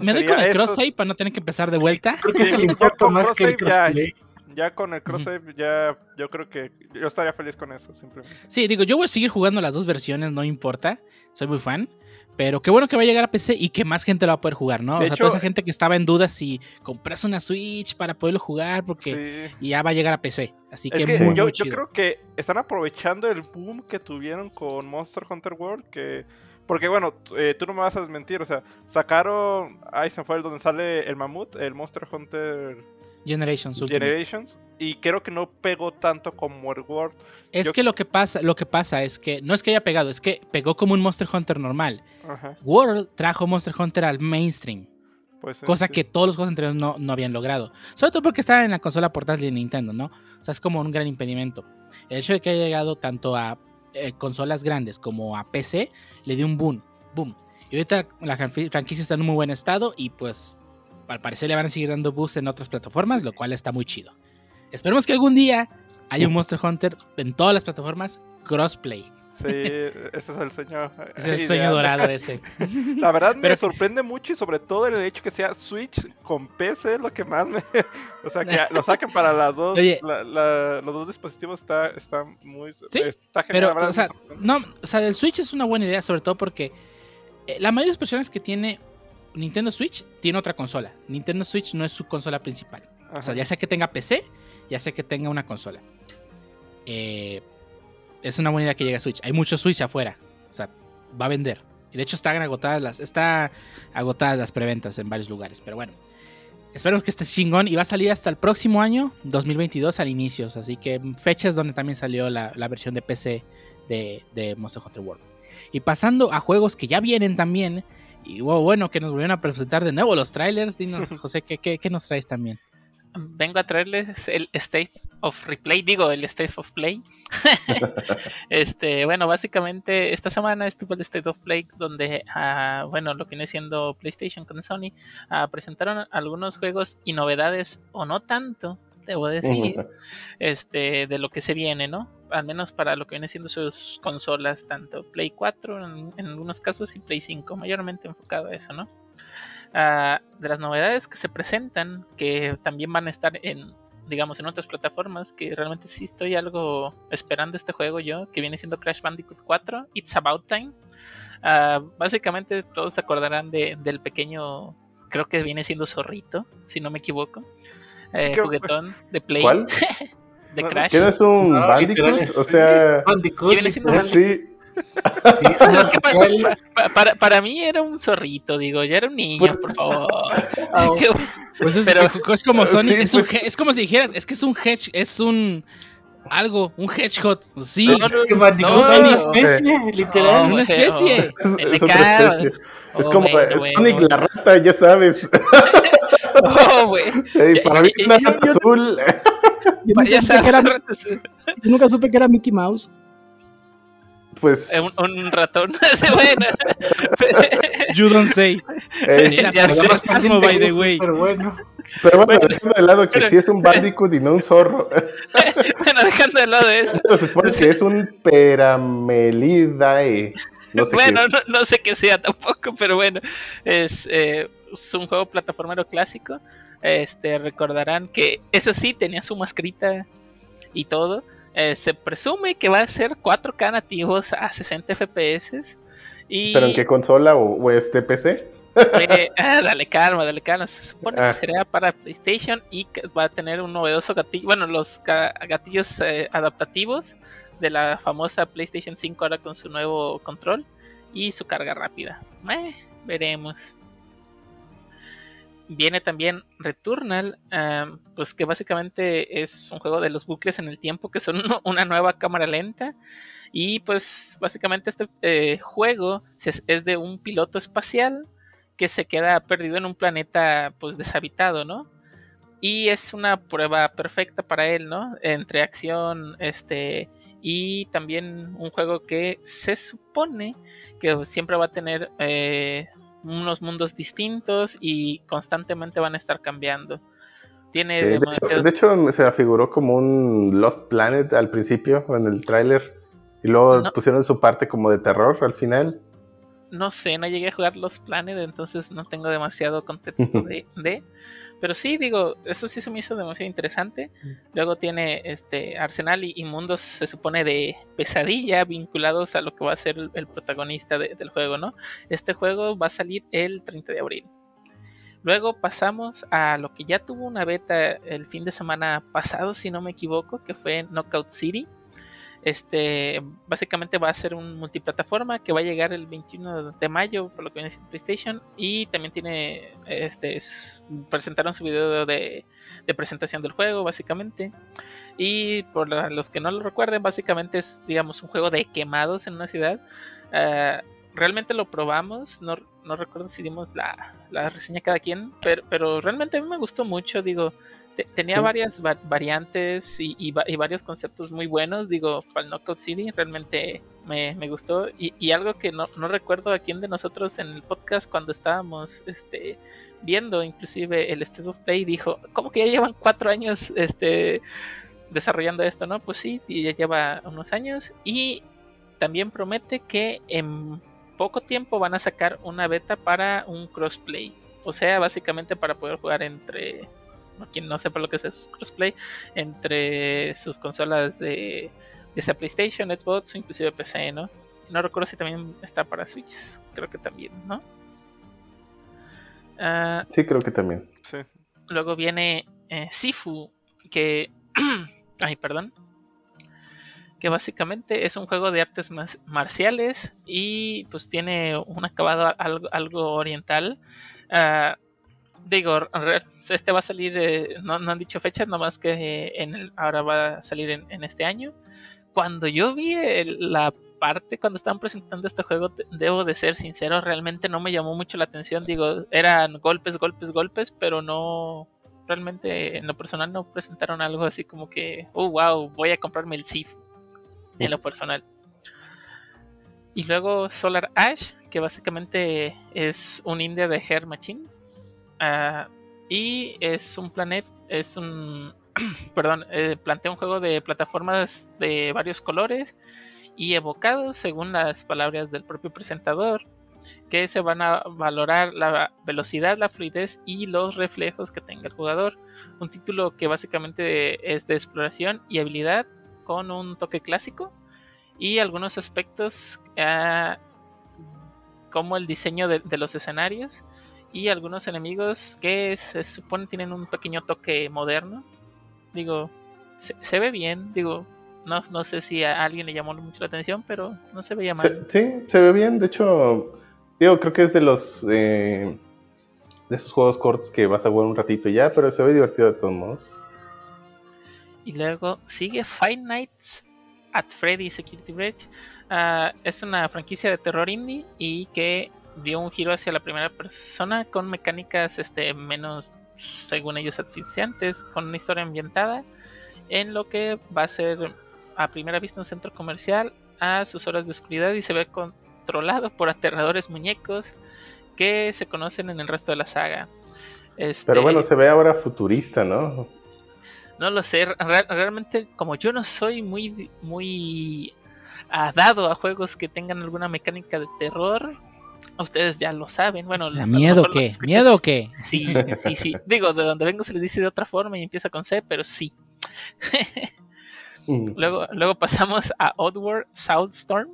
Me doy con el crossplay para no tener que empezar de vuelta. Creo que es el impacto más que el crossplay ya con el cross ya yo creo que yo estaría feliz con eso, simplemente. Sí, digo, yo voy a seguir jugando las dos versiones, no importa. Soy muy fan. Pero qué bueno que va a llegar a PC y que más gente lo va a poder jugar, ¿no? o sea, toda esa gente que estaba en duda si compras una Switch para poderlo jugar, porque ya va a llegar a PC. Así que, yo, yo creo que están aprovechando el boom que tuvieron con Monster Hunter World, que porque bueno, eh, tú no me vas a desmentir, o sea, sacaron, ahí se fue el donde sale el mamut, el Monster Hunter Generations. Generations. Y creo que no pegó tanto como el World. Es que lo que pasa, lo que pasa es que no es que haya pegado, es que pegó como un Monster Hunter normal. World trajo Monster Hunter al mainstream. Pues, cosa que todos los juegos anteriores no, no, habían logrado. Sobre todo porque estaba en la consola portátil de Nintendo, ¿no? O sea, es como un gran impedimento. El hecho de que haya llegado tanto a eh, consolas grandes como a PC le dio un boom. Boom. Y ahorita la franquicia está en un muy buen estado y pues al parecer le van a seguir dando boost en otras plataformas, lo cual está muy chido. Esperemos que algún día haya un Monster Hunter en todas las plataformas crossplay. Sí, ese es el sueño. es el sueño dorado ese. La verdad me sorprende mucho y sobre todo el hecho que sea Switch con PC es lo que más me... O sea, que lo saquen para las dos, los dos dispositivos está, está muy... Sí, está genial, pero, o sea, no, o sea, el Switch es una buena idea sobre todo porque eh, la mayoría de las personas que tiene Nintendo Switch tiene otra consola. Nintendo Switch no es su consola principal. O sea, ya sea que tenga PC, ya sea que tenga una consola. Eh, es una buena idea que llegue a Switch. Hay muchos Switch afuera. O sea, va a vender. Y de hecho están agotadas las, está agotadas las preventas en varios lugares. Pero bueno. Esperemos que esté chingón. Y va a salir hasta el próximo año, 2022, al inicio. Así que fechas donde también salió la, versión de PC de, de Monster Hunter World. Y pasando a juegos que ya vienen también. Y bueno, que nos volvieron a presentar de nuevo los trailers. Dinos, José, ¿qué, qué, nos traes también? Vengo a traerles el State of Replay, digo, el State of Play. este, bueno, básicamente esta semana estuvo el State of Play donde, uh, bueno, lo que viene siendo PlayStation con Sony, uh, presentaron algunos juegos y novedades, o no tanto, debo decir, este, de lo que se viene, ¿no? Al menos para lo que viene siendo sus consolas, tanto Play 4 en, algunos casos y Play 5, mayormente enfocado a eso, ¿no? Ah, de las novedades que se presentan, que también van a estar en, digamos, en otras plataformas, que realmente sí estoy algo esperando este juego yo, que viene siendo Crash Bandicoot 4, It's About Time. Ah, básicamente todos se acordarán de, del pequeño, creo que viene siendo Zorrito, si no me equivoco eh, juguetón de Play. ¿Cuál? de Crash. ¿Qué no es un Bandicoot? o sea, Bandicoot. Sí. Para, para mí era un zorrito, digo, ya era un niño, Pues- por favor. Qué- Pues es, Pero- es como Sonic, Sí, es, un pues- es como si dijeras, es que es un hedge, es un algo, un hedgehog. Sí, No, no, Es que Bandicoot no, es una especie, literal. una especie. oh, Es, otra cago. especie. Es Oh, como Sonic bueno. la rata, ya sabes. Oh, güey. Ey, Ya- para mí es ya- una ya- rata azul. Yo nunca, Ya supe que era, yo nunca supe que era Mickey Mouse. Pues. eh, un, un ratón. bueno. you don't say. ey, Era Ya sé. by the way. Pero bueno. pero bueno, dejando de lado que pero- sí es un Bandicoot y no un zorro. bueno, dejando de lado eso. Entonces se supone que es un Peramelidae. No sé bueno, qué es. no, no sé qué sea tampoco, pero bueno, es, eh, es un juego plataformero clásico. Este, recordarán que eso sí tenía su mascarita y todo. Eh, se presume que va a ser 4K nativos a 60 FPS. Y, ¿Pero en qué consola o, o este PC? eh, ah, dale calma, dale calma. Se supone Ah. que será para PlayStation y va a tener un novedoso gatillo. Bueno, los ga- gatillos eh, adaptativos de la famosa PlayStation 5 ahora con su nuevo control y su carga rápida. Veremos. Viene también Returnal, um, pues que básicamente es un juego de los bucles en el tiempo, que son una nueva cámara lenta. Y pues básicamente este eh, juego es, es de un piloto espacial que se queda perdido en un planeta pues deshabitado, ¿no? Y es una prueba perfecta para él, ¿no? Entre acción, este, y también un juego que se supone que siempre va a tener eh, unos mundos distintos y constantemente van a estar cambiando. Tiene Sí, de, hecho, demasiados- de hecho, se afiguró como un Lost Planet al principio, en el tráiler. Y luego No. pusieron su parte como de terror al final. No sé, no llegué a jugar los planes, entonces no tengo demasiado contexto de, de- Pero sí, digo, eso sí se me hizo demasiado interesante. Luego tiene este Arsenal y, y mundos, se supone, de pesadilla vinculados a lo que va a ser el, el protagonista de- del juego, ¿no? Este juego va a salir el 30 de abril. Luego pasamos a lo que ya tuvo una beta el fin de semana pasado, si no me equivoco, que fue Knockout City. Este, básicamente va a ser un multiplataforma que va a llegar el 21 de mayo, por lo que viene siendo PlayStation. Y también tiene, este, es- presentaron su video de, presentación del juego, básicamente. Y por los que no lo recuerden, básicamente es, digamos, un juego de quemados en una ciudad. Ah, realmente lo probamos, no, no recuerdo si dimos la, la reseña cada quien, pero, pero realmente a me gustó mucho, digo, tenía Sí. varias va- variantes y, y va- y varios conceptos muy buenos, digo, para el Knockout City realmente me, me gustó y, y algo que no, no recuerdo a quién de nosotros en el podcast cuando estábamos este, viendo inclusive el State of Play dijo, ¿cómo que ya llevan cuatro años este, desarrollando esto? No, pues sí, ya lleva unos años y también promete que en poco tiempo van a sacar una beta para un crossplay. O sea, básicamente para poder jugar entre, quien no sepa lo que es crossplay, entre sus consolas de, sea PlayStation, Xbox o inclusive PC, ¿no? No recuerdo si también está para Switch, creo que también, ¿no? Ah, Sí, creo que también. Sí. Luego viene eh, Sifu, que... Ay, perdón. Que básicamente es un juego de artes marciales y pues tiene un acabado algo, algo oriental. Ah, digo, este va a salir, eh, no, no han dicho fechas, nomás que eh, en el- ahora va a salir en, este año. Cuando yo vi el- la parte, cuando estaban presentando este juego, debo de ser sincero, realmente no me llamó mucho la atención. Digo, eran golpes, golpes, golpes, pero no, realmente en lo personal no presentaron algo así como que, oh wow, voy a comprarme el SIF en lo personal. Y luego Solar Ash, que básicamente es un indie de Hair Machine. Ah, y es un planeta, es un, perdón, eh, plantea un juego de plataformas de varios colores y evocados según las palabras del propio presentador que se van a valorar la velocidad, la fluidez y los reflejos que tenga el jugador. Un título que básicamente es de exploración y habilidad con un toque clásico y algunos aspectos ah, como el diseño de, de los escenarios y algunos enemigos que se supone tienen un pequeño toque moderno. Digo, se, se ve bien, digo, No, no sé si a alguien le llamó mucho la atención, pero no se veía mal. sí, se ve bien. De hecho, digo, creo que es de los eh, de esos juegos cortos que vas a jugar un ratito ya, pero se ve divertido de todos modos. Y luego sigue Five Nights at Freddy Security Breach. Ah, es una franquicia de terror indie y que dio un giro hacia la primera persona con mecánicas este, menos, según ellos, asfixiantes, con una historia ambientada en lo que va a ser a primera vista un centro comercial a sus horas de oscuridad y se ve controlado por aterradores muñecos que se conocen en el resto de la saga. Este, Pero bueno, se ve ahora futurista, ¿no? no lo sé, re- realmente como yo no soy muy, muy dado a juegos que tengan alguna mecánica de terror, ustedes ya lo saben. Bueno, a ¿Da lo miedo qué? ¿Miedo qué? Sí, sí, sí. Digo, de donde vengo se les dice de otra forma y empieza con C, pero sí. Mm. Luego, luego pasamos a Oddworld Soulstorm,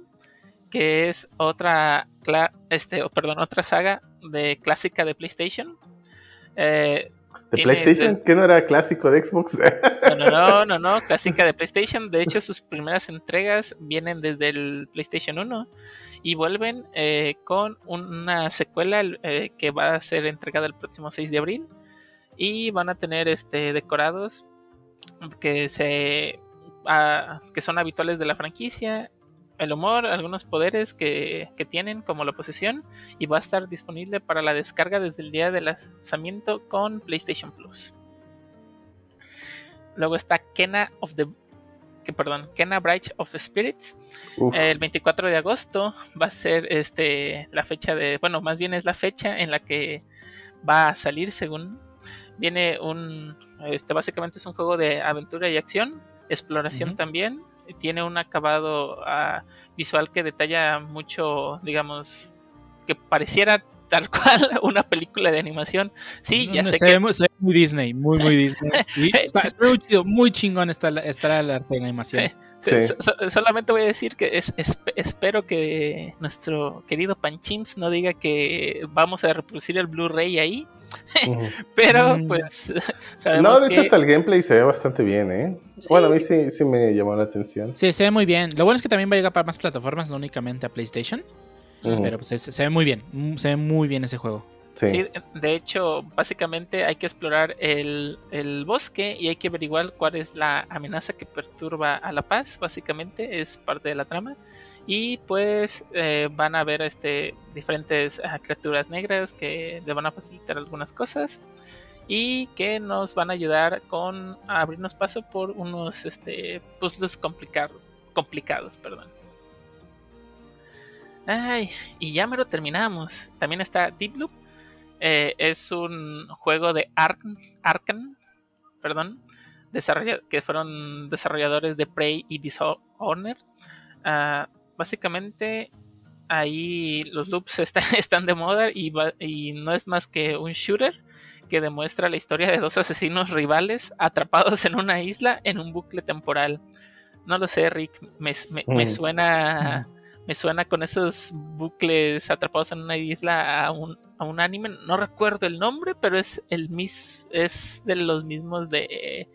que es otra, cla- este, oh, perdón, otra saga de clásica de PlayStation. Eh, ¿De PlayStation? ¿Qué no era clásico de Xbox? No, no, no, no, no, clásica de PlayStation. De hecho, sus primeras entregas vienen desde el PlayStation 1 y vuelven eh, con una secuela eh, que va a ser entregada el próximo 6 de abril y van a tener este decorados que se ah, que son habituales de la franquicia, el humor, algunos poderes que, que tienen como la posesión y va a estar disponible para la descarga desde el día del lanzamiento con PlayStation Plus. Luego está Kena of the que perdón, Kena Bridge of Spirits. Uf, El 24 de agosto va a ser este la fecha de, bueno, más bien es la fecha en la que va a salir según viene un este básicamente es un juego de aventura y acción, exploración también, tiene un acabado ah, visual que detalla mucho, digamos, que pareciera tal cual una película de animación. Sí, ya No, sé se, que ve muy, se ve muy Disney, muy, muy Disney. Está, está muy chido, muy chingón está, está el arte de animación. sí. So- so- solamente voy a decir que es, esp- espero que nuestro querido Panchims no diga que vamos a reproducir el Blu-ray ahí, pero Mm. pues No, de hecho que- hasta el gameplay se ve bastante bien, ¿eh? Sí. Bueno, a mí sí, sí me llamó la atención. Sí, se ve muy bien. Lo bueno es que también va a llegar para más plataformas, no únicamente a PlayStation. Pero pues se, se ve muy bien. mm, Se ve muy bien ese juego. Sí. Sí, de hecho, básicamente hay que explorar el, el bosque y hay que averiguar cuál es la amenaza que perturba a la paz, básicamente es parte de la trama. Y pues eh, van a ver este, diferentes ah, criaturas negras que le van a facilitar algunas cosas y que nos van a ayudar con a abrirnos paso por unos este, puzzles complicado- complicados. Perdón. Ay, y ya me lo terminamos. También está Deep Loop. Eh, es un juego de Ark- Arkan, perdón, que fueron desarrolladores de Prey y Dishonored. Ah, básicamente, ahí los loops está- están de moda y, no es más que un shooter que demuestra la historia de dos asesinos rivales atrapados en una isla en un bucle temporal. No lo sé, Rick, me, me- me Mm. Me suena con esos bucles atrapados en una isla a un, a un anime. No recuerdo el nombre, pero es el mis, es de los mismos de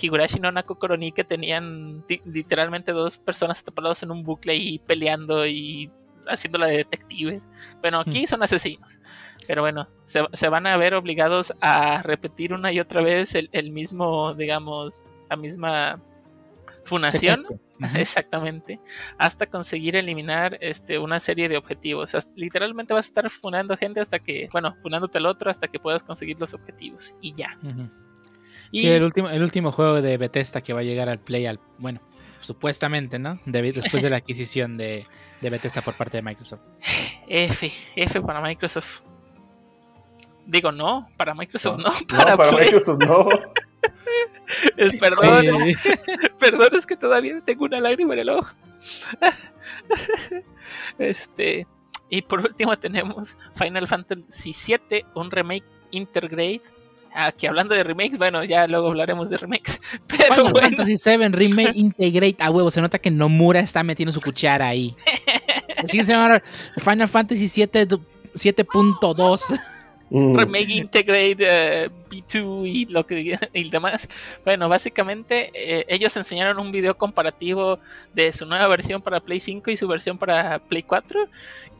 Higurashi no Nako Koroni que tenían li- literalmente dos personas atrapadas en un bucle y peleando y haciéndola de detectives. Bueno, aquí son asesinos. Pero bueno, se, se van a ver obligados a repetir una y otra vez el, el mismo, digamos, la misma funación. Exactamente. Hasta conseguir eliminar este, una serie de objetivos. Hasta- literalmente vas a estar funando gente hasta que, bueno, funándote al otro hasta que puedas conseguir los objetivos. Y ya. Y Sí, el último, el último juego de Bethesda que va a llegar al Play, al, bueno, supuestamente, ¿no? De- después de la adquisición de, de Bethesda por parte de Microsoft. F, F para Microsoft. Digo, no, para Microsoft no, No, para. Microsoft no. Es- perdón, Sí. perdón, es que todavía tengo una lágrima en el ojo. Este, y por último tenemos Final Fantasy VII, un remake Intergrade. Aquí hablando de remakes, bueno, ya luego hablaremos de remakes. Pero Final bueno, Fantasy VII Remake Integrate a huevo. Se nota que Nomura está metiendo su cuchara ahí. Así que se llama Final Fantasy 7 du- 7.2. Mm. Remake Integrate eh, B2 y lo que y demás. Bueno, básicamente eh, ellos enseñaron un video comparativo de su nueva versión para Play 5 y su versión para Play 4,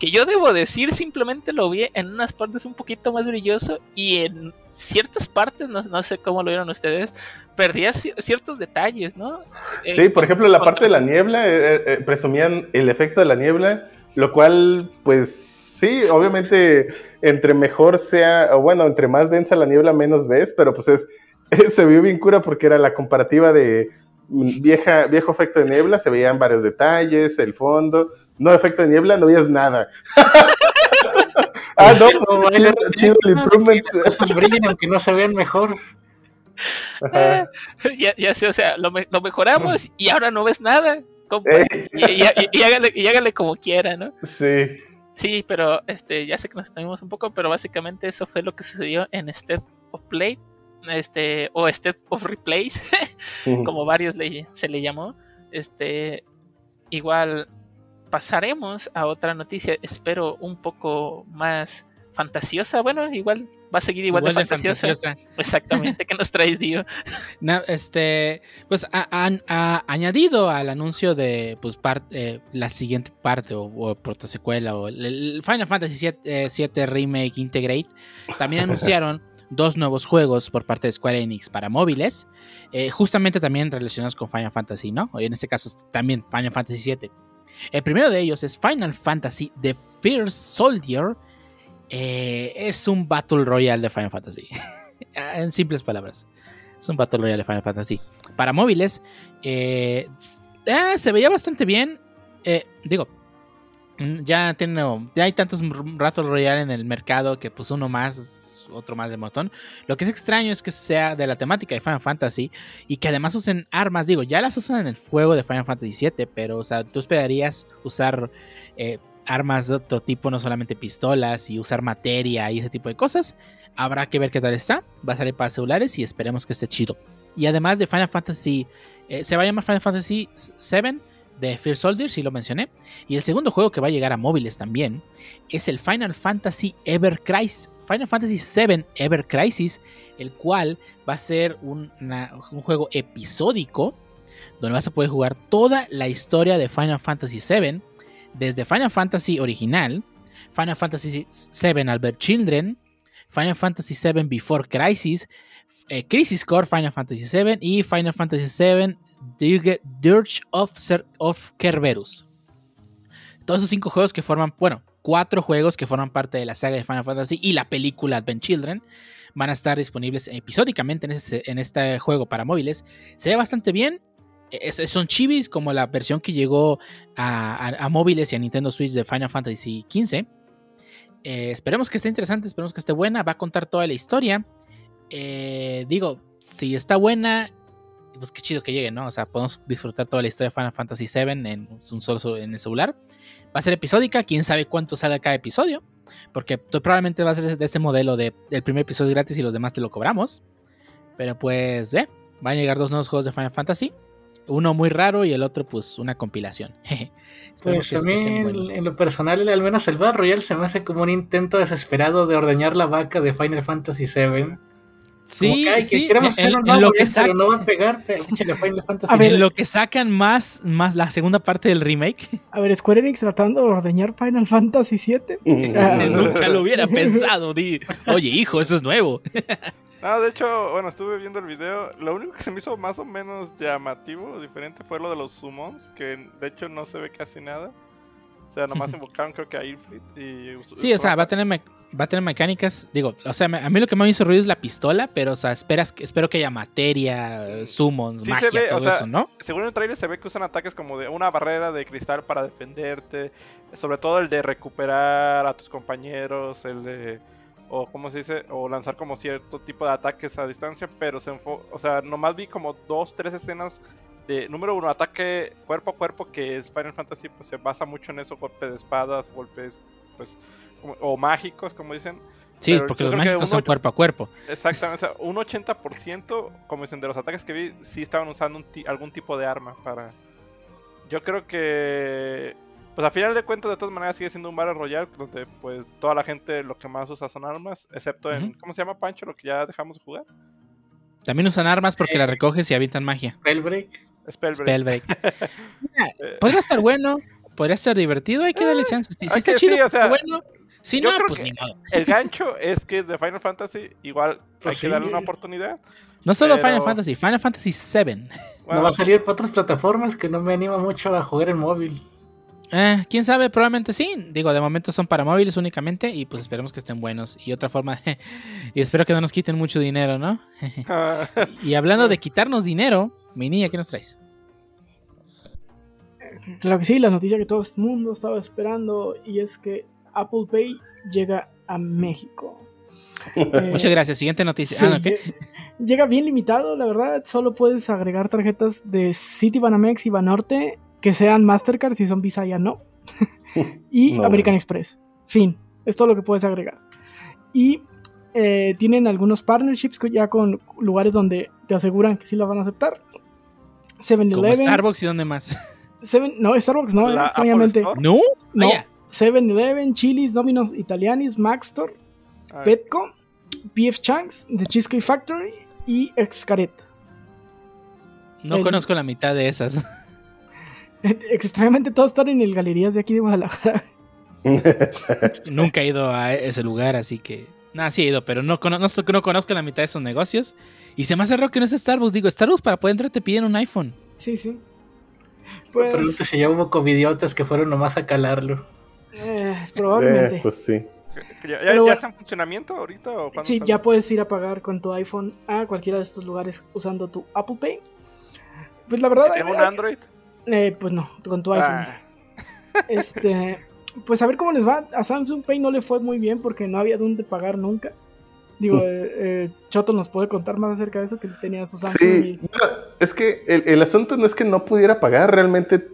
que yo debo decir simplemente lo vi en unas partes un poquito más brilloso y en ciertas partes, no, no sé cómo lo vieron ustedes, perdía ci- ciertos detalles, ¿no? Eh, Sí, por con- ejemplo, la parte de la niebla, eh, eh, presumían el efecto de la niebla, lo cual, pues sí, obviamente, entre mejor sea, o bueno, entre más densa la niebla, menos ves, pero pues es, se vio bien cura porque era la comparativa de vieja, viejo efecto de niebla, se veían varios detalles, el fondo, no efecto de niebla, no veías nada. ah, no, pues, chido, chido el que improvement. las cosas brillen aunque no se vean mejor. Ajá. ya, ya sé, o sea, lo, me- lo mejoramos y ahora no ves nada. Compa. Eh, Y, y- y- y hágale, y hágale como quiera, ¿no? sí. Sí, pero este, ya sé que nos extendimos un poco, pero básicamente eso fue lo que sucedió en Step of Play, este, o Step of Replace, como varios le, se le llamó. Este, igual pasaremos a otra noticia, espero un poco más fantasiosa. Bueno, igual va a seguir igual, de, fantasiosa. Exactamente, ¿qué nos traes, Dio? No, este, pues ha- han ha añadido al anuncio de pues eh, la siguiente parte o, o protosecuela o el, el Final Fantasy VII, Remake Integrate, también anunciaron dos nuevos juegos por parte de Square Enix para móviles, eh, justamente también relacionados con Final Fantasy, ¿no? En este caso también Final Fantasy VII. El primero de ellos es Final Fantasy The First Soldier. Eh, es un Battle Royale de Final Fantasy. en simples palabras. Es un Battle Royale de Final Fantasy. Para móviles, eh, eh, se veía bastante bien. Eh, digo, mm, ya, tiene, ya hay tantos Battle Royale en el mercado que pues uno más, otro más de montón. Lo que es extraño es que sea de la temática de Final Fantasy y que además usen armas. Digo, ya las usan en el juego de Final Fantasy VII, pero o sea, tú esperarías usar eh, armas de otro tipo, no solamente pistolas y usar materia y ese tipo de cosas. Habrá que ver qué tal está. Va a salir para celulares y esperemos que esté chido. Y además de Final Fantasy, eh, se va a llamar Final Fantasy VII de Fear Soldier, si lo mencioné. Y el segundo juego que va a llegar a móviles también es el Final Fantasy Ever Crisis. Final Fantasy VII Ever Crisis, el cual va a ser un, juego episódico donde vas a poder jugar toda la historia de Final Fantasy VII, desde Final Fantasy original, Final Fantasy VII Albert Children, Final Fantasy VII Before Crisis, eh, Crisis Core, Final Fantasy VII y Final Fantasy VII Dirge, of, of Kerberos. Todos esos cinco juegos que forman, bueno, cuatro juegos que forman parte de la saga de Final Fantasy y la película Advent Children van a estar disponibles episódicamente en este juego para móviles. Se ve bastante bien. Es- son chivis como la versión que llegó a, móviles y a Nintendo Switch de Final Fantasy XV. Eh, esperemos que esté interesante, esperemos que esté buena. Va a contar toda la historia. Eh, digo, si está buena, pues qué chido que llegue, ¿no? O sea, podemos disfrutar toda la historia de Final Fantasy VII en un solo en el celular. Va a ser episódica, quién sabe cuánto sale cada episodio. Porque probablemente va a ser de este modelo de el primer episodio gratis y los demás te lo cobramos. Pero pues, ve, van a llegar dos nuevos juegos de Final Fantasy. Uno muy raro y el otro, pues, una compilación. Pues que- a que mí, estén en, lo personal, al menos el Battle Royale se me hace como un intento desesperado de ordeñar la vaca de Final Fantasy VII. Sí, que, ay, sí, que hacer un en nuevo lo que Royale, pero sac- no va a pegar. pero échale Final Fantasy A ver, lo que sacan más, más la segunda parte del remake, A ver, Square Enix tratando de ordeñar Final Fantasy VII. Nunca lo hubiera pensado. di, Oye, hijo, eso es nuevo. Ah, de hecho, bueno, estuve viendo el video. Lo único que se me hizo más o menos llamativo, diferente, fue lo de los summons, que de hecho no se ve casi nada. O sea, nomás invocaron creo que a Irfrit y... Sí, o sea, va a tener, va a tener mecánicas. Digo, o sea, a mí lo que más me hizo ruido es la pistola, pero, o sea, esperas, que- espero que haya materia, summons, Sí magia, ve, o todo sea, eso, ¿no? Según el trailer se ve que usan ataques como de una barrera de cristal para defenderte. Sobre todo el de recuperar a tus compañeros, el de... O cómo se dice, o lanzar como cierto tipo de ataques a distancia, pero se enfo- o sea, nomás vi como dos, tres escenas de, número uno, ataque cuerpo a cuerpo, que es Final Fantasy, pues se basa mucho en eso, golpes de espadas, golpes, pues, como- o mágicos, como dicen. Sí, pero porque los mágicos son cuerpo a cuerpo. Exactamente, o sea, un 80%, como dicen, de los ataques que vi, sí estaban usando un algún tipo de arma para... Yo creo que pues a final de cuentas, de todas maneras, sigue siendo un Battle Royale donde pues toda la gente lo que más usa son armas, excepto en. ¿cómo se llama Pancho? Lo que ya dejamos de jugar. También usan armas porque las recoges y avientan magia. Spellbreak. Spellbreak. Spellbreak. Mira, podría estar bueno, podría estar divertido, hay que darle chance. Si, está que- chido, sí, o pues, sea, bueno. Si no, pues ni modo. El gancho es que es de Final Fantasy, igual Pues hay sí. que darle una oportunidad. No solo pero- Final Fantasy, Final Fantasy VII. No va a salir para otras plataformas que no me anima mucho a jugar en móvil. Eh, Quién sabe, probablemente sí. Digo, de momento son para móviles únicamente y pues esperemos que estén buenos. Y otra forma, y espero que no nos quiten mucho dinero, ¿no? Y hablando de quitarnos dinero, mi niña, ¿qué nos traes? Claro que sí, la noticia que todo el mundo estaba esperando y es que Apple Pay llega a México. Eh, Muchas gracias. Siguiente noticia. sí, Ah, Llega bien limitado, la verdad. Solo puedes agregar tarjetas de Citibanamex y Banorte que sean Mastercard, si son Visa ya no. y No. American Express. Fin. Es todo lo que puedes agregar. Y eh, tienen algunos partnerships ya con lugares donde te aseguran que sí la van a aceptar. Como 7-Eleven. Starbucks y dónde más. Seven- no, Starbucks no, La eh, extrañamente. Store. ¿No? No. Vaya. 7-Eleven, Chili's, Domino's Italianis, Maxtor, Petco, PF Chang's, The Cheesecake Factory y Excaret. No El- conozco la mitad de esas. Extrañamente todos están en el Galerías de aquí de Guadalajara. Nunca he ido a ese lugar, así que. Nada, sí he ido, pero no, no, no conozco la mitad de esos negocios. Y se me hace raro que no es Starbucks. Digo, Starbucks para poder entrar te piden un iPhone. Sí, sí. Pues, Pregunto si ya hubo covidiotas que fueron nomás a calarlo. eh, probablemente. Eh, pues sí. ¿Ya, ya- pero ya bueno. está en funcionamiento ahorita? O Sí, sale? ya puedes ir a pagar con tu iPhone a cualquiera de estos lugares usando tu Apple Pay. Pues la verdad, Si tengo un eh, Android. Eh, pues no, con tu iPhone. Ah, Este, pues a ver cómo les va. A Samsung Pay no le fue muy bien porque no había dónde pagar nunca. Digo, eh, eh, Choto nos puede contar más acerca de eso que tenía su Samsung. Sí, y- no, es que el, el asunto no es que no pudiera pagar, realmente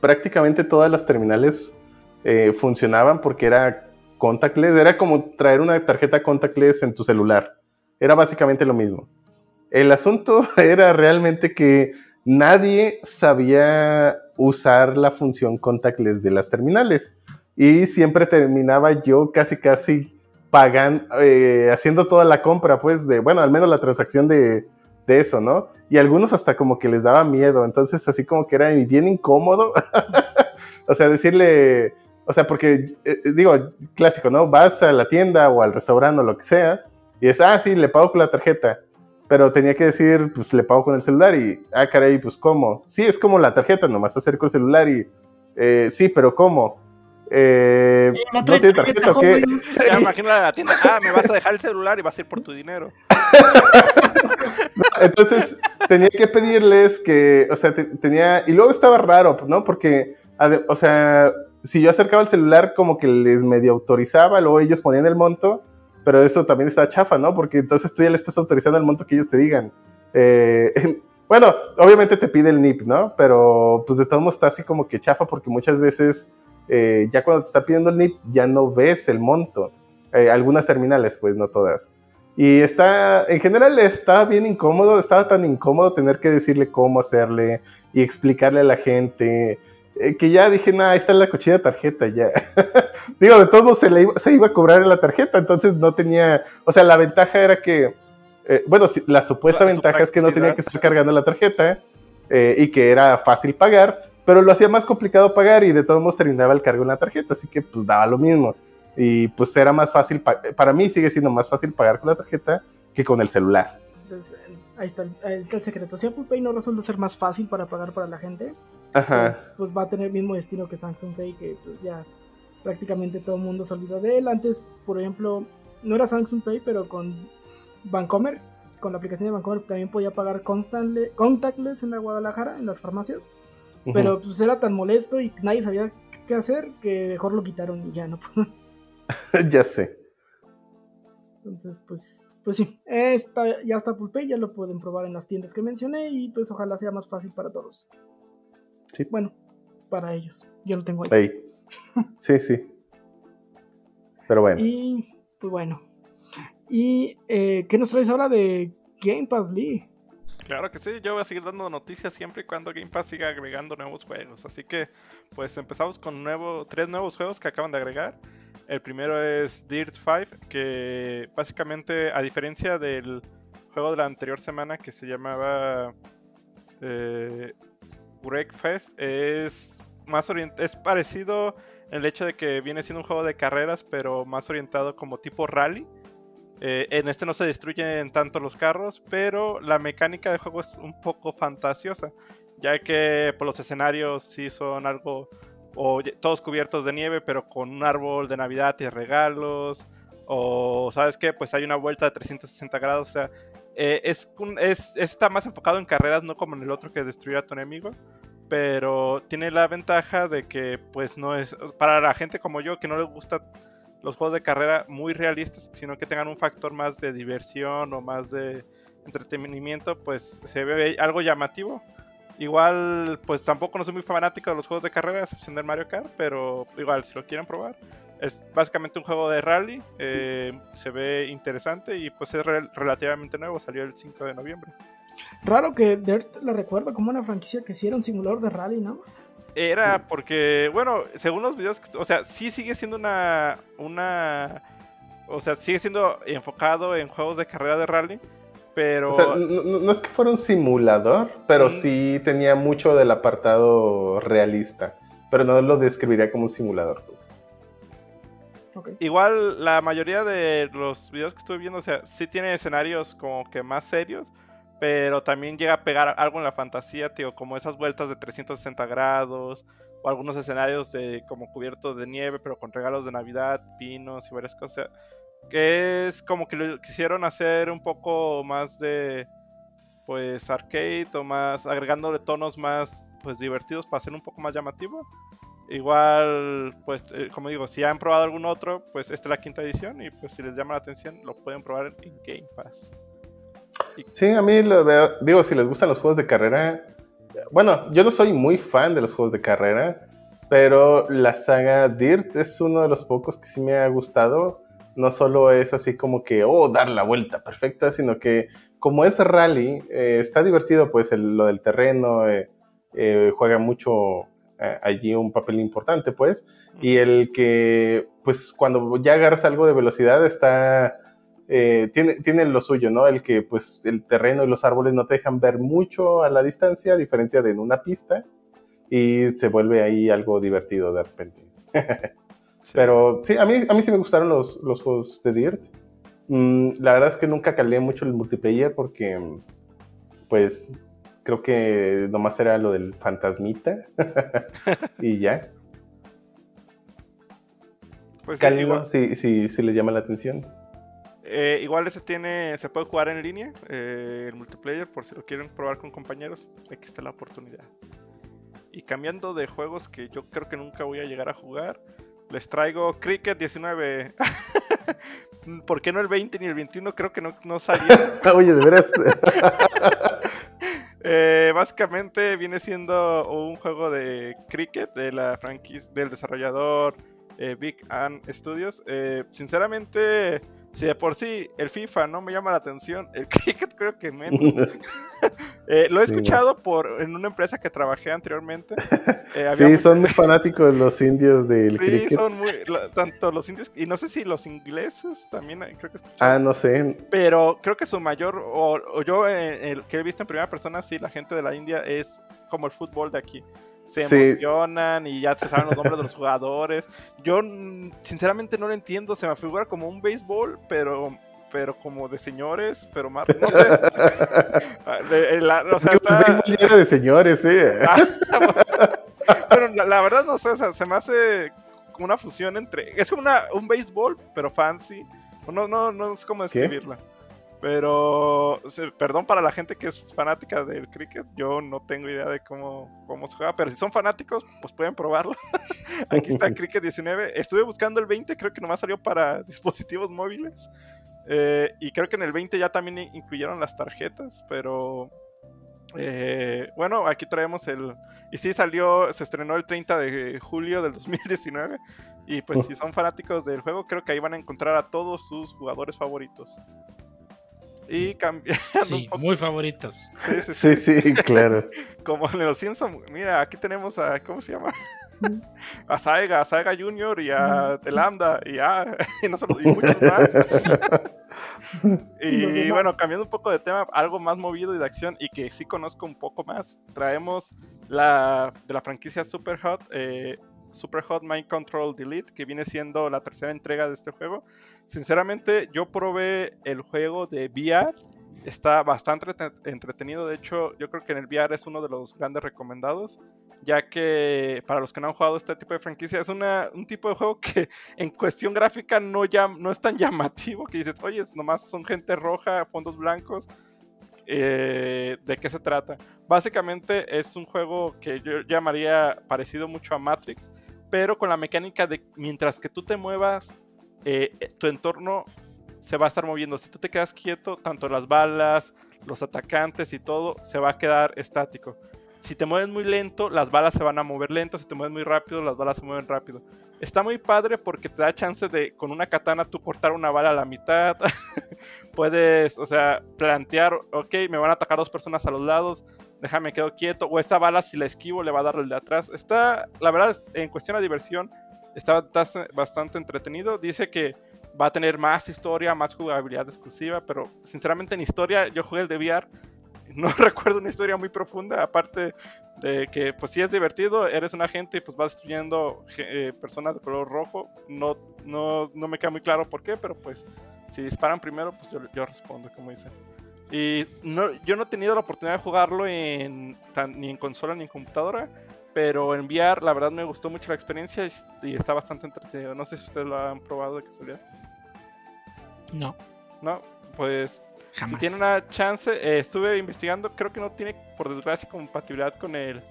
prácticamente todas las terminales eh, funcionaban porque era contactless, era como traer una tarjeta contactless en tu celular, era básicamente lo mismo. El asunto era realmente que nadie sabía usar la función contactless de las terminales y siempre terminaba yo casi casi pagando, eh, haciendo toda la compra, pues, de, bueno, al menos la transacción de, de eso, ¿no? Y algunos hasta como que les daba miedo, entonces así como que era bien incómodo, o sea, decirle, o sea, porque, eh, digo, clásico, ¿no? Vas a la tienda o al restaurante o lo que sea, y es, ah, sí, le pago con la tarjeta, pero tenía que decir, pues le pago con el celular y, ah, caray, pues ¿cómo? Sí, es como la tarjeta, nomás acerco el celular y, eh, sí, pero ¿cómo? Eh, no ¿No tiene tarjeta o qué? ya imagino la tienda. Ah, me vas a dejar el celular y vas a ir por tu dinero. Entonces tenía que pedirles que, o sea, te- tenía, y luego estaba raro, ¿no? Porque, o sea, si yo acercaba el celular como que les medio autorizaba, luego ellos ponían el monto, pero eso también está chafa, ¿no? Porque entonces tú ya le estás autorizando el monto que ellos te digan. Eh, bueno, obviamente te pide el NIP, ¿no? Pero pues de todos modos está así como que chafa porque muchas veces eh, ya cuando te está pidiendo el NIP ya no ves el monto. Eh, algunas terminales, pues no todas. Y está, en general estaba bien incómodo, estaba tan incómodo tener que decirle cómo hacerle y explicarle a la gente, eh, que ya dije, nah, ahí está la cochina tarjeta, ya. Digo, de todos modos se, le iba, se iba a cobrar en la tarjeta, entonces no tenía, o sea, la ventaja era que, eh, bueno, la supuesta La- ventaja es que no tenía que estar cargando la tarjeta eh, y que era fácil pagar, pero lo hacía más complicado pagar y de todos modos terminaba el cargo en la tarjeta, así que pues daba lo mismo. Y pues era más fácil, pa- para mí sigue siendo más fácil pagar con la tarjeta que con el celular. Entonces, ahí, está, el- ahí está el secreto. Si Apple Pay no resulta ser más fácil para pagar para la gente. Pues, pues va a tener el mismo destino que Samsung Pay, que pues ya prácticamente todo el mundo se olvidó de él. Antes, por ejemplo, no era Samsung Pay, pero con Bancomer, con la aplicación de Bancomer también podía pagar contactless en la Guadalajara, en las farmacias. Pero pues era tan molesto y nadie sabía qué hacer que mejor lo quitaron y ya no. ya sé. Entonces, pues, pues sí, está, ya está Apple Pay, ya lo pueden probar en las tiendas que mencioné y pues ojalá sea más fácil para todos. Sí. Bueno, para ellos. Yo lo tengo ahí. Ahí. Sí, sí. Pero bueno. Y pues bueno. ¿Y eh, qué nos traes ahora de Game Pass League? Claro que sí, yo voy a seguir dando noticias siempre y cuando Game Pass siga agregando nuevos juegos. Así que, pues empezamos con nuevo, tres nuevos juegos que acaban de agregar. El primero es Dirt 5, que básicamente, a diferencia del juego de la anterior semana que se llamaba eh, Breakfast, es más es parecido el hecho de que viene siendo un juego de carreras, pero más orientado como tipo rally. Eh, en este no se destruyen tanto los carros, pero la mecánica de juego es un poco fantasiosa, ya que por pues, los escenarios sí son algo, o todos cubiertos de nieve, pero con un árbol de Navidad y regalos, o sabes qué, pues hay una vuelta de 360 grados, o sea, eh, es, es, está más enfocado en carreras, no como en el otro que destruir a tu enemigo, pero tiene la ventaja de que pues no es, para la gente como yo que no le gusta los juegos de carrera muy realistas, sino que tengan un factor más de diversión o más de entretenimiento, pues se ve algo llamativo. Igual, pues tampoco no soy muy fanático de los juegos de carrera, a excepción del Mario Kart, pero igual, si lo quieren probar, es básicamente un juego de rally, eh, se ve interesante y pues es relativamente nuevo, salió el 5 de noviembre. Raro que Dirt lo recuerdo como una franquicia que hiciera un simulador de rally, ¿no? Era porque, bueno, según los videos, o sea, sí sigue siendo una, una, o sea, sigue siendo enfocado en juegos de carrera de rally, pero... O sea, no, es que fuera un simulador, pero sí tenía mucho del apartado realista, pero no lo describiría como un simulador, pues. Igual la mayoría de los videos que estuve viendo, o sea, sí tiene escenarios como que más serios, pero también llega a pegar algo en la fantasía, tío, como esas vueltas de 360 grados, o algunos escenarios de como cubiertos de nieve, pero con regalos de Navidad, pinos y varias cosas. Que es como que lo quisieron hacer un poco más de pues arcade o más agregándole tonos más pues divertidos para hacer un poco más llamativo. Igual, pues, eh, como digo, si han probado algún otro, pues esta es la quinta edición y pues si les llama la atención lo pueden probar en Game Pass. Sí, a mí, digo, si les gustan los juegos de carrera, bueno, yo no soy muy fan de los juegos de carrera, pero la saga Dirt es uno de los pocos que sí me ha gustado. No solo es así como que, oh, dar la vuelta perfecta, sino que como es rally, eh, está divertido, pues lo del terreno, eh, juega mucho allí un papel importante, pues. Y el que, pues cuando ya agarras algo de velocidad, está eh, tiene, tiene lo suyo, ¿no? El que pues el terreno y los árboles no te dejan ver mucho a la distancia, a diferencia de en una pista, y se vuelve ahí algo divertido de repente. Pero sí, a mí, a mí sí me gustaron los, los juegos de Dirt. Mm, la verdad es que nunca calé mucho el multiplayer porque, pues, creo que nomás era lo del fantasmita y ya. Pues sí, si, si les llama la atención. Eh, igual ese tiene, se puede jugar en línea, eh, el multiplayer, por si lo quieren probar con compañeros, aquí está la oportunidad. Y cambiando de juegos que yo creo que nunca voy a llegar a jugar, les traigo Cricket 19. ¿Por qué no el 20 ni el 21? Creo que no, no salieron. Oye, de veras. Eh, básicamente viene siendo un juego de cricket de la franquicia del desarrollador Big An Studios. sinceramente si de por sí el FIFA no me llama la atención, el cricket creo que menos. Eh, lo he escuchado por en una empresa que trabajé anteriormente. Eh, sí, son muy fanáticos los indios del cricket. Sí, son muy, tanto los indios, y no sé si los ingleses también, eh, creo que Ah, no sé. Pero creo que su mayor, o, yo el que he visto en primera persona, sí, la gente de la India es como el fútbol de aquí se emocionan y ya se saben los nombres de los jugadores. Yo sinceramente no lo entiendo, se me figura como un béisbol, pero pero como de señores, pero más, no sé. o sea, está... era de señores, sí. pero la, verdad no sé, se me hace como una fusión entre, es como una, un béisbol, pero fancy. No, no, no sé cómo describirla. Pero, perdón para la gente que es fanática del cricket, yo no tengo idea de cómo, cómo se juega, pero si son fanáticos, pues pueden probarlo. Aquí está Cricket 19. Estuve buscando el 20, creo que nomás salió para dispositivos móviles. Eh, y creo que en el 20 ya también incluyeron las tarjetas, pero eh, bueno, aquí traemos el... Y sí salió, se estrenó el 30 de julio del 2019. Y pues si son fanáticos del juego, creo que ahí van a encontrar a todos sus jugadores favoritos. Y cambiando Sí, muy favoritos. Sí, sí, sí. Sí, sí, claro. Como en los Simpsons. Mira, aquí tenemos a. ¿Cómo se llama? A Saiga, a Saiga Junior y a The Lambda y, a, y, no solo- y muchos más. Y Y bueno, cambiando un poco de tema, algo más movido y de acción y que sí conozco un poco más, traemos la de la franquicia Super Hot, eh, Super Hot Mind Control Delete, que viene siendo la tercera entrega de este juego. Sinceramente, yo probé el juego de VR, está bastante entre- entretenido, de hecho, yo creo que en el VR es uno de los grandes recomendados, ya que para los que no han jugado este tipo de franquicia, es una, un tipo de juego que en cuestión gráfica no, no es tan llamativo, que dices, oye, nomás son gente roja, fondos blancos. eh, ¿De qué se trata? Básicamente es un juego que yo llamaría parecido mucho a Matrix, pero con la mecánica de mientras que tú te muevas, eh, eh, tu entorno se va a estar moviendo. Si tú te quedas quieto, tanto las balas, los atacantes y todo se va a quedar estático. Si te mueves muy lento, las balas se van a mover lento. Si te mueves muy rápido, las balas se mueven rápido. Está muy padre porque te da chance de con una katana tú cortar una bala a la mitad. Puedes, o sea, plantear, ok, me van a atacar dos personas a los lados, déjame quedo quieto. O esta bala, si la esquivo, le va a dar el de atrás. Está, la verdad, en cuestión de diversión, está bastante- entretenido. Dice que va a tener más historia, más jugabilidad exclusiva, pero sinceramente en historia yo jugué el de VR, no recuerdo una historia muy profunda, aparte de que pues sí es divertido, eres un agente y pues vas destruyendo eh, personas de color rojo, no, no, no me queda muy claro por qué, pero pues si disparan primero, pues yo, yo respondo, como dicen. Y no, yo no he tenido la oportunidad de jugarlo en, tan- ni en consola ni en computadora, pero en VR la verdad me gustó mucho la experiencia y, y está bastante entretenido. No sé si ustedes lo han probado de casualidad. No, No, pues jamás. si tiene una chance, eh, estuve investigando, creo que no tiene por desgracia compatibilidad con el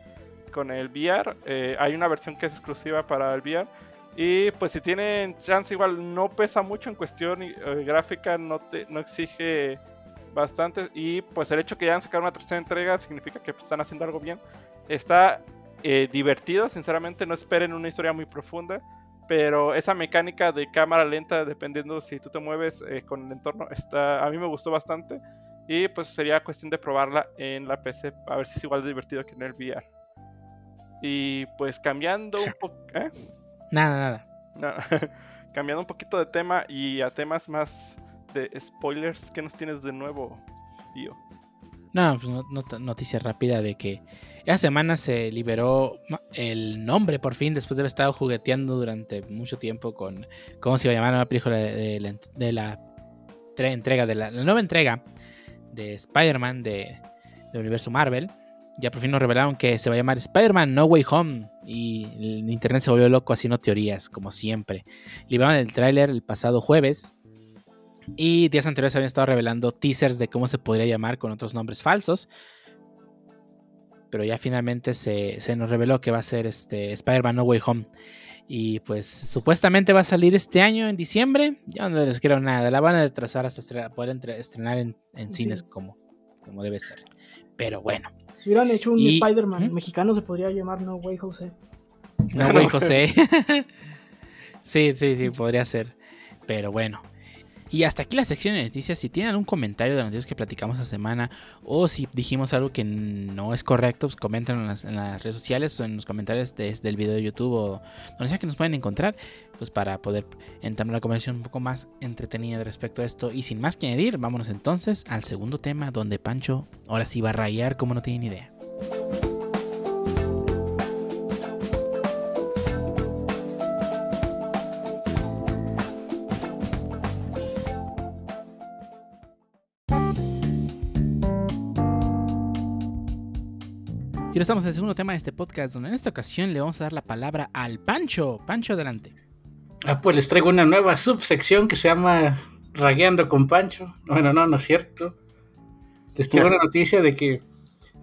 con el VR. eh, hay una versión que es exclusiva para el VR. Y pues si tienen chance, igual no pesa mucho en cuestión eh, gráfica, no, te, no exige bastante. Y pues el hecho que ya han sacado una tercera entrega significa que pues, están haciendo algo bien. Está eh, divertido, sinceramente, no esperen una historia muy profunda. Pero esa mecánica de cámara lenta, dependiendo si tú te mueves eh, con el entorno, está, a mí me gustó bastante. Y pues sería cuestión de probarla en la PC, a ver si es igual de divertido que en el VR. Y pues cambiando un poco... ¿eh? Nada, nada. No, cambiando un poquito de tema y a temas más de spoilers, ¿qué nos tienes de nuevo, tío? No, pues no- not- noticia rápida de que esa semana se liberó el nombre por fin, después de haber estado jugueteando durante mucho tiempo con cómo se iba a llamar la película de, la, de entrega, de la, la nueva entrega de Spider-Man de, del universo Marvel. Ya por fin nos revelaron que se va a llamar Spider-Man No Way Home. Y el internet se volvió loco haciendo teorías, como siempre. Liberaron el tráiler el pasado jueves. Y días anteriores habían estado revelando teasers de cómo se podría llamar con otros nombres falsos. Pero ya finalmente se, se nos reveló que va a ser este Spider-Man No Way Home. Y pues supuestamente va a salir este año, en diciembre. Ya no les creo nada. La van a retrasar hasta poder entre- estrenar en, en cines es. como, como debe ser. Pero bueno. Si hubieran hecho un Spider-Man ¿Mm? mexicano, se podría llamar No Way José. No, güey, José. sí, sí, sí, podría ser. Pero bueno. Y hasta aquí la sección de noticias. Si tienen algún comentario de las noticias que platicamos esta semana o si dijimos algo que no es correcto, pues comenten en las, redes sociales o en los comentarios de- del video de YouTube o donde sea que nos pueden encontrar, pues para poder entrar en una conversación un poco más entretenida respecto a esto. Y sin más que añadir, vámonos entonces al segundo tema donde Pancho ahora sí va a rayar como no tiene ni idea. Y estamos en el segundo tema de este podcast, donde en esta ocasión le vamos a dar la palabra al Pancho. Pancho, adelante. Ah, pues les traigo una nueva subsección que se llama Ragueando con Pancho. Bueno, no, no es cierto. Les traigo una noticia de que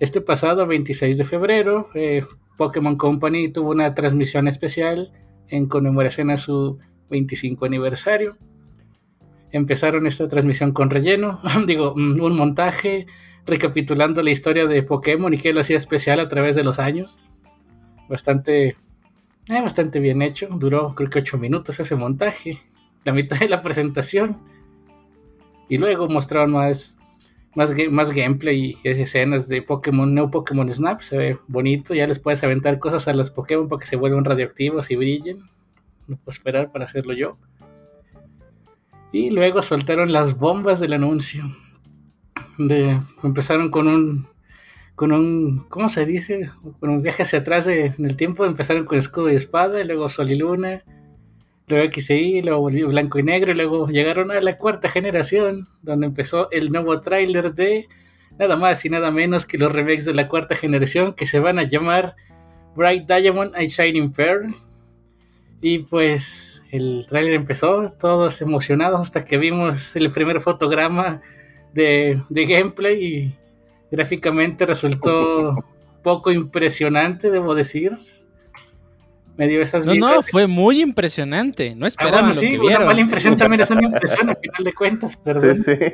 este pasado 26 de febrero, eh, Pokémon Company tuvo una transmisión especial en conmemoración a su 25 aniversario. Empezaron esta transmisión con relleno, digo, mm, un montaje recapitulando la historia de Pokémon y qué lo hacía especial a través de los años. Bastante eh, bastante bien hecho. Duró creo que 8 minutos ese montaje. La mitad de la presentación. Y luego mostraron más más, más gameplay y escenas de Pokémon, Neo Pokémon Snap, se ve bonito, ya les puedes aventar cosas a los Pokémon para que se vuelvan radioactivos y brillen. No puedo esperar para hacerlo yo. Y luego soltaron las bombas del anuncio. De, empezaron con un con un, ¿cómo se dice? Con un viaje hacia atrás de- en el tiempo, empezaron con escudo y espada, luego sol y luna, luego XI, luego volvió blanco y negro, y luego llegaron a la cuarta generación, donde empezó el nuevo tráiler de nada más y nada menos que los remakes de la cuarta generación, que se van a llamar Bright Diamond y Shining Pearl. Y pues el tráiler empezó, todos emocionados hasta que vimos el primer fotograma de, de gameplay y gráficamente resultó poco impresionante, debo decir. Me dio esas No, no, fue muy impresionante. No Ah, esperaban bueno, lo sí, que una vieron. mala impresión también es una impresión al final de cuentas, perdón. Sí, sí.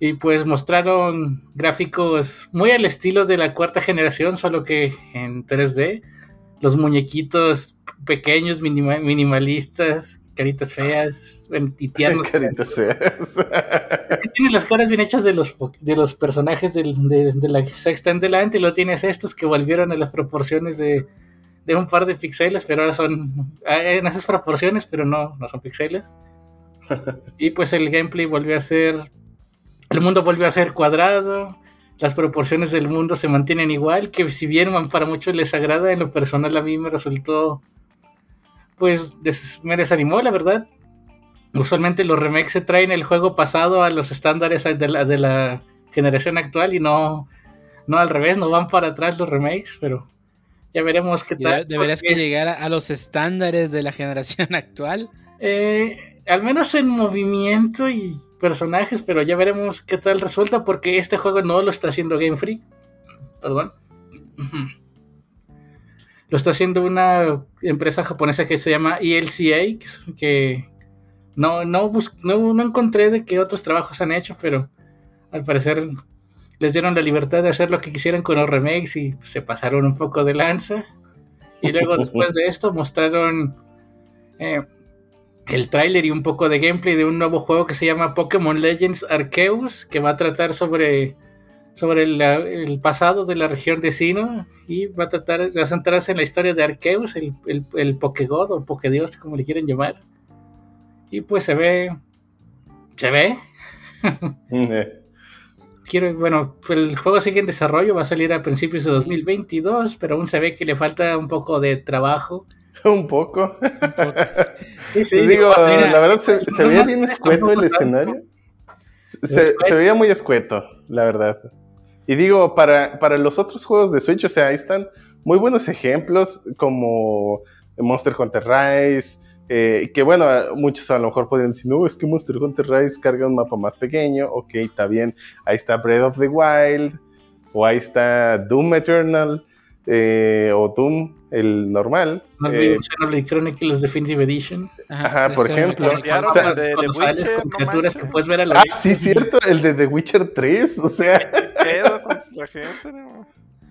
Y pues mostraron gráficos muy al estilo de la cuarta generación, solo que en 3D. Los muñequitos pequeños, minima- minimalistas, caritas feas, y tiernos. Caritas feas. tienes las caras bien hechas de los, de los personajes del- de, de la sexta en delante, y lo tienes estos que volvieron a las proporciones de, de un par de píxeles, pero ahora son ah, en esas proporciones, pero no, no son píxeles. Y pues el gameplay volvió a ser, el mundo volvió a ser cuadrado, las proporciones del mundo se mantienen igual, que si bien para muchos les agrada, en lo personal a mí me resultó, pues des- me desanimó, la verdad. Usualmente los remakes se traen el juego pasado a los estándares de la, de la generación actual y no, no al revés, no van para atrás los remakes, pero ya veremos qué tal. de- deberías que llegar a, a los estándares de la generación actual. eh, al menos en movimiento y personajes, pero ya veremos qué tal resulta porque este juego no lo está haciendo Game Freak. Perdón. Lo está haciendo una empresa japonesa que se llama ELCA, que- no, no, no, no encontré de qué otros trabajos han hecho, pero al parecer les dieron la libertad de hacer lo que quisieran con los remakes y se pasaron un poco de lanza. Y luego después de esto mostraron eh, el tráiler y un poco de gameplay de un nuevo juego que se llama Pokémon Legends Arceus, que va a tratar sobre, sobre el pasado de la región de Sino y va a tratar va a centrarse en la historia de Arceus, el, el, el Pokégod o Pokédios, como le quieren llamar. Y pues se ve. Se ve. Eh, Quiero, bueno, el juego sigue en desarrollo, va a salir a principios de 2022, pero aún se ve que le falta un poco de trabajo. Un poco. Sí, sí, Digo, mira, la verdad se, veía bien escueto el escenario. Se, se veía muy escueto, la verdad. Y digo, para, para los otros juegos de Switch, o sea, ahí están muy buenos ejemplos como Monster Hunter Rise, eh, que bueno, muchos a lo mejor podrían decir, no, es que Monster Hunter Rise carga un mapa más pequeño, ok, está bien, ahí está Breath of the Wild, o ahí está Doom Eternal, eh, o Doom, el normal. No eh, Xenoblade Chronicles Definitive Edition. Ajá, por ese ejemplo. Cambiaron O sea, el de, de Cuando sales Witcher, con no criaturas que manches. puedes ver a la Ah, vista. sí, cierto, el de The Witcher 3, o sea, ¿Qué pedo con la gente? no?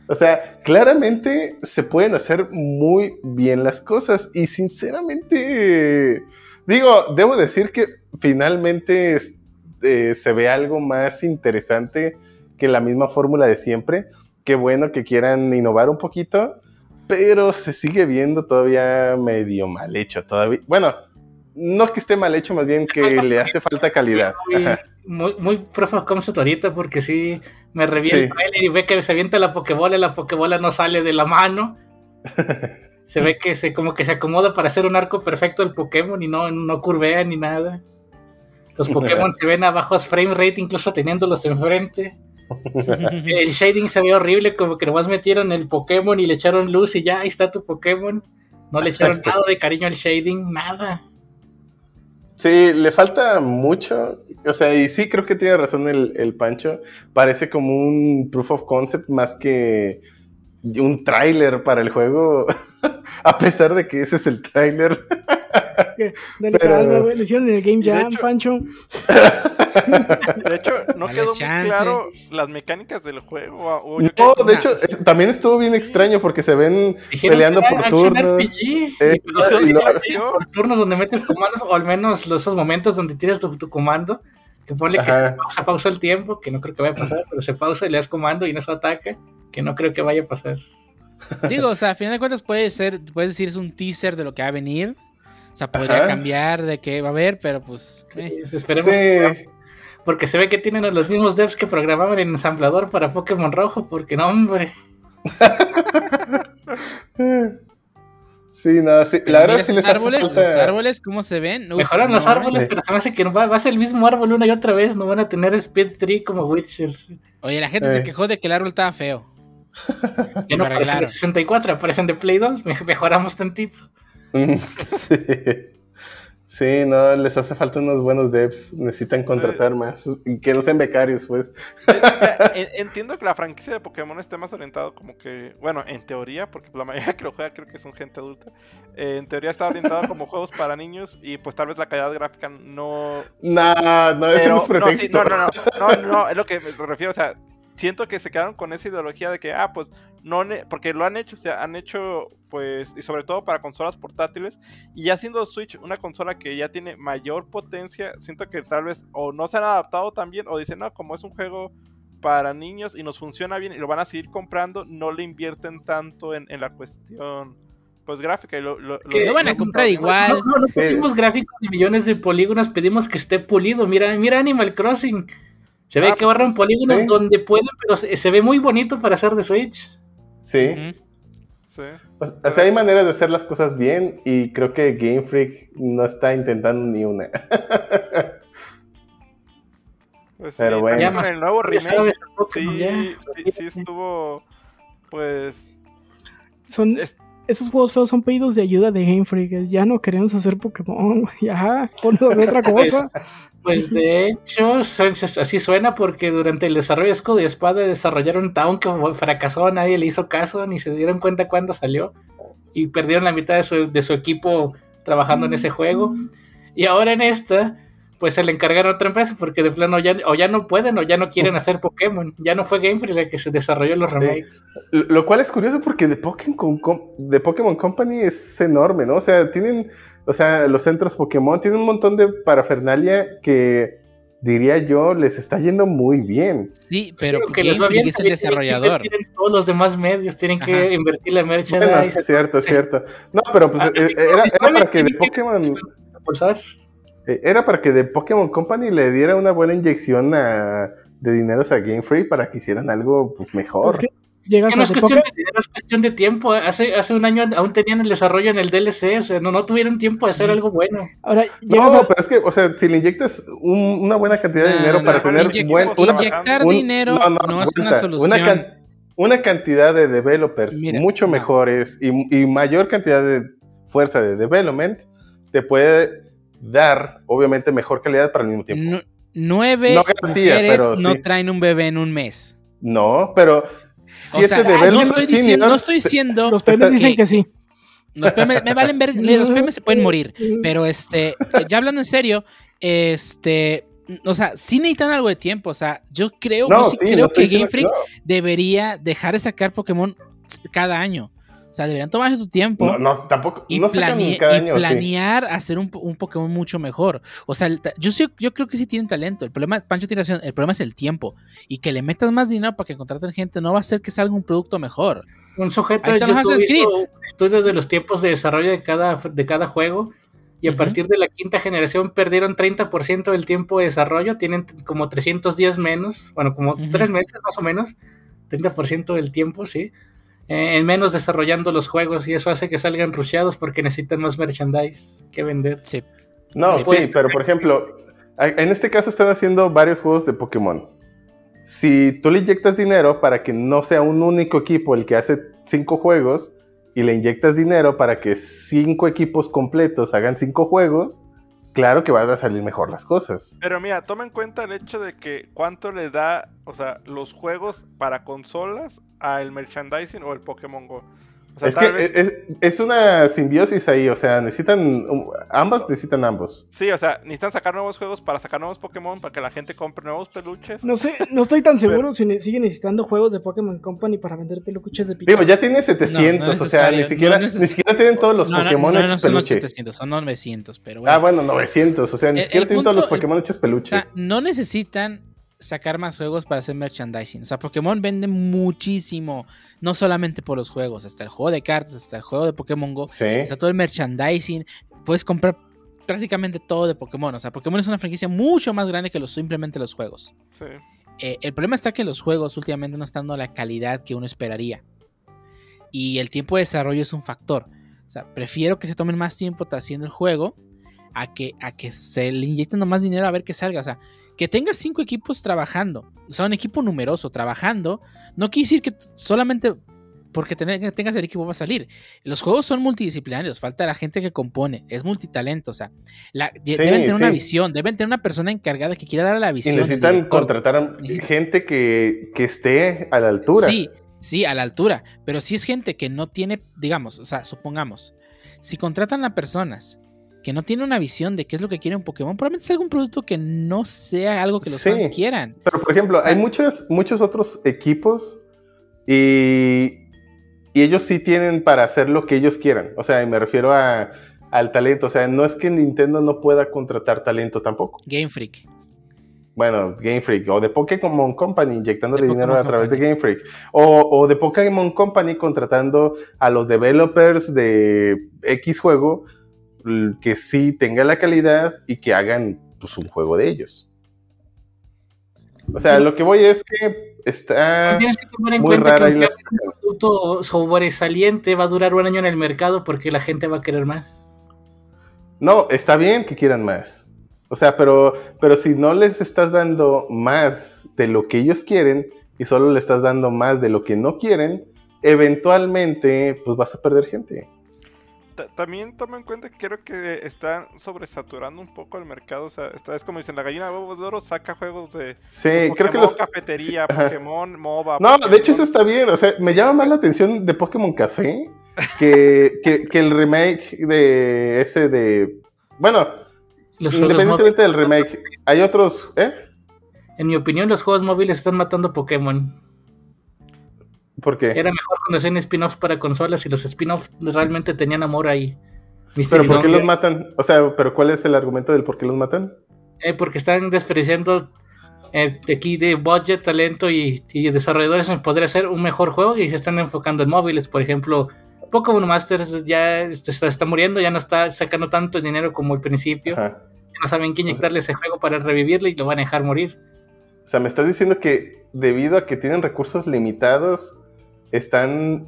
o sea, claramente se pueden hacer muy bien las cosas y sinceramente, digo, debo decir que finalmente eh, se ve algo más interesante que la misma fórmula de siempre. Qué bueno que quieran innovar un poquito, pero se sigue viendo todavía medio mal hecho todavía. Bueno, no que esté mal hecho, más bien que le hace falta calidad. Muy, Ajá. muy, muy proof of concept ahorita porque sí me revienta Sí. el trailer y ve que se avienta la pokebola, la pokebola no sale de la mano. Se ve que se como que se acomoda para hacer un arco perfecto el Pokémon y no, no curvea ni nada. Los Pokémon se ven a bajos frame rate incluso teniéndolos enfrente. El shading se ve horrible, como que nomás metieron el Pokémon y le echaron luz y ya, ahí está tu Pokémon. No le echaron Este- nada de cariño al shading, nada. Sí, le falta mucho. O sea, y sí creo que tiene razón el, el Pancho. Parece como un proof of concept más que un tráiler para el juego. A pesar de que ese es el tráiler. Dale Pero- calma, güey. Le hicieron en el Game Jam, hecho- Pancho. De hecho, no Dale quedó muy chance. claro las mecánicas del juego. o- o yo No, que- de hecho, es- también estuvo bien extraño porque se ven Dijeron peleando que por turnos. RPG, Eh, y y por turnos donde metes comandos, o al menos los- esos momentos donde tiras tu, tu comando, Que ponle que Ajá. se pausa, pausa el tiempo, que no creo que vaya a pasar, pero se pausa y le das comando y no se ataca, que no creo que vaya a pasar. Digo, o sea, a final de cuentas puede ser, puedes decir es un teaser de lo que va a venir. O sea, podría Ajá. cambiar de qué va a haber, pero pues. eh. Sí, esperemos Sí. Porque se ve que tienen a los mismos devs que programaban en ensamblador para Pokémon Rojo, porque no, hombre. Sí, no, sí. La verdad sí les árboles, falta- los árboles, ¿cómo se ven? Uf, Mejoran los no, árboles, sí. pero se me hace que va, va a ser el mismo árbol una y otra vez. No van a tener Speed 3 como Witcher. Oye, la gente se Eh. quejó de que el árbol estaba feo. Ya no aparecen de arreglaron. 64, aparecen de Play 2. me- Mejoramos tantito. Sí, no, les hace falta unos buenos devs. Necesitan contratar más. Que no sean becarios, pues. Mira, en- Entiendo que la franquicia de Pokémon esté más orientado como que, bueno, en teoría, porque la mayoría que lo juega creo que son gente adulta, eh, en teoría está orientado como juegos para niños y pues tal vez la calidad gráfica no... No, no, ese pero- no es no, sí, no, no, no, no, no, es lo que me refiero, o sea, siento que se quedaron con esa ideología de que, ah, pues, no, porque lo han hecho, o sea, han hecho, pues, y sobre todo para consolas portátiles, y ya siendo Switch una consola que ya tiene mayor potencia, siento que tal vez o no se han adaptado tan bien, o dicen, no, como es un juego para niños y nos funciona bien y lo van a seguir comprando, no le invierten tanto en, en la cuestión, pues, gráfica. Y lo, lo- Que Lo van a comprar no, igual. No, no, no Sí. pedimos gráficos de millones de polígonos, pedimos que esté pulido. Mira, mira Animal Crossing. Se ve Ah, que ahorran polígonos sí. donde pueden, pero se, se ve muy bonito para hacer de Switch. Sí. Sí. O o sea, hay maneras de hacer las cosas bien y creo que Game Freak no está intentando ni una. Pues, Pero sí, bueno. con el nuevo Ya remake, sabes, sí, ya. sí, sí estuvo, pues, Son, Es- esos juegos feos son pedidos de ayuda de Game Freak. Ya no queremos hacer Pokémon. Ya, ponnos otra cosa. Pues de hecho, así suena porque durante el desarrollo de Escudo y Espada desarrollaron Town que fracasó, nadie le hizo caso, ni se dieron cuenta cuándo salió. Y perdieron la mitad de su, de su equipo trabajando en ese juego. Y ahora en esta, pues se le encargaron a otra empresa porque de plano ya, o ya no pueden o ya no quieren hacer Pokémon. Ya no fue Game Freak la que se desarrolló los remakes. Lo lo cual es curioso porque The Pokémon, The Pokémon Company es enorme, ¿no? O sea, tienen, o sea, los centros Pokémon tienen un montón de parafernalia que diría yo les está yendo muy bien. Sí, pero Sí, aunque les va bien, es el tienen que desarrollador. invertir en todos los demás medios, tienen que Ajá. invertir la Bueno, merchandise. es cierto, es cierto. No, pero pues Ah, eh, sí, era, para que The que- Pokémon eh, era para que The Pokémon Company le diera una buena inyección a- de dineros a Game Freak para que hicieran algo pues mejor. Pues que llegas no a es cuestión de dinero, es cuestión de tiempo. Hace, hace un año aún tenían el desarrollo en el DLC, o sea, no, no tuvieron tiempo de hacer algo bueno. Ahora No, a- pero es que, o sea, si le inyectas un- una buena cantidad de No, dinero no, para no, tener inyec- buen, una, inyectar un- dinero no, no, no, es una solución. Una, can- una cantidad de developers Mira, mucho no. mejores y, y mayor cantidad de fuerza de development te puede dar, obviamente, mejor calidad para el mismo tiempo. Nu- nueve No garantía, mujeres pero no sí. traen un bebé en un mes. No, pero O siete sea, no developers estoy diciendo, no estoy diciendo los PMs está- dicen que- que sí. los PM me valen ver, los PM se pueden morir, pero este, ya hablando en serio, este, o sea, sí necesitan algo de tiempo, o sea, yo creo, No, yo sí sí, creo no que Game Freak que debería dejar de sacar Pokémon cada año. O sea, deberían tomarse tu tiempo. no. No, tampoco. y, no plane- cada y año, sí. planear hacer un, un Pokémon mucho mejor. O sea, yo, sí- yo creo que sí tienen talento. El problema, Pancho tiene razón, el problema es el tiempo. Y que le metas más dinero para que contraten gente no va a hacer que salga un producto mejor. Un sujeto de YouTube hizo estudios de los tiempos de desarrollo de cada, de cada juego y a Ujú. partir de la quinta generación perdieron 30% del tiempo de desarrollo, tienen como 300 días menos, bueno, como Ujú. tres meses más o menos, 30% del tiempo, sí, en menos desarrollando los juegos y eso hace que salgan rusheados porque necesitan más merchandise que vender. Sí. No, Sí, sí, pues, pero por ejemplo, en este caso están haciendo varios juegos de Pokémon. Si tú le inyectas dinero para que no sea un único equipo el que hace cinco juegos y le inyectas dinero para que cinco equipos completos hagan cinco juegos, claro que van a salir mejor las cosas. Pero mira, toma en cuenta el hecho de que cuánto le da, o sea, los juegos para consolas al merchandising o el Pokémon Go. O sea, Es que vez- es, es una simbiosis ahí, o sea, necesitan, ambas necesitan ambos. Sí, o sea, necesitan sacar nuevos juegos para sacar nuevos Pokémon, para que la gente compre nuevos peluches. No sé, no estoy tan seguro si ne- siguen necesitando juegos de Pokémon Company para vender peluches de Digo, Pikachu. ya tiene 700, No, no es o sea, ni siquiera, no ni siquiera tienen todos los Pokémon no, no hechos son peluche. 700, son los 900, pero bueno. Ah, bueno, 900, o sea, ni El- siquiera el tienen todos los el- Pokémon hechos O peluche. sea, no necesitan sacar más juegos para hacer merchandising. O sea, Pokémon vende muchísimo. No solamente por los juegos, hasta el juego de cartas, hasta el juego de Pokémon Go. sí. Está todo el merchandising. Puedes comprar prácticamente todo de Pokémon. O sea, Pokémon es una franquicia mucho más grande que los, simplemente los juegos. Sí. Eh, el problema está que los juegos últimamente no están dando la calidad que uno esperaría. Y el tiempo de desarrollo es un factor. O sea, prefiero que se tomen más tiempo haciendo el juego a que, a que se le inyecten más dinero a ver qué salga. O sea, que tengas cinco equipos trabajando. O sea, un equipo numeroso trabajando. No quiere decir que solamente porque tener- tengas el equipo va a salir. Los juegos son multidisciplinarios. Falta la gente que compone. Es multitalento. O sea, la- Sí, deben tener una visión. Deben tener una persona encargada que quiera dar la Y visión. el necesitan contratar a gente que, que esté a la altura. Sí, sí, a la altura. Pero si es gente que no tiene, digamos, o sea, supongamos, si contratan a personas que no tienen una visión de qué es lo que quiere un Pokémon, probablemente sea algún producto que no sea algo que los Sí. fans quieran. Pero, por ejemplo, O sea, hay muchos, muchos otros equipos y, y ellos sí tienen para hacer lo que ellos quieran. O sea, me refiero a, al talento. O sea, no es que Nintendo no pueda contratar talento tampoco. Game Freak. Bueno, Game Freak o de Pokémon Company inyectándole De dinero Pokémon a través Company. de Game Freak o, o de Pokémon Company contratando a los developers de X juego que sí tenga la calidad y que hagan pues, un juego de ellos. O sea, lo que voy es que está Tienes que tomar en muy cuenta que un producto sobresaliente va a durar un año en el mercado porque la gente va a querer más. No, está bien que quieran más. O sea, pero, pero si no les estás dando más de lo que ellos quieren y solo le estás dando más de lo que no quieren, eventualmente pues vas a perder gente. Ta- También toma en cuenta que creo que están sobresaturando un poco el mercado. O sea, esta es como dicen, la gallina de huevos de oro saca juegos de Sí, Pokémon creo que los... cafetería, sí, ajá. Pokémon MOBA. No, de hecho eso está bien. O sea, me llama más la atención de Pokémon Café que, que, que el remake de ese de... Bueno, Los independientemente del remake, hay otros... ¿Eh? en mi opinión, los juegos móviles están matando Pokémon. ¿Por qué? Era mejor cuando hacían spin-offs para consolas y los spin-offs realmente tenían amor ahí. ¿Pero por qué los matan? O sea, ¿pero cuál es el argumento del por qué los matan? Eh, porque están despreciando eh, aquí de budget, talento y, y desarrolladores en poder hacer un mejor juego y se están enfocando en móviles. Por ejemplo, Pokémon Masters ya este, está, está muriendo, ya no está sacando tanto dinero como al principio. Ajá. Ya no saben qué inyectarle a ese juego para revivirlo y lo van a dejar morir. O sea, me estás diciendo que debido a que tienen recursos limitados, están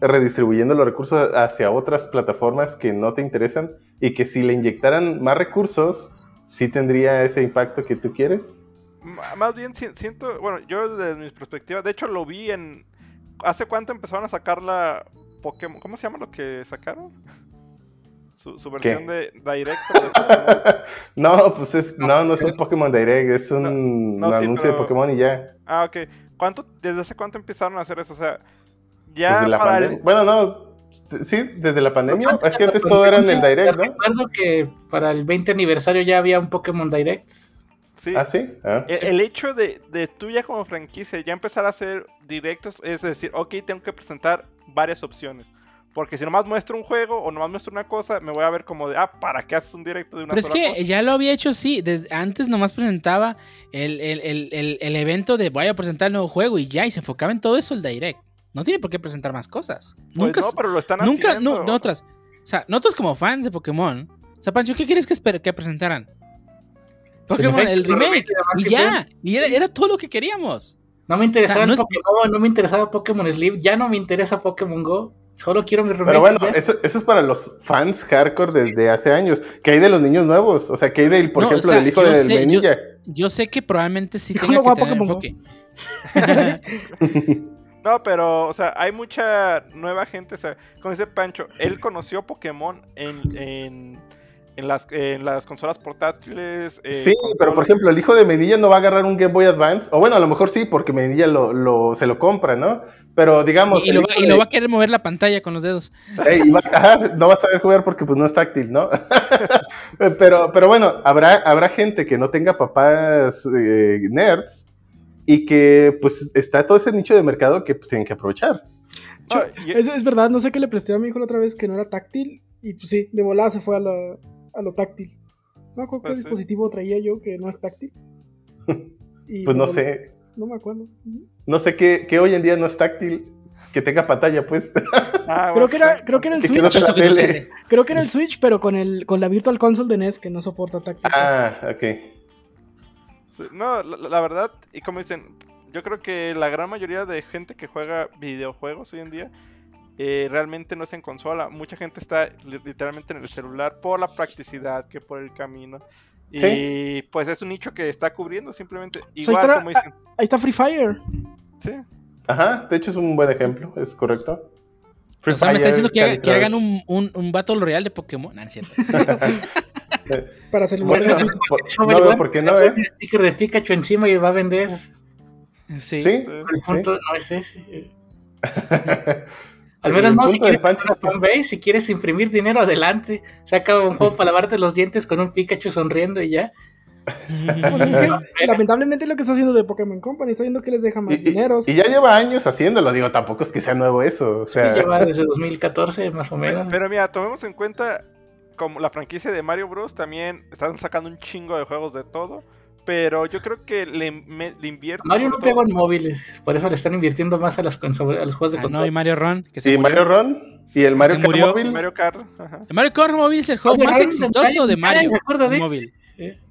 redistribuyendo los recursos hacia otras plataformas que no te interesan y que si le inyectaran más recursos, sí tendría ese impacto que tú quieres. Más bien si- siento, bueno, yo desde mi perspectiva, de hecho lo vi en... ¿Hace cuánto empezaron a sacar la Pokémon? ¿Cómo se llama lo que sacaron? Su, su versión de Pokémon. no, pues es, no, no es un Pokémon Direct, es un, No, no, un sí, anuncio pero- de Pokémon y ya. Ah, ok. ¿Cuánto, ¿Desde hace cuánto empezaron a hacer eso? O sea, ya Desde la para el- pandemia. Bueno, no, sí, desde la pandemia. Antes Es que antes todo era en el Direct, ¿no? Recuerdo que para el 20 aniversario ya había un Pokémon Direct. Sí. Ah, sí. Ah. El, el hecho de, de tú ya como franquicia ya empezar a hacer directos es decir, ok, tengo que presentar varias opciones. Porque si nomás muestro un juego o nomás muestro una cosa, me voy a ver como de, ah, ¿para qué haces un directo de una Pero es que cosa? ya lo había hecho así. Desde, antes nomás presentaba el, el- el- el- el evento de voy a presentar el nuevo juego y ya, y se enfocaba en todo eso el direct. No tiene por qué presentar más cosas. Pues nunca, no, pero lo están nunca, haciendo. no, no otras. O sea, nosotros como fans de Pokémon, o sea, Pancho, ¿qué quieres que, esper- que presentaran? Pokémon, el remake. Y ya, y era, era todo lo que queríamos. No me interesaba O sea, no el es- Pokémon, no me interesaba Pokémon Sleep, ya no me interesa Pokémon Go. Solo quiero mis remakes. Pero bueno, eso, eso es para los fans hardcore desde hace años. ¿Qué hay de los niños nuevos? O sea, ¿qué hay del, por No, o ejemplo, sea, del hijo del sé, yo- sé que probablemente sí tenga no que tener enfoque. No, pero, o sea, hay mucha nueva gente. O sea, como dice Pancho, él conoció Pokémon en, en, en las, en las consolas portátiles. eh, Sí, pero por ejemplo, el hijo de Medilla no va a agarrar un Game Boy Advance, o bueno, a lo mejor sí, porque Medilla lo, lo- se lo compra, ¿no? Pero digamos, Y, y lo va, hijo y de- lo va a querer mover la pantalla con los dedos. Ey, y va- ajá, no va a saber jugar porque pues no es táctil, ¿no? pero, pero bueno, habrá, habrá gente que no tenga papás eh, nerds y que pues está todo ese nicho de mercado que pues, tienen que aprovechar. Y- Es, es verdad, no sé qué le presté a mi hijo la otra vez que no era táctil. Y pues sí, de volada se fue a, la- a lo táctil. No me acuerdo qué Pues sí. dispositivo traía yo que no es táctil. Y Pues no volada- sé, No me acuerdo. no sé qué, qué hoy en día no es táctil, que tenga pantalla, pues. ah, Creo que era, creo que era el que, que no Switch. la tele. Creo que era el Switch, pero con el con la Virtual Console de NES que no soporta táctil. pues. Ah, ok. No, la, la verdad, y como dicen, yo creo que la gran mayoría de gente que juega videojuegos hoy en día eh, realmente no es en consola. Mucha gente está li- literalmente en el celular por la practicidad que por el camino. Y Sí. pues es un nicho que está cubriendo simplemente. ahí Igual como dicen. Ahí está Free Fire. Sí. Ajá, de hecho es un buen ejemplo, es correcto. Free O sea, me está diciendo que, haga- Candy que hagan un, un, un Battle Royale de Pokémon. No, no es cierto. Para celular. Bueno, por- no veo por qué no, ¿eh? Un sticker de Pikachu encima y va a vender. Sí. Sí, El punto no es ese. Al menos no, si quieres fanbase, si quieres imprimir dinero, adelante. Saca un juego para lavarte los dientes con un Pikachu sonriendo y ya. Pues es que, lamentablemente lo que está haciendo de Pokémon Company, está viendo que les deja más Y, y- dineros. y ya lleva años haciéndolo, digo, tampoco es que sea nuevo eso, o sea, Lleva desde 2014 más o Pero, menos. pero mira, tomemos en cuenta como la franquicia de Mario Bros. también están sacando un chingo de juegos de todo. Pero yo creo que le, me- le invierten. Mario no pegó en móviles, por eso le están invirtiendo más a, las consolas- a los juegos de Ah, no, y control. Mario Ron. Que se y murió. Mario Ron y el Mario Kart móvil. Mario Kart. ajá. El Mario Kart Móvil es el juego Oye, más exitoso de Mario se acuerda de este. móvil. Eh, ¿Cuál?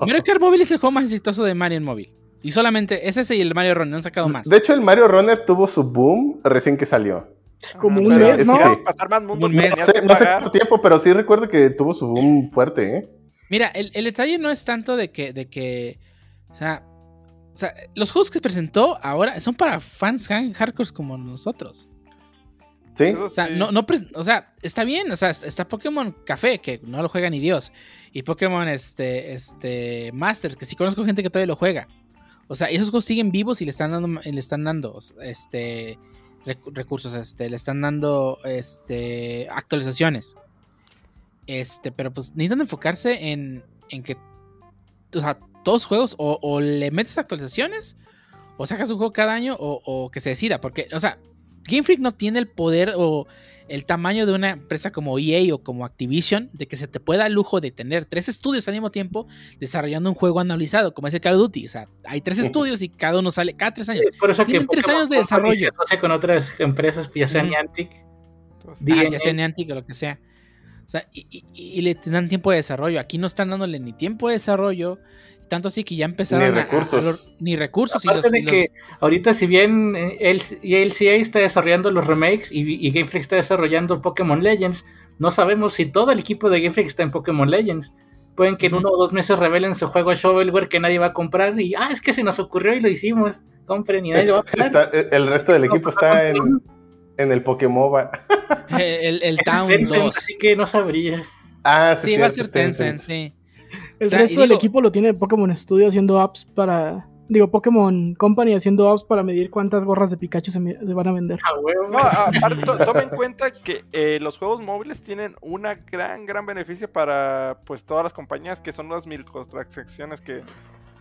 Mario Kart Móvil es el juego más exitoso de Mario en móvil. Y solamente es ese y el Mario Run, no han sacado más. De hecho, el Mario Runner tuvo su boom recién que salió. Como Ajá, un mes, ¿no? Sí. pasar más mundo, Un mes. No sé, no sé cuánto tiempo, pero sí recuerdo que tuvo su boom fuerte, ¿eh? Mira, el, el detalle no es tanto de que, de que, o sea, o sea, los juegos que presentó ahora son para fans hardcore como nosotros. Sí. O sea, sí. no, no, pres- o sea, está bien, o sea, está Pokémon Café, que no lo juega ni Dios, y Pokémon este, este, Masters, que sí conozco gente que todavía lo juega. O sea, esos juegos siguen vivos y le están dando, le están dando, este, recu- recursos, este, le están dando, este, actualizaciones. Este, pero pues necesitan enfocarse en, en que, o sea, todos los juegos o, o le metes actualizaciones o sacas un juego cada año o, o que se decida, porque, o sea, Game Freak no tiene el poder o el tamaño de una empresa como EA o como Activision de que se te pueda el lujo de tener tres estudios al mismo tiempo desarrollando un juego anualizado, como es el Call of Duty. O sea, hay tres estudios y cada uno sale cada tres años. Por eso que Tienen tres Pokémon años de desarrollo. Se asocia con otras empresas, ya sea Ujú. Niantic, Ah, DNA. ya sea Niantic o lo que sea. O sea, y, y- y le dan tiempo de desarrollo. Aquí no están dándole ni tiempo de desarrollo. Tanto así que ya empezaron Ni a- a- recursos. a los- ni recursos. y Aparte los- de y los- que ahorita si bien eh, el, y el CA está desarrollando los remakes y, y Game Freak está desarrollando Pokémon Legends, no sabemos si todo el equipo de Game Freak está en Pokémon Legends. Pueden que en uno o dos meses revelen su juego shovelware que nadie va a comprar y ah, es que se nos ocurrió y lo hicimos. Compren y nadie lo va a pagar. Está- eh, el resto del equipo está en, en el Pokémon. el, el Es Town Tencent, 2. así que no sabría. Ah, Sí, va a ser Tencent, sí. El O sea, resto y del digo- equipo lo tiene Pokémon Studio haciendo apps para. Digo, Pokémon Company haciendo apps para medir cuántas gorras de Pikachu se, me- se van a vender. Ah, huevo. No, aparte, to- toma en cuenta que eh, los juegos móviles tienen una gran, gran beneficio para pues todas las compañías que son las microtransacciones que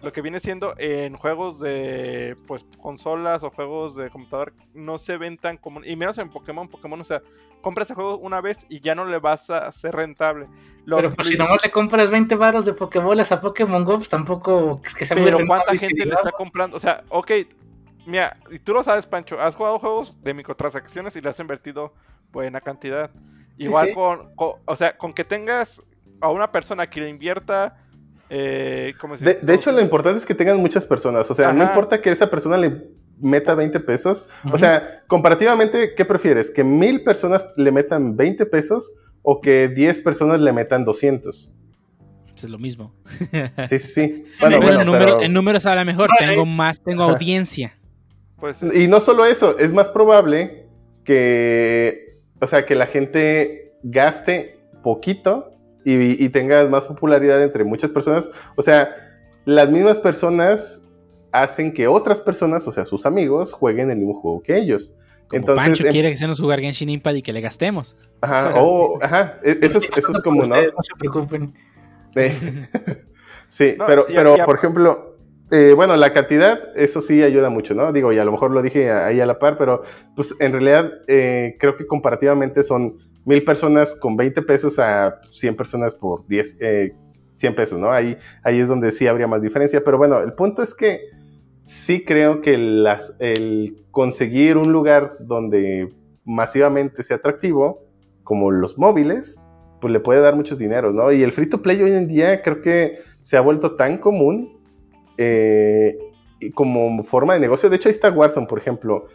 lo que viene siendo en juegos de pues consolas o juegos de computador no se ven tan común y menos en Pokémon, Pokémon, o sea, compras el juego una vez y ya no le vas a hacer rentable. Pero pues, si nomás le compras 20 baros de Pokébolas a Pokémon Go, pues tampoco es que sea Pero cuánta gente le está digamos. comprando, o sea, ok, mira, y tú lo sabes, Pancho, has jugado juegos de microtransacciones y le has invertido buena cantidad. Igual sí. Con, con- o sea, con que tengas a una persona que le invierta, eh, ¿cómo se De, hecho, lo importante es que tengan muchas personas. O sea, no importa que esa persona le meta 20 pesos. O sea, comparativamente, ¿qué prefieres? ¿Que mil personas le metan 20 pesos o que 10 personas le metan 200? Es lo mismo. Sí, sí, sí. Bueno, en, número- pero- en números habla mejor. Tengo más, tengo audiencia. Pues, Y no solo eso, es más probable que, o sea, que la gente gaste poquito y, y tengas más popularidad entre muchas personas. O sea, las mismas personas hacen que otras personas, o sea, sus amigos, jueguen el mismo juego que ellos. Como Entonces, Pancho em- quiere que se nos jugar Genshin Impact y que le gastemos. Ajá, o, ajá, e- eso es, eso es como, ¿no? Ustedes no se preocupen. Sí, No, pero, pero por ejemplo, eh, bueno, la cantidad, eso sí ayuda mucho, ¿no? Digo, y a lo mejor lo dije ahí a la par, pero pues en realidad eh, creo que comparativamente son mil personas con 20 pesos a 100 personas por 10, eh, 100 pesos, ¿no? Ahí, ahí es donde sí habría más diferencia, pero bueno, el punto es que sí creo que las, el conseguir un lugar donde masivamente sea atractivo, como los móviles, pues le puede dar muchos dineros, ¿no? Y el free to play hoy en día creo que se ha vuelto tan común eh, como forma de negocio. De hecho, ahí está Warzone, por ejemplo.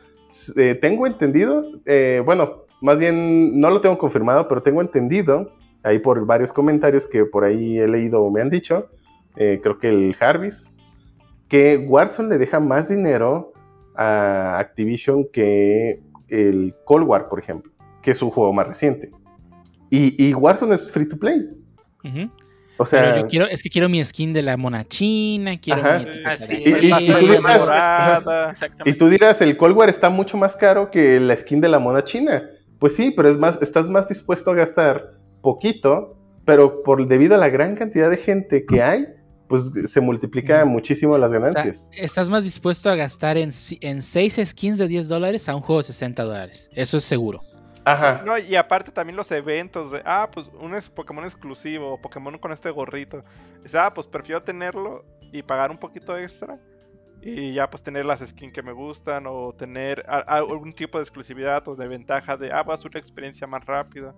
Eh, tengo entendido, eh, bueno, más bien no lo tengo confirmado, pero tengo entendido, ahí por varios comentarios que por ahí he leído o me han dicho, eh, creo que el Jarvis, que Warzone le deja más dinero a Activision que el Cold War, por ejemplo, que es su juego más reciente. Y, y Warzone es free to play. O sea, Pero yo quiero, es que quiero mi skin de la mona china, quiero Ajá. mi Sí, así de Y- y- aquí. y tú dirás- temporada. Exactamente. Y tú dirás, el Cold War está mucho más caro que la skin de la mona china. Pues sí, pero es más, estás más dispuesto a gastar poquito, pero por debido a la gran cantidad de gente que hay, pues se multiplica Mm. muchísimo las O sea, ganancias. estás más dispuesto a gastar en, si- en 6 skins de 10 dólares a un juego de 60 dólares. Eso es seguro. Ajá. No, y aparte también los eventos de, ah, pues un es Pokémon exclusivo, Pokémon con este gorrito. Dices, ah, pues prefiero tenerlo y pagar un poquito extra. Y ya pues tener las skins que me gustan o tener a- a- algún tipo de exclusividad o de ventaja de, ah, va a ser una experiencia más rápida.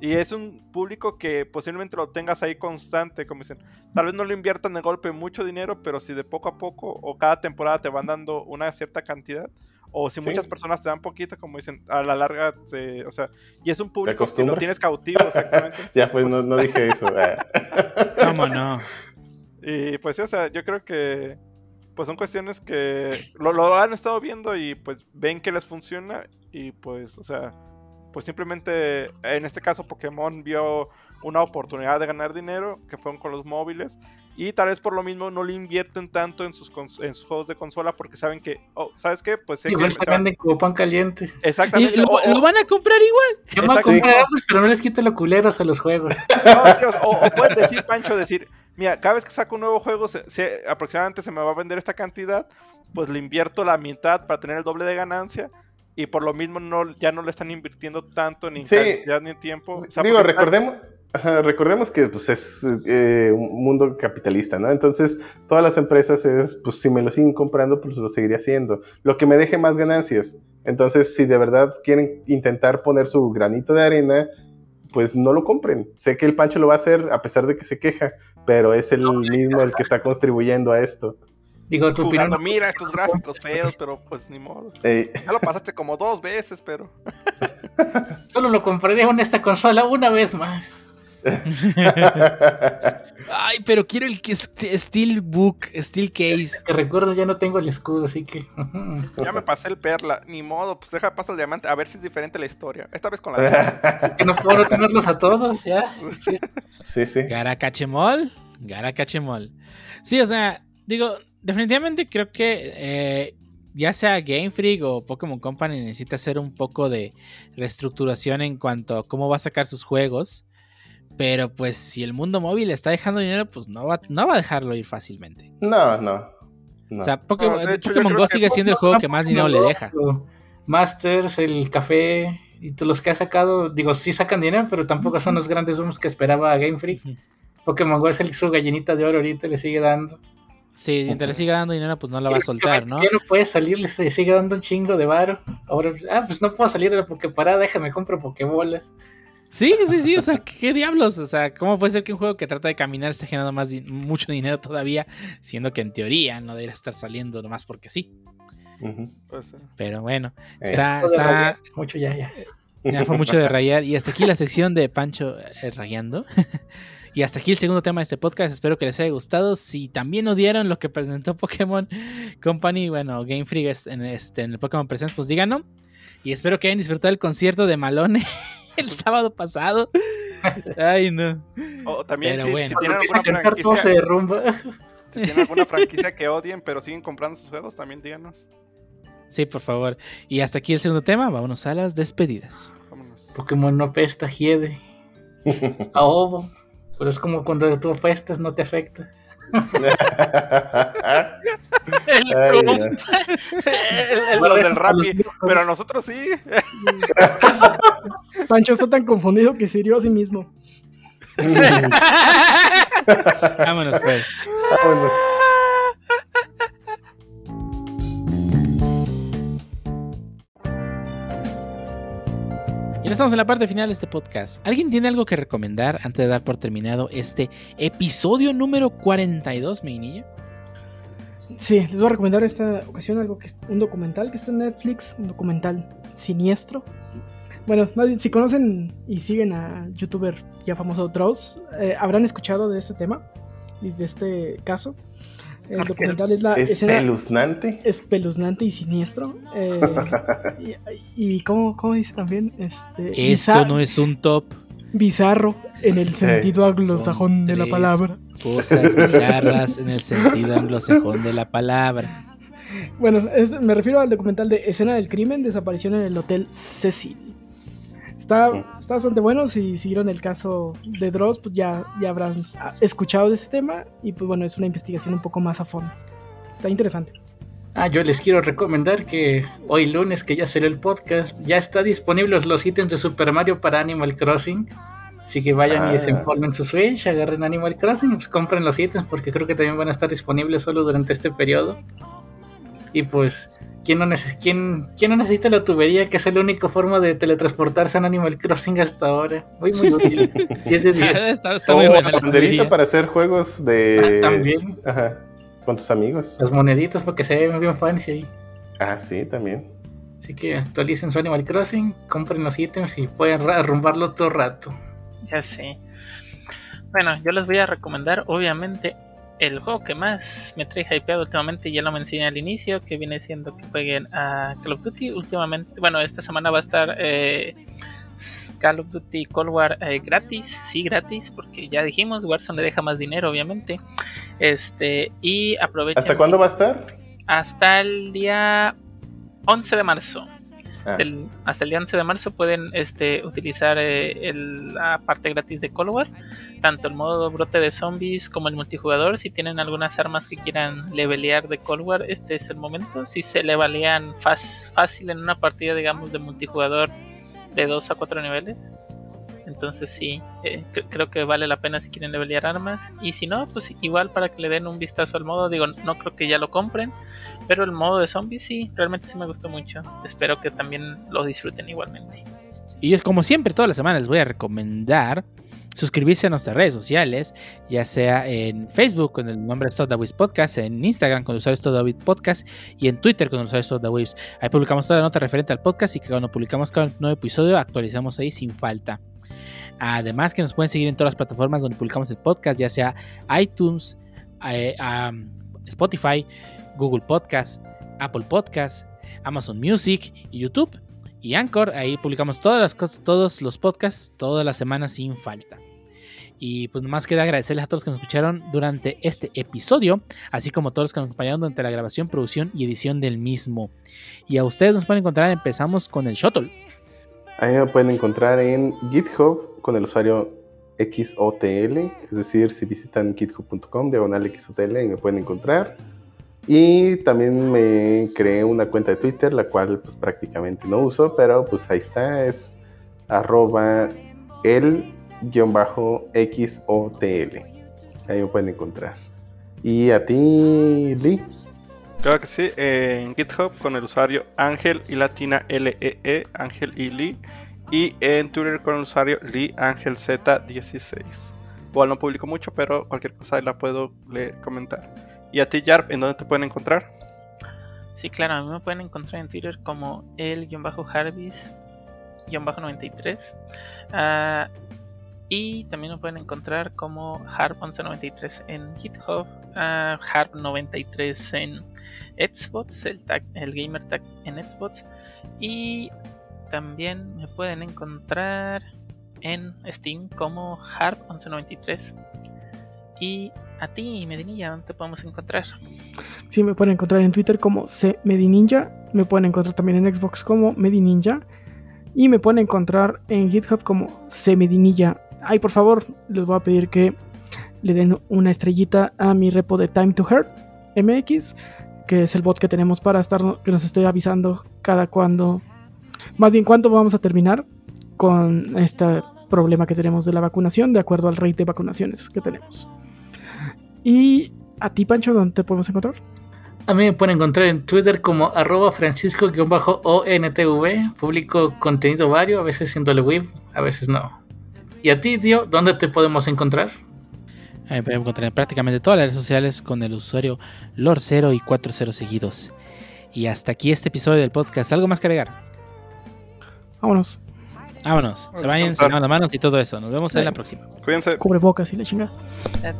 Y es un público que posiblemente lo tengas ahí constante, como dicen. Tal vez no lo inviertan de golpe mucho dinero, pero si de poco a poco o cada temporada te van dando una cierta cantidad, o si Sí. muchas personas te dan poquito, como dicen, a la larga, te- o sea, y es un público que lo tienes cautivo, exactamente. Ya, pues no, no dije eso. ¿Cómo no? y pues sí, o sea, yo creo que pues son cuestiones que lo, han estado viendo y pues ven que les funciona y pues, o sea, pues simplemente en este caso Pokémon vio una oportunidad de ganar dinero que fueron con los móviles y tal vez por lo mismo no le invierten tanto en sus, cons- en sus juegos de consola porque saben que, oh, ¿sabes qué? Pues sé Igual se venden como pan caliente. Exactamente. lo, lo van a comprar igual. Yo me voy a Exacto. comprar ambos, pero no les quite lo culeros a los juegos. No, sí, o, o puedes decir, Pancho, decir, mira, cada vez que saco un nuevo juego, se- se- aproximadamente se me va a vender esta cantidad, pues le invierto la mitad para tener el doble de ganancia. Y por lo mismo no, ya no le están invirtiendo tanto ni en Sí. cantidad ni en tiempo. O sea, Digo, recordemos, ajá, recordemos que pues, es eh, un mundo capitalista, ¿no? Entonces, todas las empresas es, pues si me lo siguen comprando, pues lo seguiré haciendo. Lo que me deje más ganancias. Entonces, si de verdad quieren intentar poner su granito de arena, pues no lo compren. Sé que el Pancho lo va a hacer a pesar de que se queja, pero es el mismo el que está contribuyendo a esto. Digo, tu opinión. jugando, mira estos gráficos feos, pero pues ni modo. Eh, Ya lo pasaste como dos veces, pero. Solo lo compraré en esta consola una vez más. Ay, pero quiero el que es- Steelbook, Steel Case. Que recuerdo, ya no tengo el escudo, así que. Ya me pasé el perla, ni modo, pues deja pasar el diamante, a ver si es diferente la historia. Esta vez con la Que no puedo no tenerlos a todos, ya. Sí. sí, sí. Garacachemol, Garacachemol. Sí, o sea, digo, definitivamente creo que eh, ya sea Game Freak o Pokémon Company necesita hacer un poco de reestructuración en cuanto a cómo va a sacar sus juegos. Pero pues si el mundo móvil está dejando dinero, pues no va, no va a dejarlo ir fácilmente. No, no. no. O sea, Pokémon, No, de hecho, yo Pokémon creo Go sigue siendo el juego que más dinero le deja. Masters, el café y todos los que ha sacado, digo, sí sacan dinero, pero tampoco son los grandes booms que esperaba Game Freak. Pokémon Go es el, su gallinita de oro ahorita, le sigue dando. Si mientras le siga dando dinero, pues no la va a soltar, ¿no? Ya no puede salir, le sigue dando un chingo de varo. Ahora, ah, pues no puedo salir porque para, déjame, compro Pokébolas. Sí, sí, sí, o sea, ¿qué, diablos? O sea, ¿cómo puede ser que un juego que trata de caminar esté generando más di- mucho dinero todavía, siendo que en teoría no debería estar saliendo nomás porque sí? Eh, Pero bueno, Eh, está, Mucho ya, ya. ya fue mucho de rayar. Y hasta aquí la sección de Pancho eh, rayando. y hasta aquí el segundo tema de este podcast. Espero que les haya gustado. Si también odiaron lo que presentó Pokémon Company, bueno, Game Freak en, este, en el Pokémon Presents, pues díganlo. Y espero que hayan disfrutado el concierto de Malone el sábado pasado. Ay, no. O también, Pero si, bueno. si tienen alguna cantar todo se franquicia, derrumba. si tienen alguna franquicia que odien, pero siguen comprando sus juegos, también díganos. Sí, por favor. Y hasta aquí el segundo tema. Vámonos a las despedidas. Vámonos. Pokémon no pesta, hiede. A ovo. Pero es como cuando tú apestas, no te afecta. El Ay, compa. el, el- Bueno, del viejos. Pero a nosotros sí. Pancho está tan confundido que se hirió a sí mismo. Vámonos, pues. Vámonos. Estamos en la parte final de este podcast. ¿Alguien tiene algo que recomendar antes de dar por terminado este episodio número 42, Meinilla? Sí, les voy a recomendar esta ocasión algo que es un documental que está en Netflix, un documental siniestro. Bueno, si conocen y siguen a youtuber ya famoso Dross, eh, habrán escuchado de este tema y de este caso. El Porque documental es la Es escena espeluznante. espeluznante y siniestro. eh, y, y ¿cómo, cómo dice también? Este, Esto no es un top. bizarro en el sentido anglosajón de la palabra. Cosas bizarras en el sentido anglosajón de la palabra. Bueno, es- me refiero al documental de Escena del Crimen, desaparición en el Hotel Cecil. Está, está bastante bueno, si siguieron el caso de Dross, pues ya, ya habrán escuchado de ese tema y pues bueno, es una investigación un poco más a fondo. Está interesante. Ah, yo les quiero recomendar que hoy lunes, que ya salió el podcast, ya está disponibles los ítems de Super Mario para Animal Crossing. Así que vayan Ah. y desenfolven su Switch, agarren Animal Crossing y pues compren los ítems porque creo que también van a estar disponibles solo durante este periodo. Y pues, ¿quién no, neces- quién, quién no necesita la tubería que es la única forma de teletransportarse en Animal Crossing hasta ahora? Muy, muy útil. 10 de 10. está, muy buena la banderita para hacer juegos de. Ah, también. Ajá. Con tus amigos. Las moneditas porque se ven bien fancy ahí. Ah, sí, también. Así que actualicen su Animal Crossing, compren los ítems y pueden arrumbarlo todo rato. Ya sé. Bueno, yo les voy a recomendar, obviamente, el juego que más me trae hypeado últimamente, ya lo mencioné al inicio, que viene siendo que jueguen a Call of Duty. Últimamente, bueno, esta semana va a estar eh, Call of Duty Cold War eh, gratis, sí, gratis, porque ya dijimos, Warzone le deja más dinero, obviamente. Este, y aprovechen. ¿Hasta cuándo va a estar? Hasta el día 11 de marzo. Ah, hasta el día 11 de marzo pueden este, utilizar eh, el- la parte gratis de Cold War, tanto el modo brote de zombies como el multijugador. Si tienen algunas armas que quieran levelear de Cold War, este es el momento. Si se levelean fácil en una partida, digamos, de multijugador de 2 a 4 niveles. Entonces sí, eh, cre- creo que vale la pena si quieren levelear armas. Y si no, pues igual para que le den un vistazo al modo. Digo, no creo que ya lo compren. Pero el modo de zombies sí, realmente sí me gustó mucho. Espero que también lo disfruten igualmente. Y yo, como siempre, todas las semanas les voy a recomendar suscribirse a nuestras redes sociales, ya sea en Facebook con el nombre Waves Podcast, en Instagram con el usuario Waves Podcast y en Twitter con el usuario Waves. Ahí publicamos toda la nota referente al podcast y que cuando publicamos cada nuevo episodio actualizamos ahí sin falta. Además que nos pueden seguir en todas las plataformas donde publicamos el podcast, ya sea iTunes, eh, Spotify, Google Podcast, Apple Podcast, Amazon Music y YouTube y Anchor. Ahí publicamos todas las cosas, todos los podcasts, todas las semanas sin falta. Y pues nomás queda agradecerles a todos los que nos escucharon durante este episodio, así como a todos los que nos acompañaron durante la grabación, producción y edición del mismo. Y a ustedes nos pueden encontrar, empezamos con el Shuttle. Ahí me pueden encontrar en GitHub con el usuario XOTL, es decir, si visitan github.com, diagonal XOTL, ahí me pueden encontrar. Y también me creé una cuenta de Twitter, la cual pues prácticamente no uso, pero pues ahí está, es arroba el-xotl. Ahí me pueden encontrar. Y a ti, Lee. Claro que sí, en GitHub con el usuario Ángel y latina LEE, Ángel y Lee. Y en Twitter con el usuario Lee Ángel Z16. Igual no publico mucho, pero cualquier cosa la puedo comentar. Y a ti, Yarp, ¿en dónde te pueden encontrar? Sí, claro, a mí me pueden encontrar en Twitter como el-harvis-93. Ah, y también me pueden encontrar como harp1193 en GitHub, ah, harp93 en Xbox, el, tag, el gamer tag en Xbox. Y también me pueden encontrar en Steam como Harp1193. Y a ti, Medinilla, ¿dónde te podemos encontrar? Sí, me pueden encontrar en Twitter como CMedininja. Me pueden encontrar también en Xbox como Medininja. Y me pueden encontrar en GitHub como CMedinilla. Ay, por favor, les voy a pedir que le den una estrellita a mi repo de Time to Hurt MX, que es el bot que tenemos para estar, que nos esté avisando cada cuando, más bien cuándo vamos a terminar con este problema que tenemos de la vacunación, de acuerdo al rate de vacunaciones que tenemos. Y a ti, Pancho, ¿dónde te podemos encontrar? A mí me pueden encontrar en Twitter como arroba francisco-ontv. Publico contenido vario, a veces siendo web, a veces no. ¿Y a ti, tío, dónde te podemos encontrar? Me pueden encontrar en prácticamente todas las redes sociales con el usuario Lord0 y 40 seguidos. Y hasta aquí este episodio del podcast. ¿Algo más que agregar? Vámonos. Vámonos. Se vayan, se lavan las manos y todo eso. Nos vemos en la próxima. Cuídense. Cubre bocas y la chingada. Eh,